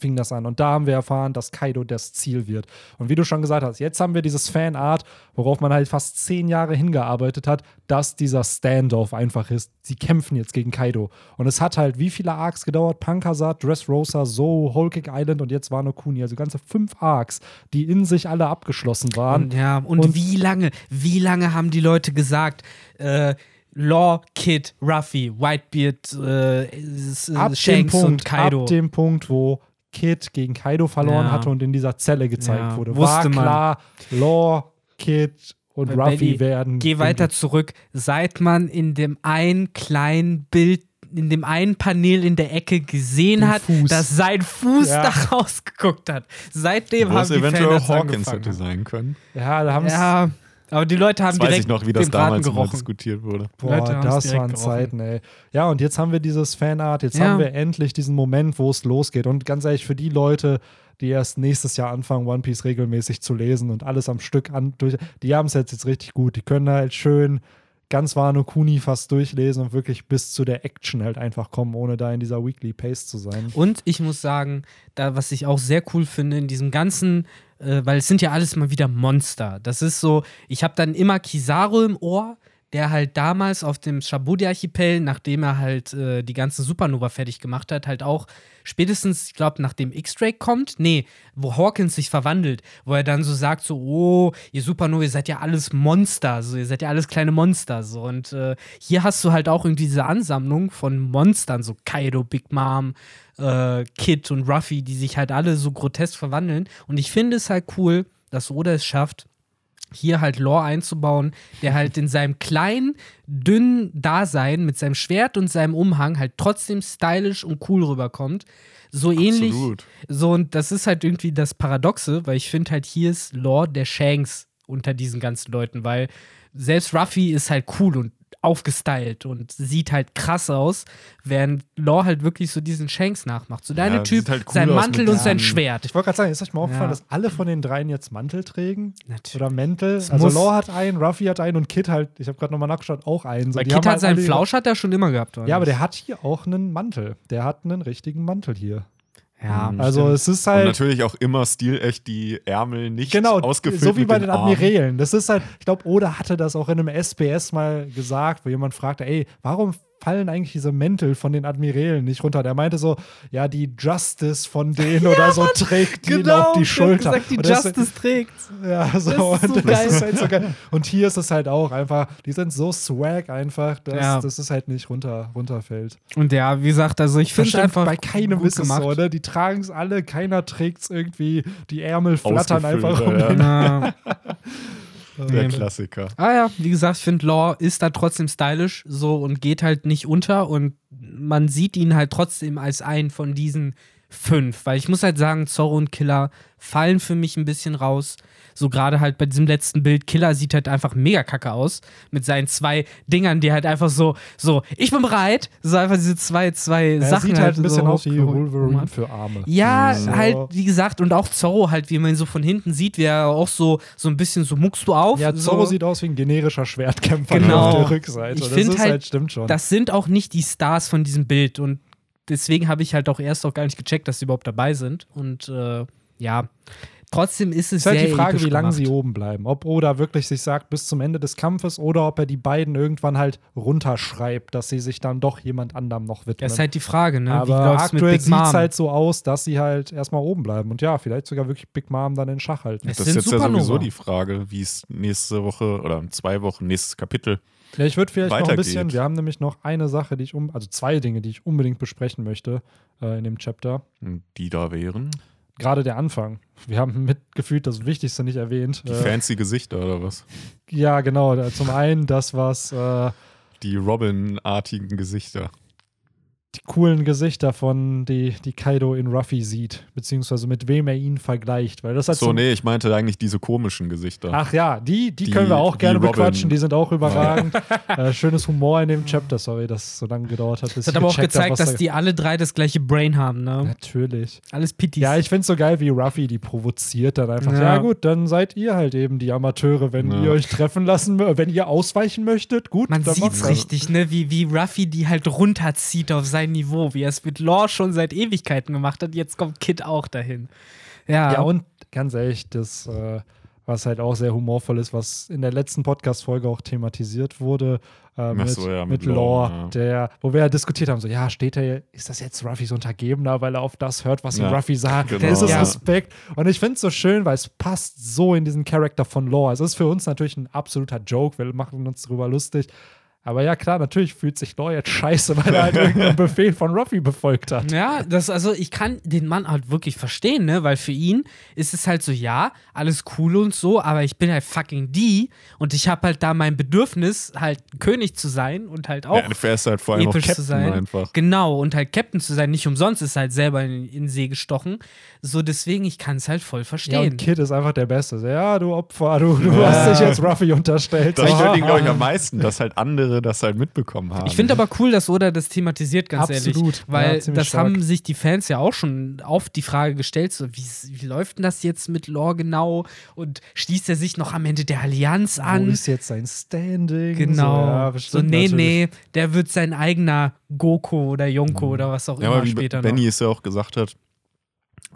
fing das an. Und da haben wir erfahren, dass Kaido das Ziel wird. Und wie du schon gesagt hast, jetzt haben wir dieses Fanart, worauf man halt fast zehn Jahre hingearbeitet hat, dass dieser Standoff einfach ist. Sie kämpfen jetzt gegen Kaido. Und es hat halt wie viele Arcs gedauert? Pankasat, Dressrosa, So, Whole Cake Island und jetzt Wano Kuni. Also ganze fünf Arcs, die in sich alle abgeschlossen waren. Und, ja, und, Und- wie lange, wie lange haben die Leute gesagt, äh, Law, Kid, Ruffy, Whitebeard, äh, Shanks und Punkt, Kaido. ab dem Punkt, wo Kid gegen Kaido verloren Ja. hatte und in dieser Zelle gezeigt Ja, wurde, wusste war man. klar, Law, Kid und Weil Ruffy Belly, werden. Geh weiter zurück, seit man in dem einen kleinen Bild, in dem einen Panel in der Ecke gesehen Den hat, Fuß. dass sein Fuß Ja. da rausgeguckt hat. Seitdem Wo haben es die eventuell Fans Hawkins hätte sein können. Ja, da haben es. Ja, aber die Leute haben Das weiß direkt ich noch, wie das den Braten damals gerochen. diskutiert wurde. Boah, das waren gerochen. Zeiten, ey. Ja, und jetzt haben wir dieses Fanart, jetzt Ja. haben wir endlich diesen Moment, wo es losgeht. Und ganz ehrlich, für die Leute, die erst nächstes Jahr anfangen, One Piece regelmäßig zu lesen und alles am Stück an, durch, die haben es jetzt, jetzt richtig gut. Die können halt schön ganz Wano Kuni fast durchlesen und wirklich bis zu der Action halt einfach kommen, ohne da in dieser Weekly Pace zu sein. Und ich muss sagen, da was ich auch sehr cool finde in diesem ganzen, äh, weil es sind ja alles mal wieder Monster. Das ist so, ich habe dann immer Kizaru im Ohr, der halt damals auf dem Shabudi-Archipel, nachdem er halt äh, die ganze Supernova fertig gemacht hat, halt auch spätestens, ich glaube, nachdem X-Drake kommt, nee, wo Hawkins sich verwandelt, wo er dann so sagt, so, oh, ihr Supernova, ihr seid ja alles Monster, so, ihr seid ja alles kleine Monster, so. Und äh, hier hast du halt auch irgendwie diese Ansammlung von Monstern, so Kaido, Big Mom, äh, Kid und Ruffy, die sich halt alle so grotesk verwandeln. Und ich finde es halt cool, dass Oda es schafft, hier halt Lore einzubauen, der halt in seinem kleinen, dünnen Dasein mit seinem Schwert und seinem Umhang halt trotzdem stylisch und cool rüberkommt. So ähnlich. Absolut. So, und das ist halt irgendwie das Paradoxe, weil ich finde halt, hier ist Lore der Shanks unter diesen ganzen Leuten, weil selbst Ruffy ist halt cool und aufgestylt und sieht halt krass aus, während Law halt wirklich so diesen Shanks nachmacht. So deine Ja, Typ, halt cool sein Mantel und sein Schwert. Ich wollte gerade sagen, ist euch mal aufgefallen, Ja. dass alle von den dreien jetzt Mantel trägen? Natürlich. Oder Mäntel? Es Also Law hat einen, Ruffy hat einen und Kid halt, ich habe gerade nochmal nachgeschaut, auch einen. So, Weil die Kit haben hat halt seinen Flausch hat er schon immer gehabt. oder Ja, aber der hat hier auch einen Mantel. Der hat einen richtigen Mantel hier. Ja, Also stimmt. es ist Und halt. natürlich auch immer stilecht die Ärmel nicht Genau, ausgefüllt so wie bei den den. Admirälen. Das ist halt, ich glaube, Oda hatte das auch in einem SBS mal gesagt, wo jemand fragte, ey, warum fallen eigentlich diese Mäntel von den Admirälen nicht runter? Der meinte so, ja, die Justice von denen oder so trägt die genau, auf die Schulter. hat gesagt, die Und das- Justice trägt. Ja, so, Das ist so und geil. ist halt so geil. Und hier ist es halt auch einfach, die sind so swag einfach, dass Ja. das ist halt nicht runter, runterfällt. Und ja, wie gesagt, also ich finde es einfach bei keinem gut ist es gemacht. so, ne? Die tragen es alle, keiner trägt es irgendwie, die Ärmel flattern einfach um ja. Der. Klassiker. Ah ja, wie gesagt, ich finde Law ist da trotzdem stylisch so und geht halt nicht unter und man sieht ihn halt trotzdem als einen von diesen fünf, weil ich muss halt sagen, Zorro und Killer fallen für mich ein bisschen raus. So gerade halt bei diesem letzten Bild, Killer sieht halt einfach mega kacke aus mit seinen zwei Dingern, die halt einfach so, so, ich bin bereit, so einfach diese zwei, zwei Er Sachen sieht halt ein bisschen so aus wie. Wolverine für Arme. Ja, So. halt, wie gesagt, und auch Zorro halt, wie man ihn so von hinten sieht, wie er auch so, so ein bisschen so muckst du auf. Ja, Zorro so. sieht aus wie ein generischer Schwertkämpfer Genau. auf der Rückseite. Ich das ist halt, halt, stimmt schon. Das sind auch nicht die Stars von diesem Bild und deswegen habe ich halt auch erst auch gar nicht gecheckt, dass sie überhaupt dabei sind. Und äh, ja, trotzdem ist es ist halt sehr die Frage, episch wie lange gemacht. sie oben bleiben. Ob Oda wirklich sich sagt, bis zum Ende des Kampfes oder ob er die beiden irgendwann halt runterschreibt, dass sie sich dann doch jemand anderem noch widmen. Das ist halt die Frage, ne? Aber aktuell sieht es halt so aus, dass sie halt erstmal oben bleiben. Und ja, vielleicht sogar wirklich Big Mom dann in Schach halten. Es Das ist jetzt ja Supernova. sowieso die Frage, wie es nächste Woche oder in zwei Wochen, nächstes Kapitel. Ja, ich würde vielleicht noch ein bisschen, wir haben nämlich noch eine Sache, die ich um, also zwei Dinge, die ich unbedingt besprechen möchte äh, in dem Chapter. Die da wären. Gerade der Anfang. Wir haben mitgefühlt das Wichtigste nicht erwähnt. Die Äh, fancy Gesichter oder was? ja, genau. Zum einen das, was äh, Die Robin-artigen Gesichter. Die coolen Gesichter von, die, die Kaido in Ruffy sieht, beziehungsweise mit wem er ihn vergleicht. Weil das hat So, zum- nee, ich meinte eigentlich diese komischen Gesichter. Ach ja, die, die, Die- können wir auch gerne Robin. bequatschen, die sind auch überragend. äh, schönes Humor in dem Chapter, sorry, dass es so lange gedauert hat. Bis Das hat aber auch hab, gezeigt, was dass da- die alle drei das gleiche Brain haben, ne? Natürlich. Alles Pittis. Ja, ich finde es so geil, wie Ruffy die provoziert dann einfach. Ja. Ja. gut, dann seid ihr halt eben die Amateure, wenn Ja. ihr euch treffen lassen, mö- wenn ihr ausweichen möchtet. Gut, Man sieht's macht das. richtig, ne? Wie, wie Ruffy die halt runterzieht auf sein Niveau, wie er es mit Law schon seit Ewigkeiten gemacht hat. Jetzt kommt Kid auch dahin. Ja, Ja, und ganz ehrlich, das, äh, was halt auch sehr humorvoll ist, was in der letzten Podcast-Folge auch thematisiert wurde, äh, mit, so, ja, mit mit Law, Law, ja. der, wo wir ja diskutiert haben, so, ja, steht er, ist das jetzt Ruffys Untergebener, weil er auf das hört, was ihm Ja, Ruffy sagt? genau, ist es ja. Respekt? Und ich finde es so schön, weil es passt so in diesen Charakter von Law. Es ist für uns natürlich ein absoluter Joke, wir machen uns darüber lustig. Aber ja, klar, natürlich fühlt sich Law jetzt scheiße, weil er halt irgendeinen Befehl von Ruffy befolgt hat. Ja, das, also ich kann den Mann halt wirklich verstehen, ne? Weil für ihn ist es halt so, ja, alles cool und so, aber ich bin halt fucking die und ich habe halt da mein Bedürfnis, halt König zu sein und halt auch Ja, du fährst halt vor allem auch episch Captain zu sein. einfach. Genau, und halt Captain zu sein, nicht umsonst ist halt selber in, in den See gestochen. So, deswegen, ich kann es halt voll Ja, verstehen. und Kid ist einfach der Beste. So, ja, du Opfer, du, du hast dich jetzt Ruffy unterstellt. Das stört ihn, glaube ich, am meisten, dass halt andere das halt mitbekommen haben. Ich finde aber cool, dass Oda das thematisiert, ganz Absolut. ehrlich. Ja, Weil ziemlich das stark. haben sich die Fans ja auch schon auf die Frage gestellt: so, wie, wie läuft denn das jetzt mit Lore genau? Und schließt er sich noch am Ende der Allianz Wo an? ist jetzt sein Standing? Genau. So, ja, So, bestimmt nee, natürlich. nee, der wird sein eigener Goku oder Yonko Mhm. oder was auch ja, immer wie später Benny noch. es ja auch gesagt hat,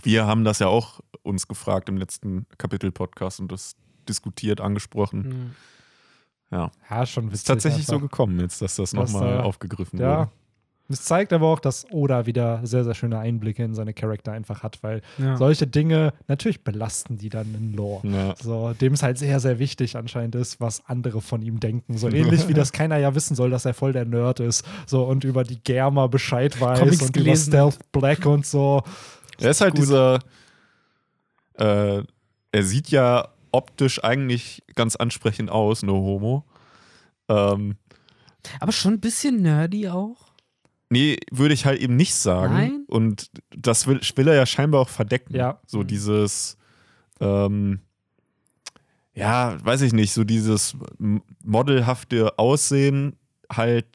wir haben das ja auch uns gefragt im letzten Kapitel-Podcast und das diskutiert, angesprochen. Hm. Ja. Ja, schon witzig. Ist tatsächlich so einfach. gekommen jetzt, dass das nochmal da- aufgegriffen Ja. wurde. Es zeigt aber auch, dass Oda wieder sehr, sehr schöne Einblicke in seine Charakter einfach hat, weil Ja. solche Dinge, natürlich belasten die dann in Lore. Ja. So, dem es halt sehr, sehr wichtig anscheinend ist, was andere von ihm denken. So ähnlich wie das keiner ja wissen soll, dass er voll der Nerd ist. So und über die Germa Bescheid weiß Comics und gelesen über Stealth Black und so. Er ist halt Gut. dieser, äh, er sieht ja optisch eigentlich ganz ansprechend aus, no homo. Ähm, Aber schon ein bisschen nerdy auch. nee, würde ich halt eben nicht sagen. Nein? Und das will, will er ja scheinbar auch verdecken. Ja. So dieses, ähm, ja, weiß ich nicht, so dieses modelhafte Aussehen halt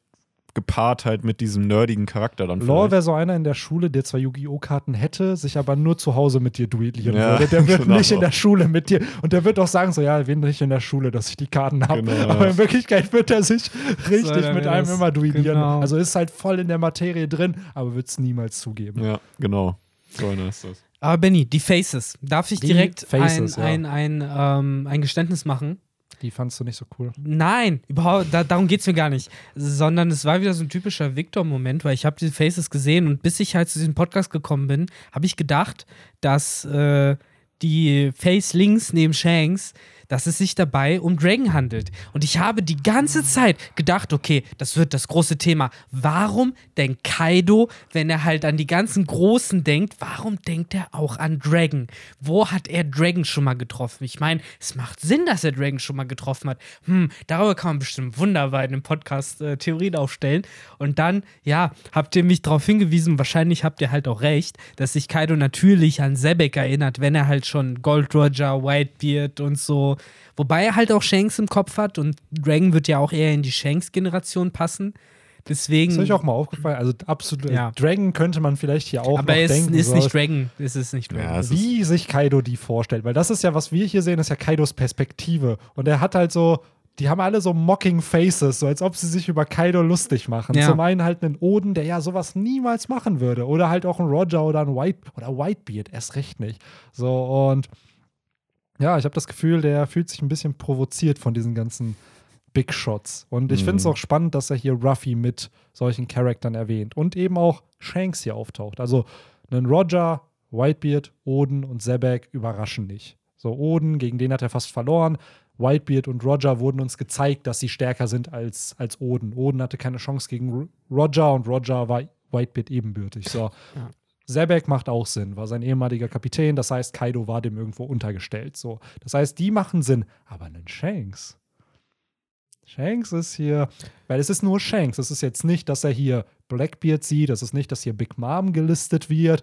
gepaart halt mit diesem nerdigen Charakter dann Lore wäre so einer in der Schule, der zwar Yu-Gi-Oh! Karten hätte, sich aber nur zu Hause mit dir duellieren Ja, würde. Der wird genau. nicht in der Schule mit dir. Und der wird auch sagen: So, ja, wen nicht in der Schule, dass ich die Karten habe. Genau, aber ja. in Wirklichkeit wird er sich richtig mit einem das- immer duellieren. genau. Also ist halt voll in der Materie drin, aber wird es niemals zugeben. Ja, genau. So einer ist das. Aber Benny, die Faces. Darf ich Die direkt Faces, ja. ein, ein, ein, ähm, ein Geständnis machen? Die fandst du nicht so cool. Nein, überhaupt, da, darum geht es mir gar nicht. Sondern es war wieder so ein typischer Victor-Moment, weil ich habe diese Faces gesehen und bis ich halt zu diesem Podcast gekommen bin, habe ich gedacht, dass äh, die Face links neben Shanks, dass es sich dabei um Dragon handelt. Und ich habe die ganze Zeit gedacht, okay, das wird das große Thema. Warum denkt Kaido, wenn er halt an die ganzen Großen denkt, warum denkt er auch an Dragon? Wo hat er Dragon schon mal getroffen? Ich meine, es macht Sinn, dass er Dragon schon mal getroffen hat. Hm, darüber kann man bestimmt wunderbar in dem Podcast äh, Theorien aufstellen. Und dann, ja, habt ihr mich darauf hingewiesen, wahrscheinlich habt ihr halt auch recht, dass sich Kaido natürlich an Sebek erinnert, wenn er halt schon Gold Roger, Whitebeard und so. Wobei er halt auch Shanks im Kopf hat und Dragon wird ja auch eher in die Shanks-Generation passen. Deswegen. Ist euch auch mal aufgefallen? Also absolut. Ja. Dragon könnte man vielleicht hier auch aber noch es denken. ist nicht Dragon. Es ist nicht Dragon. Ja, es ist, wie sich Kaido die vorstellt. Weil das ist ja, was wir hier sehen, ist ja Kaidos Perspektive. Und er hat halt so, die haben alle so mocking Faces, so als ob sie sich über Kaido lustig machen. Ja. Zum einen halt einen Oden, der ja sowas niemals machen würde. Oder halt auch ein Roger oder ein White oder Whitebeard, erst recht nicht. So, und ja, ich habe das Gefühl, der fühlt sich ein bisschen provoziert von diesen ganzen Big Shots. Und ich Mhm. finde es auch spannend, dass er hier Ruffy mit solchen Charaktern erwähnt. Und eben auch Shanks hier auftaucht. Also einen Roger, Whitebeard, Oden und Zebek überraschen nicht. So, Oden, gegen den hat er fast verloren. Whitebeard und Roger wurden uns gezeigt, dass sie stärker sind als, als Oden. Oden hatte keine Chance gegen Ro- Roger und Roger war Whitebeard ebenbürtig. So. Ja. Zebek macht auch Sinn, war sein ehemaliger Kapitän. Das heißt, Kaido war dem irgendwo untergestellt. So. Das heißt, die machen Sinn. Aber einen Shanks. Shanks ist hier, weil es ist nur Shanks. Es ist jetzt nicht, dass er hier Blackbeard sieht. Es ist nicht, dass hier Big Mom gelistet wird.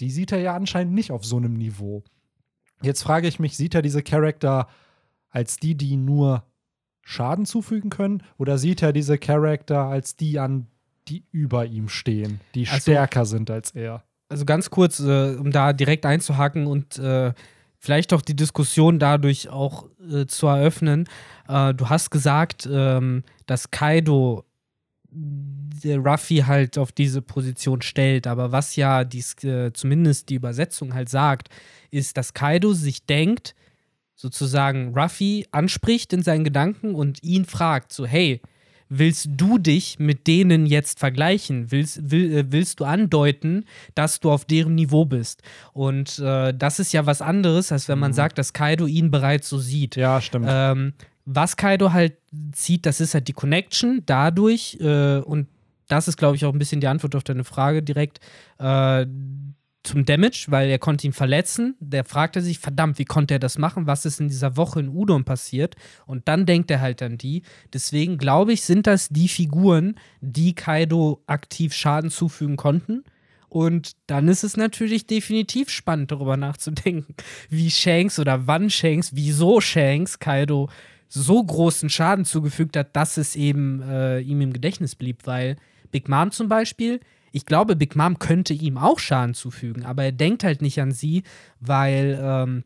Die sieht er ja anscheinend nicht auf so einem Niveau. Jetzt frage ich mich, sieht er diese Charakter als die, die nur Schaden zufügen können? Oder sieht er diese Charakter als die an, die über ihm stehen, die Also- stärker sind als er? Also ganz kurz, äh, um da direkt einzuhaken und äh, vielleicht auch die Diskussion dadurch auch äh, zu eröffnen. Äh, du hast gesagt, ähm, dass Kaido der Ruffy halt auf diese Position stellt, aber was ja dies, äh, zumindest die Übersetzung halt sagt, ist, dass Kaido sich denkt, sozusagen Ruffy anspricht in seinen Gedanken und ihn fragt, so hey, willst du dich mit denen jetzt vergleichen? Willst, will, äh, willst du andeuten, dass du auf deren Niveau bist? Und äh, das ist ja was anderes, als wenn man sagt, dass Kaido ihn bereits so sieht. Ja, stimmt. Ähm, was Kaido halt zieht, das ist halt die Connection dadurch äh, und das ist, glaube ich, auch ein bisschen die Antwort auf deine Frage direkt äh, zum Damage, weil er konnte ihn verletzen. Der fragte sich, verdammt, wie konnte er das machen? Was ist in dieser Woche in Udon passiert? Und dann denkt er halt an die. Deswegen glaube ich, sind das die Figuren, die Kaido aktiv Schaden zufügen konnten. Und dann ist es natürlich definitiv spannend, darüber nachzudenken, wie Shanks oder wann Shanks, wieso Shanks Kaido so großen Schaden zugefügt hat, dass es eben äh, ihm im Gedächtnis blieb. Weil Big Mom zum Beispiel, ich glaube, Big Mom könnte ihm auch Schaden zufügen, aber er denkt halt nicht an sie, weil ähm,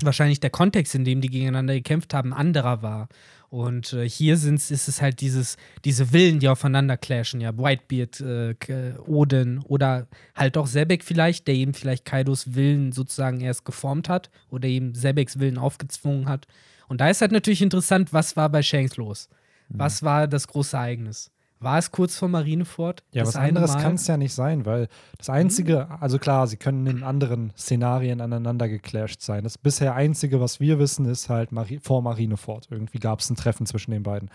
wahrscheinlich der Kontext, in dem die gegeneinander gekämpft haben, anderer war. Und äh, hier sind's, ist es halt dieses, diese Willen, die aufeinander clashen, ja, Whitebeard, äh, Odin oder halt auch Sebek vielleicht, der eben vielleicht Kaidos Willen sozusagen erst geformt hat oder eben Sebeks Willen aufgezwungen hat. Und da ist halt natürlich interessant, was war bei Shanks los? Was war das große Ereignis? War es kurz vor Marineford? Ja, das was anderes kann es ja nicht sein, weil das Einzige, also klar, sie können in anderen Szenarien aneinander geclasht sein. Das bisher Einzige, was wir wissen, ist halt Mari vor Marineford. Irgendwie gab es ein Treffen zwischen den beiden.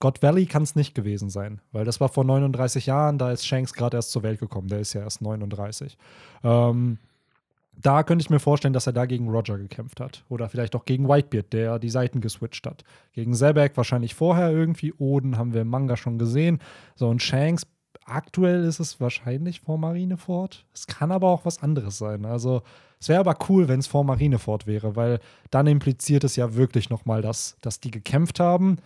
God Valley kann es nicht gewesen sein, weil das war vor 39 Jahren, da ist Shanks gerade erst zur Welt gekommen, der ist ja erst 39. Ähm, da könnte ich mir vorstellen, dass er da gegen Roger gekämpft hat. Oder vielleicht auch gegen Whitebeard, der die Seiten geswitcht hat. Gegen Zebek wahrscheinlich vorher irgendwie. Oden haben wir im Manga schon gesehen. So, und Shanks, aktuell ist es wahrscheinlich vor Marineford. Es kann aber auch was anderes sein. Also, es wäre aber cool, wenn es vor Marineford wäre, weil dann impliziert es ja wirklich nochmal, dass, dass die gekämpft haben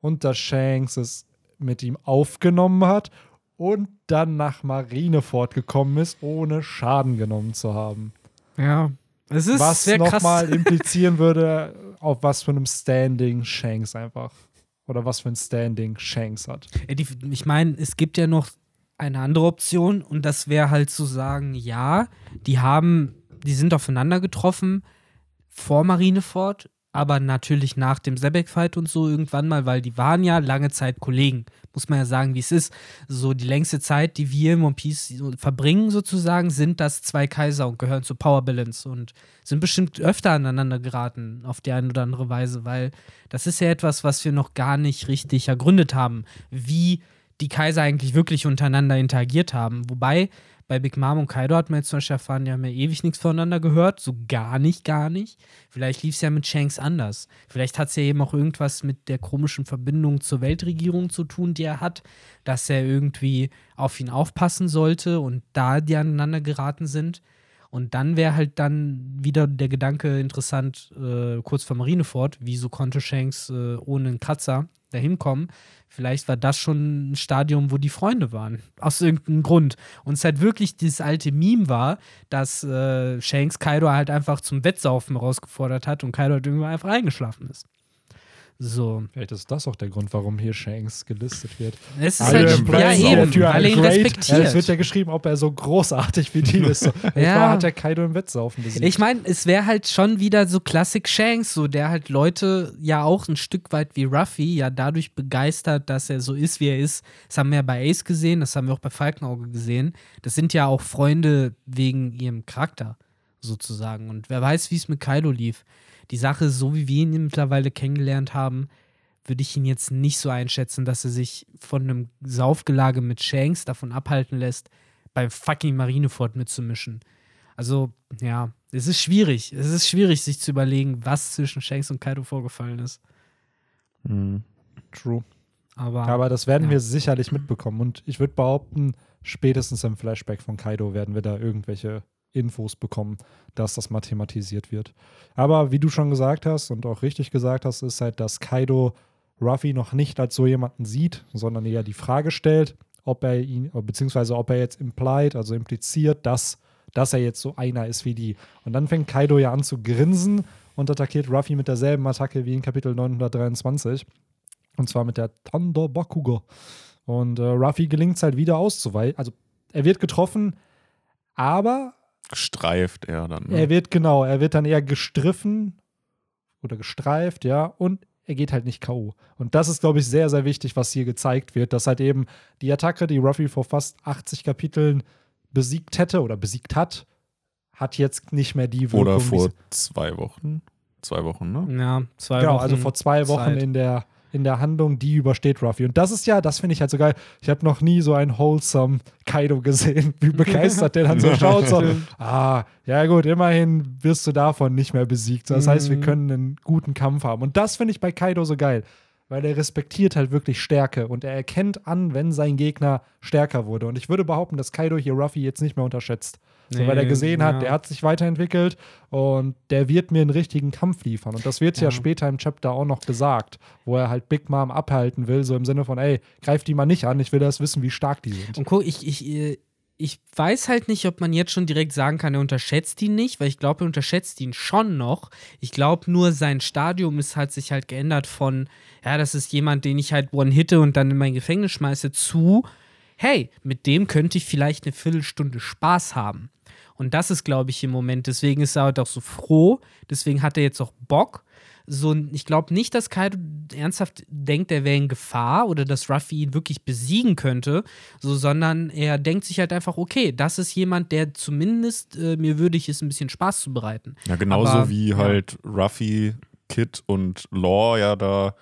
und dass Shanks es mit ihm aufgenommen hat und dann nach Marineford gekommen ist, ohne Schaden genommen zu haben. Ja. Es ist was nochmal implizieren würde, auf was für einem Standing Shanks einfach. Oder was für ein Standing Shanks hat. Ich meine, es gibt ja noch eine andere Option und das wäre halt zu sagen, ja, die haben, die sind aufeinander getroffen vor Marineford, aber natürlich nach dem Sebek-Fight und so irgendwann mal, weil die waren ja lange Zeit Kollegen. Muss man ja sagen, wie es ist. So die längste Zeit, die wir im One Piece verbringen, sozusagen, sind das zwei Kaiser und gehören zur Power Balance und sind bestimmt öfter aneinander geraten, auf die eine oder andere Weise, weil das ist ja etwas, was wir noch gar nicht richtig ergründet haben, wie die Kaiser eigentlich wirklich untereinander interagiert haben. Wobei bei Big Mom und Kaido hat man jetzt zum Beispiel erfahren, die haben ja ewig nichts voneinander gehört. So gar nicht, gar nicht. Vielleicht lief es ja mit Shanks anders. Vielleicht hat es ja eben auch irgendwas mit der komischen Verbindung zur Weltregierung zu tun, die er hat, dass er irgendwie auf ihn aufpassen sollte und da die aneinander geraten sind. Und dann wäre halt dann wieder der Gedanke interessant, äh, kurz vor Marineford, wieso konnte Shanks äh, ohne einen Kratzer dahin kommen? Vielleicht war das schon ein Stadium, wo die Freunde waren. Aus irgendeinem Grund. Und es halt wirklich dieses alte Meme war, dass äh, Shanks Kaido halt einfach zum Wettsaufen herausgefordert hat und Kaido halt irgendwann einfach eingeschlafen ist. So. Vielleicht ist das auch der Grund, warum hier Shanks gelistet wird. Es ist halt, ja eben, weil er ihn respektiert. Ja, es wird ja geschrieben, ob er so großartig wie die ist. So, Ja. ja. hat der Kaido im Wettsaufen besiegt. Ich meine, es wäre halt schon wieder so Classic Shanks, so der halt Leute ja auch ein Stück weit wie Ruffy ja dadurch begeistert, dass er so ist, wie er ist. Das haben wir ja bei Ace gesehen, das haben wir auch bei Falkenauge gesehen. Das sind ja auch Freunde wegen ihrem Charakter sozusagen. Und wer weiß, wie es mit Kaido lief. Die Sache, so wie wir ihn mittlerweile kennengelernt haben, würde ich ihn jetzt nicht so einschätzen, dass er sich von einem Saufgelage mit Shanks davon abhalten lässt, beim fucking Marineford mitzumischen. Also, ja, es ist schwierig. Es ist schwierig, sich zu überlegen, was zwischen Shanks und Kaido vorgefallen ist. Mhm. True. Aber, Aber das werden ja. wir sicherlich mitbekommen. Und ich würde behaupten, spätestens im Flashback von Kaido werden wir da irgendwelche Infos bekommen, dass das mal thematisiert wird. Aber wie du schon gesagt hast und auch richtig gesagt hast, ist halt, dass Kaido Ruffy noch nicht als so jemanden sieht, sondern eher die Frage stellt, ob er ihn, beziehungsweise ob er jetzt implied, also impliziert, dass, dass er jetzt so einer ist wie die. Und dann fängt Kaido ja an zu grinsen und attackiert Ruffy mit derselben Attacke wie in Kapitel 923. Und zwar mit der Thunder Bakugo. Und äh, Ruffy gelingt es halt wieder auszuweichen. Also er wird getroffen, aber Streift er dann. Ne? er wird genau, er wird dann eher gestriffen oder gestreift, ja, und er geht halt nicht K.O. Und das ist, glaube ich, sehr, sehr wichtig, was hier gezeigt wird, dass halt eben die Attacke, die Ruffy vor fast 80 Kapiteln besiegt hätte oder besiegt hat, hat jetzt nicht mehr die Wirkung. Oder vor zwei Wochen. Zwei Wochen, ne? ja, zwei Genau, Wochen. also vor zwei Wochen Zeit. in der, in der Handlung, die übersteht Ruffy. Und das ist ja, das finde ich halt so geil. Ich habe noch nie so einen wholesome Kaido gesehen, wie begeistert der dann so schaut. So, ah, ja gut, immerhin wirst du davon nicht mehr besiegt. Das heißt, wir Mhm. können einen guten Kampf haben. Und das finde ich bei Kaido so geil. Weil er respektiert halt wirklich Stärke und er erkennt an, wenn sein Gegner stärker wurde. Und ich würde behaupten, dass Kaido hier Ruffy jetzt nicht mehr unterschätzt. So, weil er Nee, gesehen hat, ja. der hat sich weiterentwickelt und der wird mir einen richtigen Kampf liefern. Und das wird ja. Ja. später im Chapter auch noch gesagt, wo er halt Big Mom abhalten will, so im Sinne von, ey, greif die mal nicht an, ich will das wissen, wie stark die sind. Und guck, ich, ich, äh, ich weiß halt nicht, ob man jetzt schon direkt sagen kann, er unterschätzt ihn nicht, weil ich glaube, er unterschätzt ihn schon noch. Ich glaube nur, sein Stadium ist halt sich halt geändert von, ja, das ist jemand, den ich halt one-hitte und dann in mein Gefängnis schmeiße, zu, hey, mit dem könnte ich vielleicht eine Viertelstunde Spaß haben. Und das ist, glaube ich, im Moment. Deswegen ist er halt auch so froh. Deswegen hat er jetzt auch Bock. So, ich glaube nicht, dass Kaido ernsthaft denkt, er wäre in Gefahr oder dass Ruffy ihn wirklich besiegen könnte, so, sondern er denkt sich halt einfach, okay, das ist jemand, der zumindest äh, mir würdig ist, ein bisschen Spaß zu bereiten. Ja, genauso Aber, wie ja. halt Ruffy, Kid und Law ja da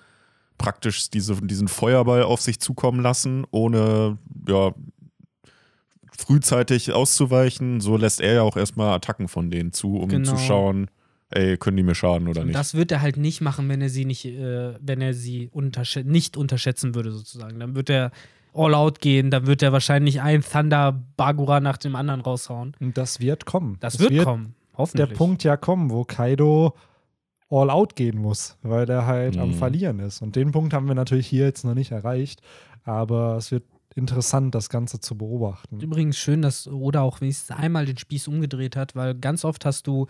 praktisch diese, diesen Feuerball auf sich zukommen lassen, ohne ja, frühzeitig auszuweichen. So lässt er ja auch erstmal Attacken von denen zu, um Genau. zu schauen, ey, können die mir schaden oder Und nicht. das wird er halt nicht machen, wenn er sie nicht, äh, wenn er sie unterschä nicht unterschätzen würde, sozusagen. Dann wird er all out gehen, dann wird er wahrscheinlich ein Thunder Bagura nach dem anderen raushauen. Und das wird kommen. Das Es wird, kommen. der Hoffentlich. Punkt ja kommen, wo Kaido all out gehen muss, weil er halt am Mhm. Verlieren ist. Und den Punkt haben wir natürlich hier jetzt noch nicht erreicht. Aber es wird interessant, das Ganze zu beobachten. Übrigens schön, dass Oda auch wenigstens einmal den Spieß umgedreht hat, weil ganz oft hast du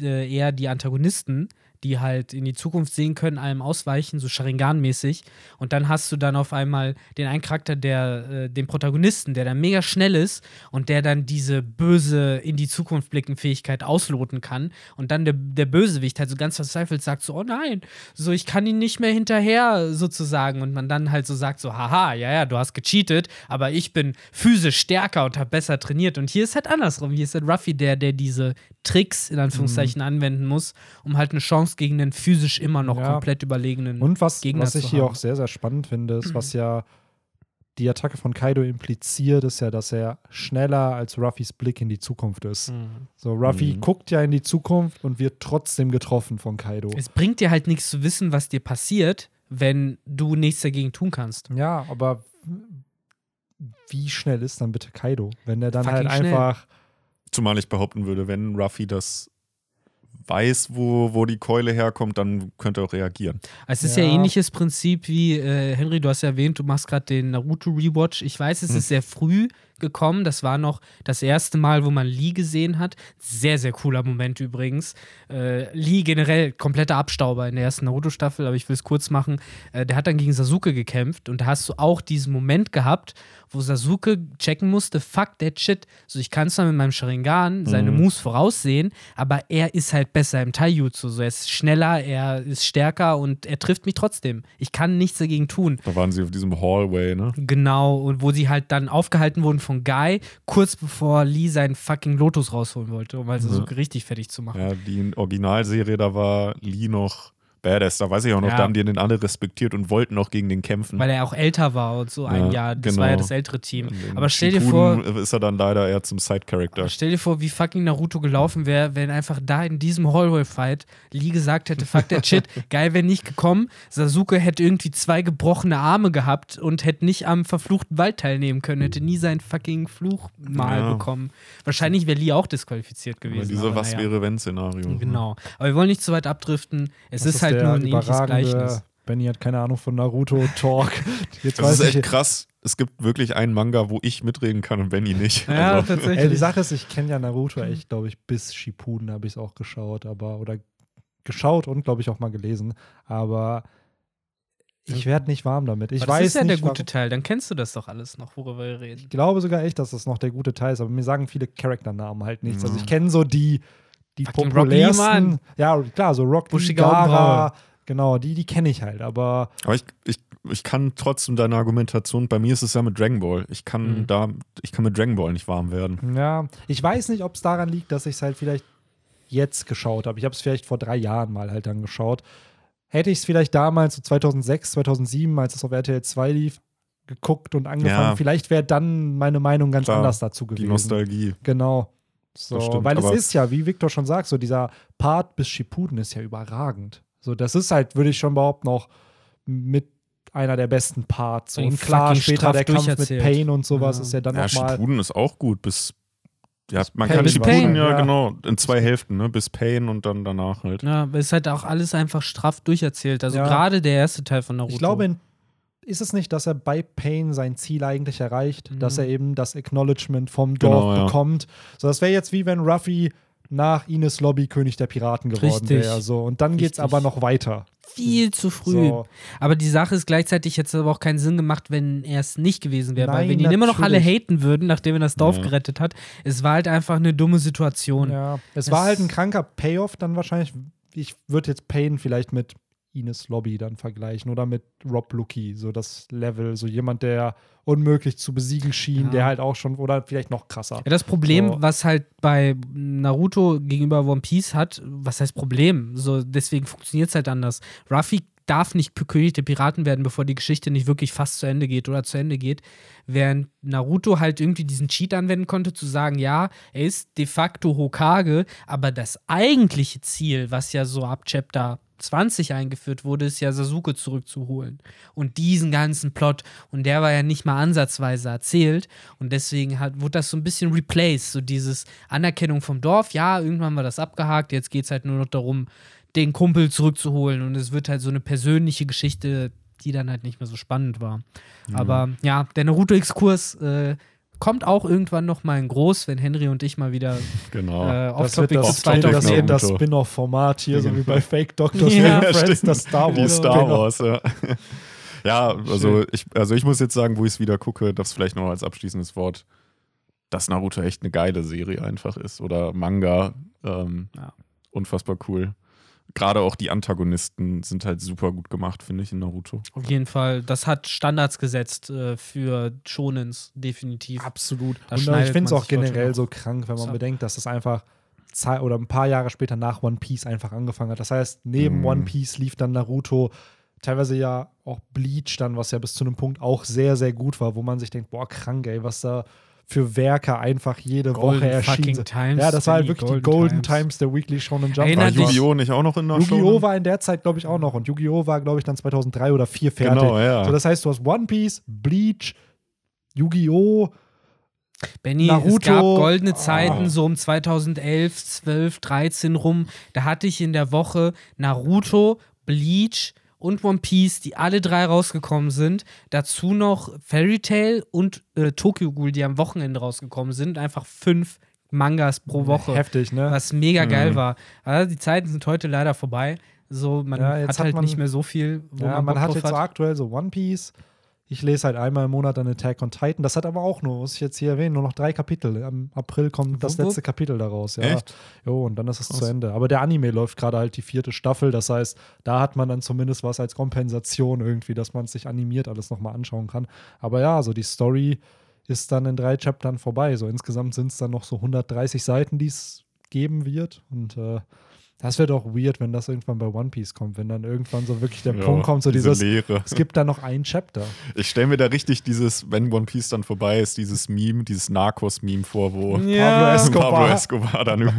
äh, eher die Antagonisten, die halt in die Zukunft sehen können, allem ausweichen, so Sharingan-mäßig. Und dann hast du dann auf einmal den einen Charakter, der, äh, den Protagonisten, der dann mega schnell ist und der dann diese böse in die Zukunft blicken Fähigkeit ausloten kann. Und dann der, der Bösewicht halt so ganz verzweifelt sagt so, oh nein, so ich kann ihn nicht mehr hinterher sozusagen. Und man dann halt so sagt so, haha, ja, ja, du hast gecheatet, aber ich bin physisch stärker und habe besser trainiert. Und hier ist halt andersrum. Hier ist halt Ruffy der, der diese Tricks in Anführungszeichen anwenden muss, um halt eine Chance gegen den physisch immer noch Ja. komplett überlegenen Und was, Gegner was ich zu hier haben. auch sehr, sehr spannend finde, ist, was ja die Attacke von Kaido impliziert, ist ja, dass er schneller als Ruffys Blick in die Zukunft ist. Mhm. So, Ruffy Mhm. guckt ja in die Zukunft und wird trotzdem getroffen von Kaido. Es bringt dir halt nichts zu wissen, was dir passiert, wenn du nichts dagegen tun kannst. Ja, aber wie schnell ist dann bitte Kaido? Wenn er dann Fucking halt schnell. einfach. Zumal ich behaupten würde, wenn Ruffy das weiß, wo, wo die Keule herkommt, dann könnte er auch reagieren. Es ist ja, Ja. ähnliches Prinzip wie, äh, Henry, du hast ja erwähnt, du machst gerade den Naruto-Rewatch. Ich weiß, es Hm. ist sehr früh gekommen. Das war noch das erste Mal, wo man Lee gesehen hat. Sehr, sehr cooler Moment übrigens. Äh, Lee generell kompletter Abstauber in der ersten Naruto-Staffel, aber ich will es kurz machen. Äh, der hat dann gegen Sasuke gekämpft und da hast du auch diesen Moment gehabt, wo Sasuke checken musste, fuck that shit. So, ich kann zwar mit meinem Sharingan seine Mhm. Moves voraussehen, aber er ist halt besser im Taijutsu. So, er ist schneller, er ist stärker und er trifft mich trotzdem. Ich kann nichts dagegen tun. Da waren sie auf diesem Hallway, ne? Genau, und wo sie halt dann aufgehalten wurden von Guy, kurz bevor Lee seinen fucking Lotus rausholen wollte, um halt Sasuke richtig fertig zu machen. Ja, die Originalserie, da war Lee noch Badass. Da weiß ich auch noch, Ja. da haben die den alle respektiert und wollten auch gegen den kämpfen. Weil er auch älter war und so ein Ja, Jahr. Das genau. war ja das ältere Team. Aber stell dir vor, ist er dann leider eher zum Side-Character. Stell dir vor, wie fucking Naruto gelaufen wäre, wenn einfach da in diesem Hallway-Fight Lee gesagt hätte, fuck der Shit, geil wäre nicht gekommen. Sasuke hätte irgendwie zwei gebrochene Arme gehabt und hätte nicht am verfluchten Wald teilnehmen können, hätte nie seinen fucking Fluch mal Ja. bekommen. Wahrscheinlich wäre Lee auch disqualifiziert Aber gewesen. diese aber Was naja. wäre wenn Szenario. Genau. Aber wir wollen nicht zu weit abdriften. Es Das ist, halt der nur ein ähnliches überragende- Gleichnis. Benny hat keine Ahnung von Naruto Talk. Jetzt Das weiß ist echt ich, krass. Es gibt wirklich einen Manga, wo ich mitreden kann und Benny nicht. Ja, Also, tatsächlich. Ey, die Sache ist, ich kenne ja Naruto echt, glaube ich, bis Shippuden habe ich es auch geschaut, aber oder geschaut und glaube ich auch mal gelesen, aber ich werde nicht warm damit. Ich Aber das weiß ist ja nicht, der gute Teil. Dann kennst du das doch alles noch, worüber wir reden. Ich glaube sogar echt, dass das noch der gute Teil ist, aber mir sagen viele Charakternamen halt nichts. Also Ja. ich kenne so die die Fucking Rock populärsten. Mann. Ja, klar, so Rock Gara, genau, die die kenne ich halt, aber Aber ich, ich, ich kann trotzdem deine Argumentation, bei mir ist es ja mit Dragon Ball. Ich kann Mhm. da, ich kann mit Dragon Ball nicht warm werden. Ja, ich weiß nicht, ob es daran liegt, dass ich es halt vielleicht jetzt geschaut habe. Ich habe es vielleicht vor drei Jahren mal halt dann geschaut. Hätte ich es vielleicht damals, so 2006, 2007, als es auf RTL 2 lief, geguckt und angefangen, Ja. vielleicht wäre dann meine Meinung ganz Klar, anders dazu Die gewesen. Nostalgie. Genau. So, Das stimmt, weil es ist ja, wie Victor schon sagt, so dieser Part bis Shippuden ist ja überragend. So, das ist halt, würde ich schon behaupten, auch mit einer der besten Parts. Und klar, später der Kampf mit. Pain und sowas Ja. ist ja dann Ja, nochmal. Shippuden ist auch gut bis. Ja, man Pain kann Shippuden, Pain, ja, ja. genau, in zwei Hälften, ne? Bis Pain und dann danach halt. Ja, aber es ist halt auch alles einfach straff durcherzählt. Also Ja. gerade der erste Teil von Naruto. Ich glaube, in- ist es nicht, dass er bei Pain sein Ziel eigentlich erreicht, Mhm. dass er eben das Acknowledgement vom Dorf Genau, ja. bekommt. So, das wäre jetzt wie wenn Ruffy nach Ines Lobby König der Piraten geworden wäre. So. Und dann geht es aber noch weiter. viel zu früh. So. Aber die Sache ist gleichzeitig jetzt aber auch keinen Sinn gemacht, wenn er es nicht gewesen wäre. Weil wenn ihn immer noch alle natürlich. haten würden, nachdem er das Dorf Ja. gerettet hat, es war halt einfach eine dumme Situation. Ja. Es Es- war halt ein kranker Payoff dann wahrscheinlich. Ich würde jetzt Pain vielleicht mit Ines Lobby dann vergleichen oder mit Rob Lucky, so das Level, so jemand, der unmöglich zu besiegen schien, Ja. der halt auch schon, oder vielleicht noch krasser. Ja, das Problem, So. was halt bei Naruto gegenüber One Piece hat, was heißt Problem? So, deswegen funktioniert es halt anders. Ruffy darf nicht König der Piraten werden, bevor die Geschichte nicht wirklich fast zu Ende geht oder zu Ende geht. Während Naruto halt irgendwie diesen Cheat anwenden konnte, zu sagen, ja, er ist de facto Hokage, aber das eigentliche Ziel, was ja so ab Chapter 20 eingeführt wurde, ist ja Sasuke zurückzuholen. Und diesen ganzen Plot, und der war ja nicht mal ansatzweise erzählt. Und deswegen hat, wurde das so ein bisschen replaced. So dieses Anerkennung vom Dorf, ja, irgendwann war das abgehakt, jetzt geht es halt nur noch darum, den Kumpel zurückzuholen. Und es wird halt so eine persönliche Geschichte, die dann halt nicht mehr so spannend war. Mhm. Aber ja, der Naruto-Exkurs äh, kommt auch irgendwann noch mal in groß, wenn Henry und ich mal wieder Genau. äh, Das das, zweit Topic das, wird aufnehmen. das Naruto. Spin-off-Format hier, so wie bei Fake Doctors Ja, Friends, das Star Die Wars. Star Spin-off. Wars, ja. ja, also ich, also ich muss jetzt sagen, wo ich es wieder gucke, das vielleicht noch als abschließendes Wort, dass Naruto echt eine geile Serie einfach ist oder Manga. Ähm, Ja. Unfassbar cool. Gerade auch die Antagonisten sind halt super gut gemacht, finde ich, in Naruto. Auf jeden Fall, das hat Standards gesetzt äh, für Shonens, definitiv. Absolut. Da Und ich schneidet finde es auch generell so krank, wenn man ab. bedenkt, dass das einfach oder ein paar Jahre später nach One Piece einfach angefangen hat. Das heißt, neben Mhm. One Piece lief dann Naruto, teilweise ja auch Bleach dann, was ja bis zu einem Punkt auch sehr, sehr gut war, wo man sich denkt, boah, krank, ey, was da für Werke einfach jede Golden Woche erschienen sind. Times, ja, das war halt wirklich Golden die Golden Times. Times, der Weekly Shonen Jump. War Erinnert dich- Yu-Gi-Oh! nicht auch noch in der Yu-Gi-Oh! War in der Zeit, glaube ich, auch noch. Und Yu-Gi-Oh! war, glaube ich, dann 2003 oder 2004 fertig. Genau, ja. So, das heißt, du hast One Piece, Bleach, Yu-Gi-Oh! Benny, es gab goldene Zeiten, Ah. so um 2011, 12, 13 rum. Da hatte ich in der Woche Naruto, Bleach und One Piece, die alle drei rausgekommen sind. Dazu noch Fairy Tail und äh, Tokyo Ghoul, die am Wochenende rausgekommen sind. Einfach fünf Mangas pro Woche. Heftig, ne? was mega geil Mhm. war. Aber die Zeiten sind heute leider vorbei. So, man Ja, jetzt hat hat halt man- nicht mehr so viel, wo ja, man, man hat jetzt so aktuell so One Piece. Ich lese halt einmal im Monat dann Attack on Titan. Das hat aber auch nur, muss ich jetzt hier erwähnen, nur noch drei Kapitel. Im April kommt das Wupp, wupp. letzte Kapitel daraus. Ja. Echt? Jo, und dann ist es Krass. zu Ende. Aber der Anime läuft gerade halt die vierte Staffel. Das heißt, da hat man dann zumindest was als Kompensation irgendwie, dass man sich animiert alles nochmal anschauen kann. Aber ja, so die Story ist dann in drei Chaptern vorbei. So insgesamt sind es dann noch so 130 Seiten, die es geben wird. Und äh, das wird auch weird, wenn das irgendwann bei One Piece kommt, wenn dann irgendwann so wirklich der Ja, Punkt kommt, so diese dieses, Leere. es gibt da noch ein Chapter. Ich stelle mir da richtig dieses, wenn One Piece dann vorbei ist, dieses Meme, dieses Narcos-Meme vor, wo Ja. Pablo Escobar. Pablo Escobar dann über,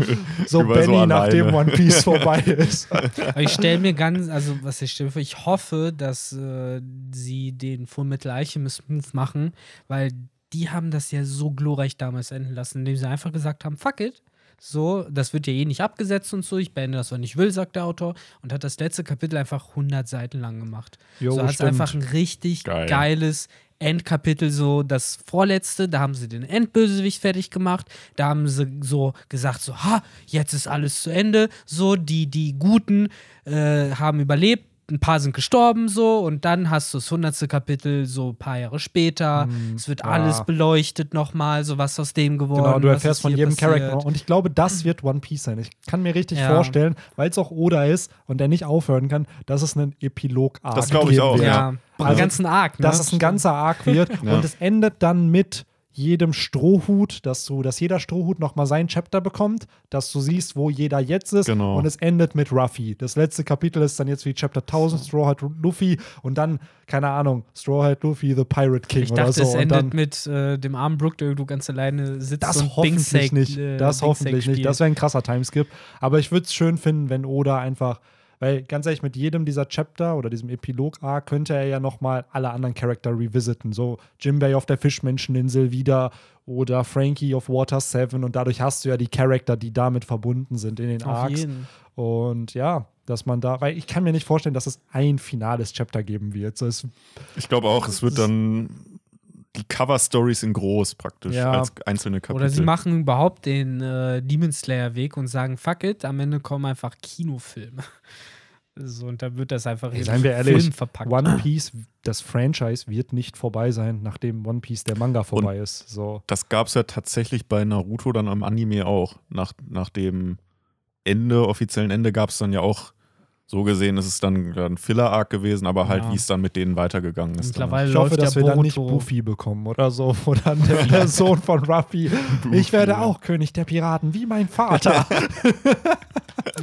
So über Benny, so nachdem. One Piece vorbei ist. Aber ich stelle mir ganz, also was ich stelle mir vor, ich hoffe, dass äh, sie den Fullmetal Alchemist Move machen, weil die haben das ja so glorreich damals enden lassen, indem sie einfach gesagt haben, fuck it. So, das wird ja eh nicht abgesetzt und so. Ich beende das, wann ich will, sagt der Autor. Und hat das letzte Kapitel einfach 100 Seiten lang gemacht. Jo, so hat einfach ein richtig Geil. geiles Endkapitel, so das vorletzte. Da haben sie den Endbösewicht fertig gemacht. Da haben sie so gesagt, so, ha, jetzt ist alles zu Ende. So, die, die Guten äh, haben überlebt. Ein paar sind gestorben, so, und dann hast du das hundertste Kapitel, so ein paar Jahre später. Hm, es wird ja. alles beleuchtet nochmal, so was aus dem geworden. Genau, du erfährst von jedem passiert. Charakter. Und ich glaube, das wird One Piece sein. Ich kann mir richtig Ja. vorstellen, weil es auch Oda ist und der nicht aufhören kann, dass es einen Epilog-Arc Das glaub ich auch, wird. Ja, Also, einen ganzen Arc, ne? Dass es ein ganzer Arc wird Ja. und es endet dann mit jedem Strohhut, dass du, dass jeder Strohhut nochmal sein Chapter bekommt, dass du siehst, wo jeder jetzt ist Genau. und es endet mit Ruffy. Das letzte Kapitel ist dann jetzt wie Chapter 1000 Straw Hat Luffy und dann, keine Ahnung, Straw Hat Luffy, The Pirate King Ich oder dachte, so. es endet dann, mit äh, dem armen Brook, der irgendwo ganz alleine sitzt Das und hoffentlich Bingsake, nicht. äh, Das hoffentlich nicht. Das wäre ein krasser Timeskip. Aber ich würde es schön finden, wenn Oda einfach, weil ganz ehrlich, mit jedem dieser Chapter oder diesem Epilog-Arc könnte er ja nochmal alle anderen Charakter revisiten. So Jimbei auf der Fischmenscheninsel wieder oder Frankie auf Water 7 und dadurch hast du ja die Charakter, die damit verbunden sind in den Auf Arcs. jeden. Und ja, dass man da, weil ich kann mir nicht vorstellen, dass es ein finales Chapter geben wird. So, es, Ich glaube auch, es wird dann die Cover-Stories in groß praktisch Ja. als einzelne Kapitel. Oder sie machen überhaupt den äh, Demon Slayer-Weg und sagen, fuck it, am Ende kommen einfach Kinofilme. So, und da wird das einfach in seien wir ehrlich, Film verpackt. One Piece, das Franchise wird nicht vorbei sein, nachdem One Piece der Manga vorbei ist. So. Das gab es ja tatsächlich bei Naruto dann am Anime auch. Nach, nach dem Ende, offiziellen Ende gab es dann ja auch, so gesehen ist es dann ein Filler-Arc gewesen, aber halt, Ja. wie es dann mit denen weitergegangen ist. Mittlerweile Ich hoffe, läuft dass wir dann nicht. Buffy bekommen oder so, wo dann der, Sohn von Ruffy, ich werde auch König der Piraten, wie mein Vater.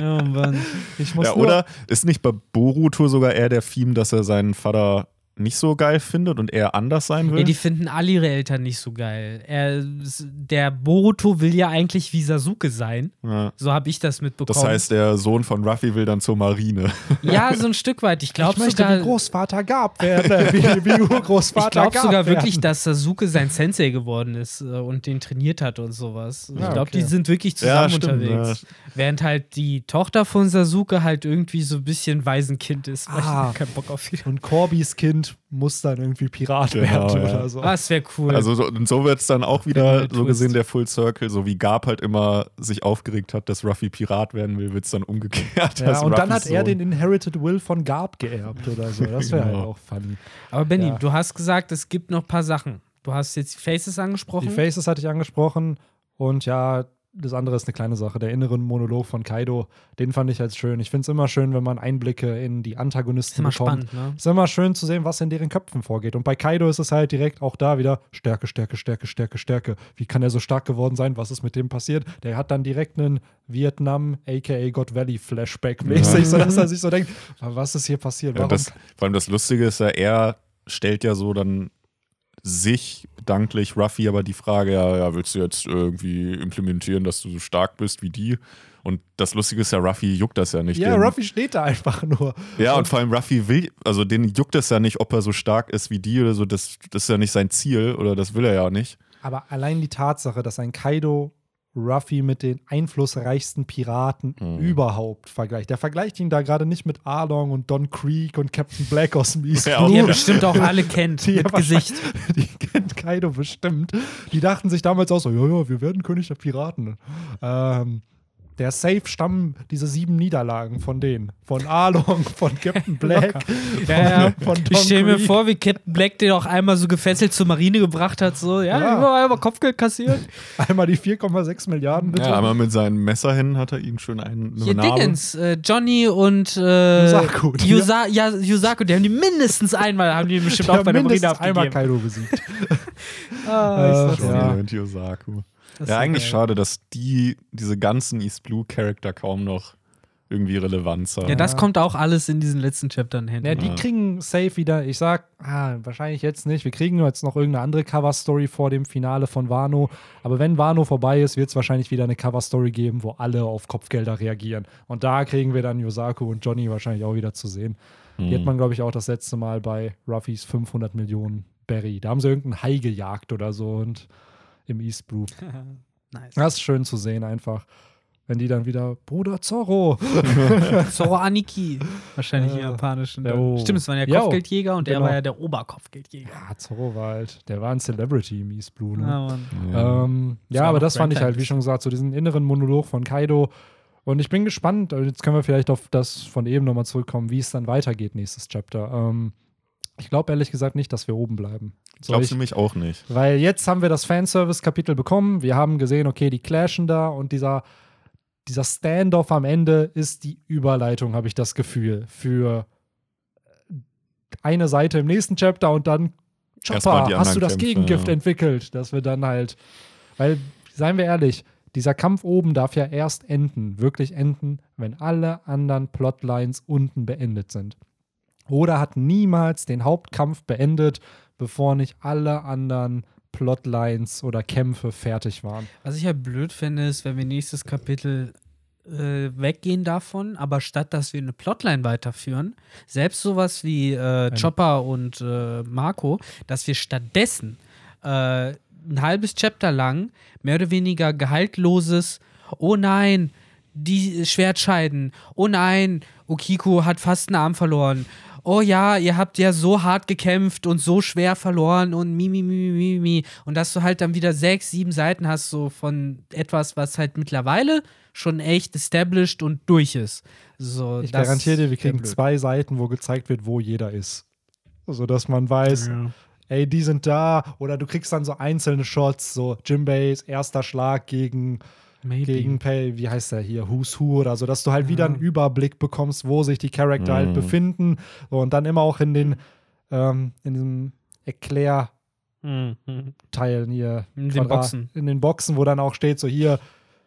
Ja, Mann. Ich muss Ja, oder ist nicht bei Boruto sogar eher der Theme, dass er seinen Vater nicht so geil findet und eher anders sein will. Ja, die finden alle ihre Eltern nicht so geil. Er, der Boruto will ja eigentlich wie Sasuke sein. Ja. So habe ich das mitbekommen. Das heißt, der Sohn von Ruffy will dann zur Marine. ja, so ein Stück weit. Ich glaube ich möchte sogar. wie Großvater Gab werden. Wie, wie Urgroßvater Ich glaube sogar werden. wirklich, dass Sasuke sein Sensei geworden ist äh, und den trainiert hat und sowas. Ich Ja, glaube, okay. die sind wirklich Ja, zusammen stimmt, unterwegs. Während halt die Tochter von Sasuke halt irgendwie so ein bisschen Waisenkind ist, weil Ah. ich keinen Bock auf sie. Und Corbys Kind muss dann irgendwie Pirat Genau, werden ja. oder so. Ah, das wäre cool. Also so, und so wird es dann auch Der wieder so Twist. gesehen der Full Circle, so wie Gab halt immer sich aufgeregt hat, dass Ruffy Pirat werden will, wird es dann umgekehrt. ja, und dann Ruffys hat er den Inherited Will von Gab geerbt oder so. Das wäre Genau. halt auch funny. Aber Benny, Ja. du hast gesagt, es gibt noch ein paar Sachen. Du hast jetzt die Faces angesprochen. Die Faces hatte ich angesprochen und ja, das andere ist eine kleine Sache. Der innere Monolog von Kaido, den fand ich halt schön. Ich finde es immer schön, wenn man Einblicke in die ist Antagonisten immer bekommt. spannend, ne? Ist immer schön zu sehen, was in deren Köpfen vorgeht. Und bei Kaido ist es halt direkt auch da wieder Stärke, Stärke, Stärke, Stärke, Stärke. Wie kann er so stark geworden sein? Was ist mit dem passiert? Der hat dann direkt einen Vietnam, aka God Valley Flashback mäßig, Ja. sodass er sich so denkt, was ist hier passiert? Ja, Warum? das, vor allem das Lustige ist ja, er stellt ja so dann sich danklich Ruffy aber die Frage, ja, ja, willst du jetzt irgendwie implementieren, dass du so stark bist wie die? Und das Lustige ist ja, Ruffy juckt das ja nicht. ja, Den- Ruffy steht da einfach nur. Ja, und vor allem Ruffy will, also den juckt es ja nicht, ob er so stark ist wie die oder so. Das, das ist ja nicht sein Ziel oder das will er ja nicht. Aber allein die Tatsache, dass ein Kaido Ruffy mit den einflussreichsten Piraten Mhm. überhaupt vergleicht. Der vergleicht ihn da gerade nicht mit Arlong und Don Creek und Captain Black aus dem East Ja, Blue. Die er bestimmt auch alle kennt Die mit Gesicht. Die kennt Kaido bestimmt. Die dachten sich damals auch so, ja, ja, wir werden König der Piraten. Ähm, der Safe stammen diese sieben Niederlagen von denen. Von Arlong, von Captain Black, Ja, ja. von Don Ich stelle mir vor, wie Captain Black den auch einmal so gefesselt zur Marine gebracht hat. So, ja, Ja. einmal Kopfgeld kassiert. Einmal die 4,6 Milliarden, bitte. Ja, einmal mit seinen Messerhänden hat er ihn schon einen eine Hier Narbe. Dingens, äh, Johnny und äh, Yusaku, die- Yusa ja, Yusaku, die haben die mindestens einmal, haben die bestimmt Die auch bei der Marine mindestens einmal abgegeben. Kaido besiegt. Ah, Äh, Ja. und Yosaku. das Ja, eigentlich geil. schade, dass die, diese ganzen East Blue Charakter kaum noch irgendwie Relevanz haben. Ja, das kommt auch alles in diesen letzten Chaptern hin. Ja, die Ja. kriegen safe wieder. Ich sag, ah, wahrscheinlich jetzt nicht. Wir kriegen jetzt noch irgendeine andere Cover-Story vor dem Finale von Wano. Aber wenn Wano vorbei ist, wird es wahrscheinlich wieder eine Cover-Story geben, wo alle auf Kopfgelder reagieren. Und da kriegen wir dann Yosaku und Johnny wahrscheinlich auch wieder zu sehen. Die Hm. hat man, glaube ich, auch das letzte Mal bei Ruffys 500 Millionen Berry. Da haben sie irgendeinen Hai gejagt oder so und im East Blue. nice. Das ist schön zu sehen einfach. Wenn die dann wieder, Bruder Zorro. Zoro Aniki. Wahrscheinlich im Äh, Japanischen. oh. Stimmt, es waren ja oh. Kopfgeldjäger und er Genau. war ja der Oberkopfgeldjäger. Ja, Zorro war halt, der war ein Celebrity im East Blue. Ne? Ja, Mann. Ja. Ähm, ja, aber das fand ich halt, wie schon gesagt, so diesen inneren Monolog von Kaido. Und ich bin gespannt, und jetzt können wir vielleicht auf das von eben nochmal zurückkommen, wie es dann weitergeht, nächstes Chapter. Ähm, ich glaube ehrlich gesagt nicht, dass wir oben bleiben. Soll Glaubst ich, du nämlich auch nicht. weil jetzt haben wir das Fanservice-Kapitel bekommen. Wir haben gesehen, okay, die clashen da und dieser, dieser Standoff am Ende ist die Überleitung, habe ich das Gefühl, für eine Seite im nächsten Chapter und dann Chopper, hast du das Kämpfe, Gegengift ja. entwickelt, dass wir dann halt, weil, seien wir ehrlich, dieser Kampf oben darf ja erst enden, wirklich enden, wenn alle anderen Plotlines unten beendet sind. Oder hat niemals den Hauptkampf beendet, bevor nicht alle anderen Plotlines oder Kämpfe fertig waren. Was ich halt blöd finde, ist, wenn wir nächstes Kapitel äh, weggehen davon, aber statt dass wir eine Plotline weiterführen, selbst sowas wie äh, Chopper und äh, Marco, dass wir stattdessen äh, ein halbes Chapter lang mehr oder weniger gehaltloses, oh nein, die Schwertscheiden, oh nein, Okiko hat fast einen Arm verloren. Oh ja, ihr habt ja so hart gekämpft und so schwer verloren und mi, mi, mi, mi, mi. Und dass du halt dann wieder sechs, sieben Seiten hast, so von etwas, was halt mittlerweile schon echt established und durch ist. So, Ich das garantiere dir, wir kriegen zwei Seiten, wo gezeigt wird, wo jeder ist. Sodass man weiß, Ja. ey, die sind da. Oder du kriegst dann so einzelne Shots, so Jimbays erster Schlag gegen Maybe. gegen Pay, wie heißt der hier, Who's Who oder so, dass du halt wieder einen Überblick bekommst, wo sich die Charakter halt Mhm. befinden. So, und dann immer auch in den, ähm, in diesem Erklärteilen Mhm. hier. In den Boxen. In den Boxen, wo dann auch steht, so hier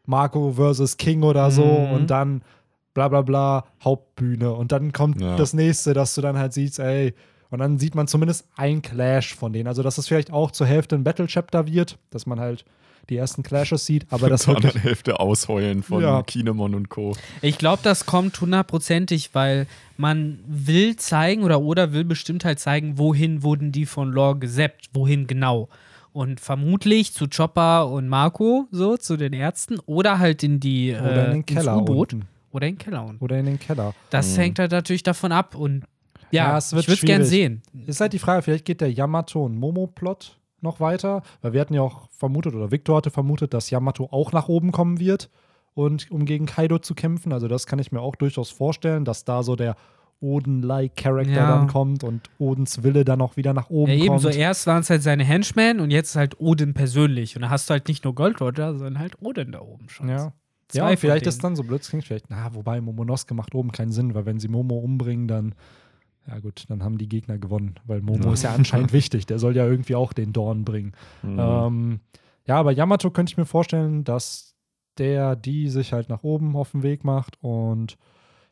Marco versus King oder so Mhm. und dann bla bla bla, Hauptbühne. Und dann kommt Ja. das nächste, dass du dann halt siehst, ey, Und dann sieht man zumindest ein Clash von denen. Also, dass es vielleicht auch zur Hälfte ein Battle Chapter wird, dass man halt die ersten Clashes sieht, aber das zur wirklich, anderen Hälfte ausheulen von Ja. Kinemon und Co. Ich glaube, das kommt hundertprozentig, weil man will zeigen oder oder will bestimmt halt zeigen, wohin wurden die von Lore gesappt, wohin genau. Und vermutlich zu Chopper und Marco, so zu den Ärzten, oder halt in die oder äh, in den ins Keller U-Boot oder in den Keller. unten. Oder in den Keller. Das hängt halt natürlich davon ab und ja, Ja, es wird ich würde gern schwierig. sehen. Ist halt die Frage, vielleicht geht der Yamato und Momo-Plot noch weiter, weil wir hatten ja auch vermutet, oder Victor hatte vermutet, dass Yamato auch nach oben kommen wird und um gegen Kaido zu kämpfen. Also das kann ich mir auch durchaus vorstellen, dass da so der Oden-like Charakter Ja. dann kommt und Odens Wille dann auch wieder nach oben Ja, ebenso. kommt. Erst waren es halt seine Henchmen und jetzt halt Odin persönlich. Und da hast du halt nicht nur Gold Roger, sondern halt Odin da oben schon. Ja. Zwei Ja, vielleicht ist dann so blöd, klingt vielleicht, na, wobei Momonosuke macht oben keinen Sinn, weil wenn sie Momo umbringen, dann, ja gut, dann haben die Gegner gewonnen, weil Momo Ja. ist ja anscheinend wichtig, der soll ja irgendwie auch den Dorn bringen. Mhm. Ähm, ja, aber Yamato könnte ich mir vorstellen, dass der, die sich halt nach oben auf den Weg macht und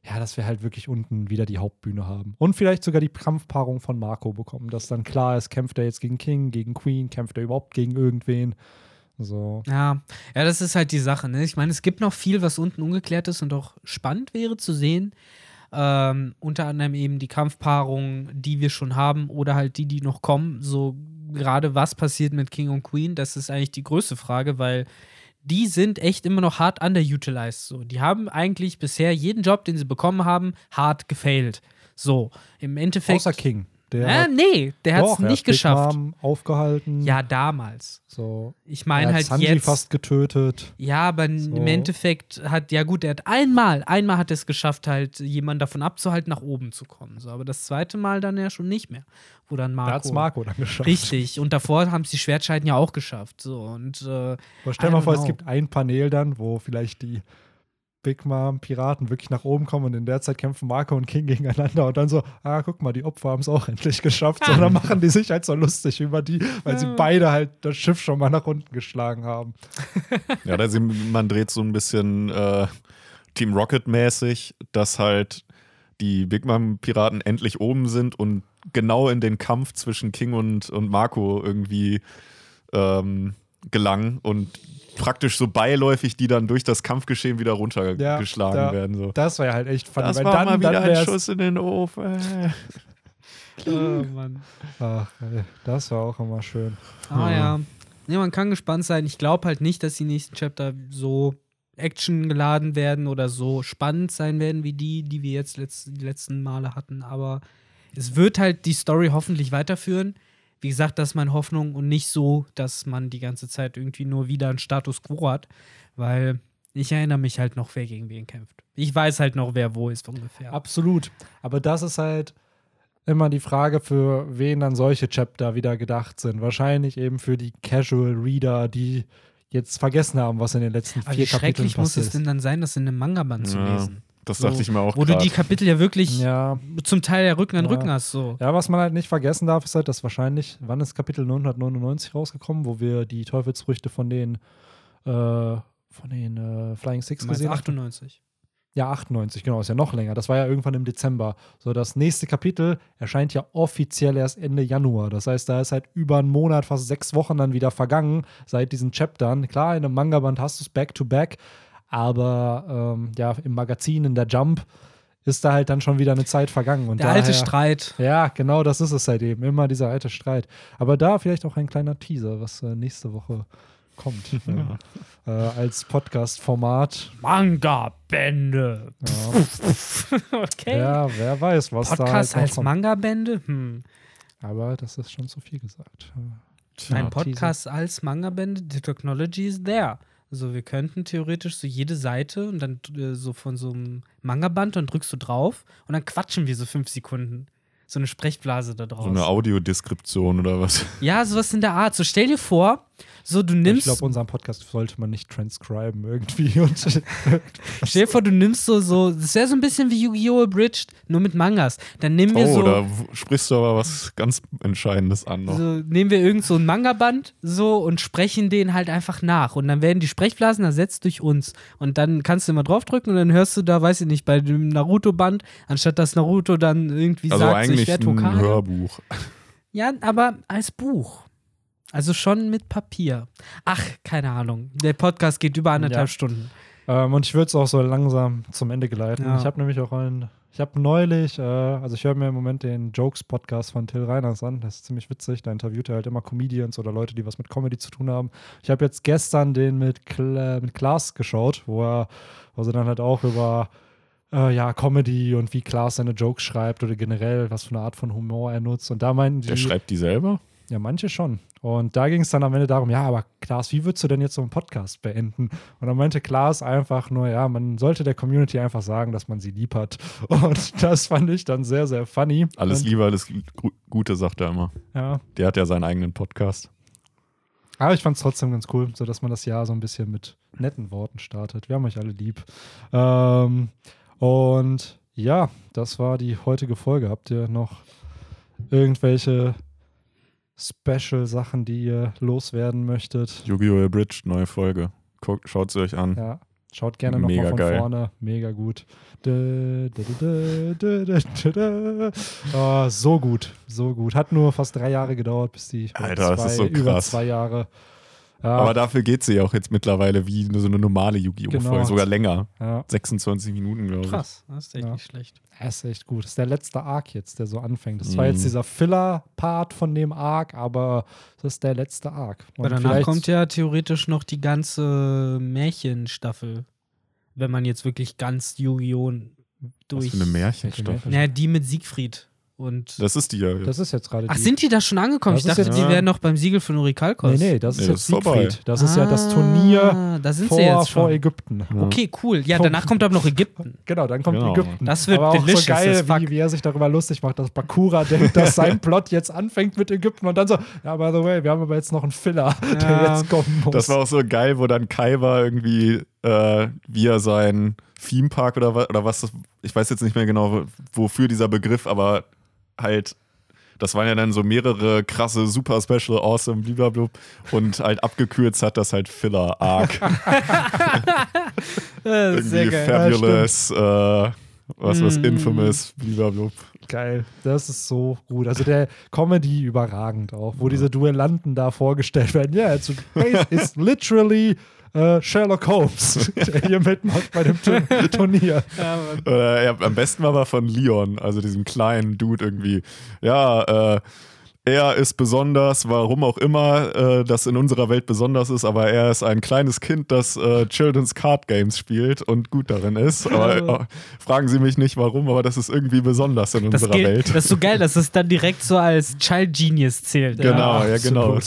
ja, dass wir halt wirklich unten wieder die Hauptbühne haben. Und vielleicht sogar die Kampfpaarung von Marco bekommen, dass dann klar ist, kämpft er jetzt gegen King, gegen Queen, kämpft er überhaupt gegen irgendwen. So. Ja, ja, das ist halt die Sache. Ne? Ich meine, es gibt noch viel, was unten ungeklärt ist und auch spannend wäre zu sehen. Ähm, unter anderem eben die Kampfpaarungen, die wir schon haben oder halt die, die noch kommen. So gerade was passiert mit King und Queen, das ist eigentlich die größte Frage, weil die sind echt immer noch hart underutilized. So. Die haben eigentlich bisher jeden Job, den sie bekommen haben, hart gefailt. So, im Endeffekt. Außer King. Der äh, nee, der hat es nicht geschafft. Mom aufgehalten. Ja, damals. So. Ich meine halt Sanji jetzt. fast getötet. Ja, aber So. im Endeffekt hat, ja gut, er hat einmal, einmal hat er es geschafft, halt jemanden davon abzuhalten, nach oben zu kommen. So, aber das zweite Mal dann ja schon nicht mehr. Wo dann Da hat es Marco. Marco dann geschafft. Richtig. Und davor haben es die Schwertscheiden ja auch geschafft. So, und äh, Aber stell dir mal vor, es know. gibt ein Panel dann, wo vielleicht die Big Mom Piraten wirklich nach oben kommen und in der Zeit kämpfen Marco und King gegeneinander und dann so, ah, guck mal, die Opfer haben es auch endlich geschafft. So, dann machen die sich halt so lustig über die, weil sie beide halt das Schiff schon mal nach unten geschlagen haben. Ja, da sind, man dreht so ein bisschen äh, Team Rocket-mäßig, dass halt die Big Mom-Piraten endlich oben sind und genau in den Kampf zwischen King und, und Marco irgendwie ähm, gelangen und praktisch so beiläufig die dann durch das Kampfgeschehen wieder runtergeschlagen da- werden. So. Das war ja halt echt funny. Das weil war dann, mal wieder dann ein Schuss in den Ofen. oh, Mann. Ach, ey, das war auch immer schön. Ah ja. Ja, man kann gespannt sein. Ich glaube halt nicht, dass die nächsten Chapter so Action geladen werden oder so spannend sein werden wie die, die wir jetzt letzt, die letzten Male hatten. Aber es wird halt die Story hoffentlich weiterführen. Wie gesagt, das ist meine Hoffnung und nicht so, dass man die ganze Zeit irgendwie nur wieder einen Status quo hat, weil ich erinnere mich halt noch, wer gegen wen kämpft. Ich weiß halt noch, wer wo ist ungefähr. Absolut. Aber das ist halt immer die Frage, für wen dann solche Chapter wieder gedacht sind. Wahrscheinlich eben für die Casual Reader, die jetzt vergessen haben, was in den letzten Aber vier wie Kapiteln schrecklich muss passiert es denn dann sein, das in einem Manga-Band zu Ja, lesen? Das So, dachte ich mir auch Wo du grad. die Kapitel ja wirklich Ja. zum Teil ja Rücken an Ja. Rücken hast. So. ja, was man halt nicht vergessen darf, ist halt, dass wahrscheinlich, wann ist Kapitel 999 rausgekommen, wo wir die Teufelsfrüchte von den, äh, von den äh, Flying Six Du gesehen haben. 98. Ja, 98, genau, ist ja noch länger. Das war ja irgendwann im Dezember. So, das nächste Kapitel erscheint ja offiziell erst Ende Januar. Das heißt, da ist halt über einen Monat, fast sechs Wochen dann wieder vergangen seit diesen Chaptern. Klar, in einem Manga-Band hast du es back-to-back, aber ähm, ja, im Magazin, in der Jump, ist da halt dann schon wieder eine Zeit vergangen. Und Der alte daher- Streit. Ja, genau, das ist es halt eben. Immer dieser alte Streit. Aber da vielleicht auch ein kleiner Teaser, was äh, nächste Woche kommt. äh, äh, als Podcast-Format. Manga-Bände. Ja. okay. Ja, wer weiß, was Podcast da halt noch als. Manga-Bände? Hm. Aber das ist schon zu viel gesagt. Ein Ja, Podcast als Manga-Bände, the technology is there. Also wir könnten theoretisch so jede Seite und dann äh, so von so einem Manga-Band, dann drückst du drauf und dann quatschen wir so fünf Sekunden. So eine Sprechblase da draus. so eine Audiodeskription oder was? Ja, sowas in der Art. So stell dir vor, So, du Ich nimmst. glaube, unseren Podcast sollte man nicht transcriben irgendwie. Und Stell dir vor, du nimmst so, so das wäre so ein bisschen wie Yu-Gi-Oh! Abridged, nur mit Mangas. Dann nehmen wir Oh, so, da sprichst du aber was ganz Entscheidendes an noch. so, nehmen wir irgend so ein Manga-Band so und sprechen den halt einfach nach. Und dann werden die Sprechblasen ersetzt durch uns. Und dann kannst du immer draufdrücken und dann hörst du da, weiß ich nicht, bei dem Naruto-Band, anstatt dass Naruto dann irgendwie Also sagt, so, ich eigentlich werde. Hörbuch. Ja, aber als Buch. Also schon mit Papier. Ach, keine Ahnung. Der Podcast geht über anderthalb Ja. Stunden. Ähm, und ich würde es auch so langsam zum Ende geleiten. Ja. Ich habe nämlich auch einen, ich habe neulich, äh, also ich höre mir im Moment den Jokes-Podcast von Till Reiners an. Das ist ziemlich witzig. Da interviewt er halt immer Comedians oder Leute, die was mit Comedy zu tun haben. Ich habe jetzt gestern den mit, Kla mit Klaas geschaut, wo er, wo sie dann halt auch über äh, ja, Comedy und wie Klaas seine Jokes schreibt oder generell, was für eine Art von Humor er nutzt. Und da meinten die. Der schreibt die selber? Ja, manche schon. Und da ging es dann am Ende darum, ja, aber Klaas, wie würdest du denn jetzt so einen Podcast beenden? Und dann meinte Klaas einfach nur, ja, man sollte der Community einfach sagen, dass man sie lieb hat. Und das fand ich dann sehr, sehr funny. Alles Und, Liebe, alles Gu- Gute, sagt er immer. Ja, Der hat ja seinen eigenen Podcast. aber ich fand es trotzdem ganz cool, so dass man das Jahr so ein bisschen mit netten Worten startet. Wir haben euch alle lieb. Ähm, und ja, das war die heutige Folge. Habt ihr noch irgendwelche Special-Sachen, die ihr loswerden möchtet? Yu-Gi-Oh! Abridged, neue Folge. Guckt, schaut sie euch an. Ja, schaut gerne nochmal von geil. vorne. Mega gut. Dä, dä, dä. Oh, so gut, so gut. Hat nur fast drei Jahre gedauert, bis die Alter, das ist so über krass. zwei Jahre. Ja, Aber dafür geht sie auch jetzt mittlerweile wie so eine normale Yu-Gi-Oh! Genau. Folge, sogar länger. ja, 26 Minuten, glaube ich. Krass, das ist echt Ja. nicht schlecht. das ist echt gut. Das ist der letzte Arc jetzt, der so anfängt. Das war Mhm. jetzt dieser Filler-Part von dem Arc, aber das ist der letzte Arc. Und Aber danach kommt ja theoretisch noch die ganze Märchenstaffel. Wenn man jetzt wirklich ganz Yu-Gi-Oh! Was durch. für eine Märchenstaffel. Ja, die mit Siegfried. Und. Das ist die ja. Das ist jetzt gerade Ach, die- sind die da schon angekommen? Das ich dachte, jetzt- die Ja. wären noch beim Siegel von Urikalkos. Nee, nee, das Nee, ist das jetzt ist vorbei. Siegfried. Das ist ja das Turnier Da sind vor, sie jetzt vor. Ägypten. Okay, cool. Ja, danach kommt aber noch Ägypten. Genau, dann kommt Genau. Ägypten. Das wird Aber auch so geil, wie, wie er sich darüber lustig macht, dass Bakura denkt, dass sein Plot jetzt anfängt mit Ägypten und dann so, ja, by the way, wir haben aber jetzt noch einen Filler, der Ja. jetzt kommen muss. Das war auch so geil, wo dann Kai war irgendwie, äh, wie er sein Themepark oder, wa- oder was, das, ich weiß jetzt nicht mehr genau, wofür dieser Begriff, aber halt, das waren ja dann so mehrere krasse, super special, awesome, blablabla. Und halt abgekürzt hat das halt Filler Arc. Irgendwie Fabulous, äh, was was Mm. Infamous, blablabla. geil. Das ist so gut. Also der Comedy überragend auch, wo diese Duellanten da vorgestellt werden. Ja, it's, it's literally äh, Sherlock Holmes, der hier mitmacht bei dem Tur Turnier. Äh, ja, am besten war aber von Leon, also diesem kleinen Dude irgendwie. Ja, äh, er ist besonders, warum auch immer äh, das in unserer Welt besonders ist, aber er ist ein kleines Kind, das äh, Children's Card Games spielt und gut darin ist. Aber äh, fragen Sie mich nicht warum, aber das ist irgendwie besonders in Das, unserer gilt, Welt. das ist so geil, dass es dann direkt so als Child Genius zählt. genau, ja, genau.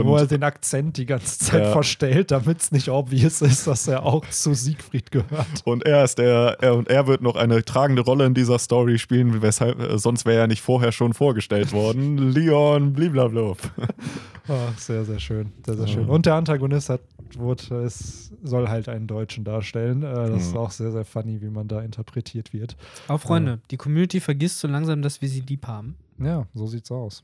Äh, wo er Und den Akzent die ganze Zeit Ja. verstellt, damit es nicht obvious ist, dass er auch zu Siegfried gehört. Und er ist der, er und er wird noch eine tragende Rolle in dieser Story spielen, weshalb, äh, sonst wäre er nicht vorher schon vorgestellt worden. Leon, blablabla. Ah, sehr, sehr schön. Sehr, sehr schön. Und der Antagonist hat, wurde, es soll halt einen Deutschen darstellen. Äh, das ist Mhm. auch sehr, sehr funny, wie man da interpretiert wird. aber Freunde, die Community vergisst so langsam, dass wir sie lieb haben. Ja, so sieht's aus.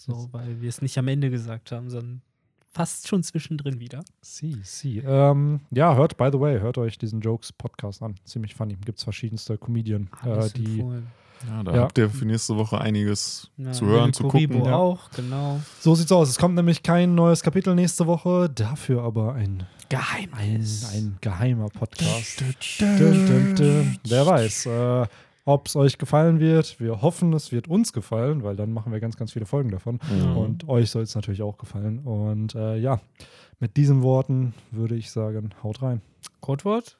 So, weil wir es nicht am Ende gesagt haben, sondern fast schon zwischendrin wieder. Sie, sie. Ähm, ja, hört, by the way, hört euch diesen Jokes-Podcast an. Ziemlich funny. Gibt's verschiedenste Comedian, äh, die. empfohlen. Ja, da Ja. habt ihr für nächste Woche einiges Ja, zu hören, zu Kuribo gucken. auch, genau. So sieht's aus. Es kommt nämlich kein neues Kapitel nächste Woche, dafür aber ein, Geheim. ein, ein geheimer Podcast. Wer weiß, äh, ob es euch gefallen wird. Wir hoffen, es wird uns gefallen, weil dann machen wir ganz, ganz viele Folgen davon. Mhm. Und euch soll es natürlich auch gefallen. Und äh, ja, mit diesen Worten würde ich sagen, haut rein. Codewort?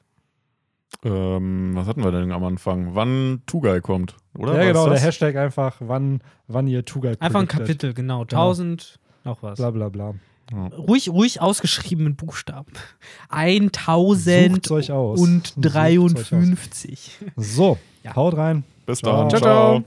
Ähm, was hatten wir denn am Anfang? Wann Tugai kommt, oder? ja, War genau, der das? Hashtag einfach, wann, wann ihr Tugai Einfach ein. Kapitel, genau. 1000, noch was. Bla bla bla. Ruhig, ruhig ausgeschrieben mit Buchstaben. 1000 Sucht's euch aus. und Sucht's euch aus. 53. So, Ja. haut rein. Bis dann. Ciao, ciao. ciao.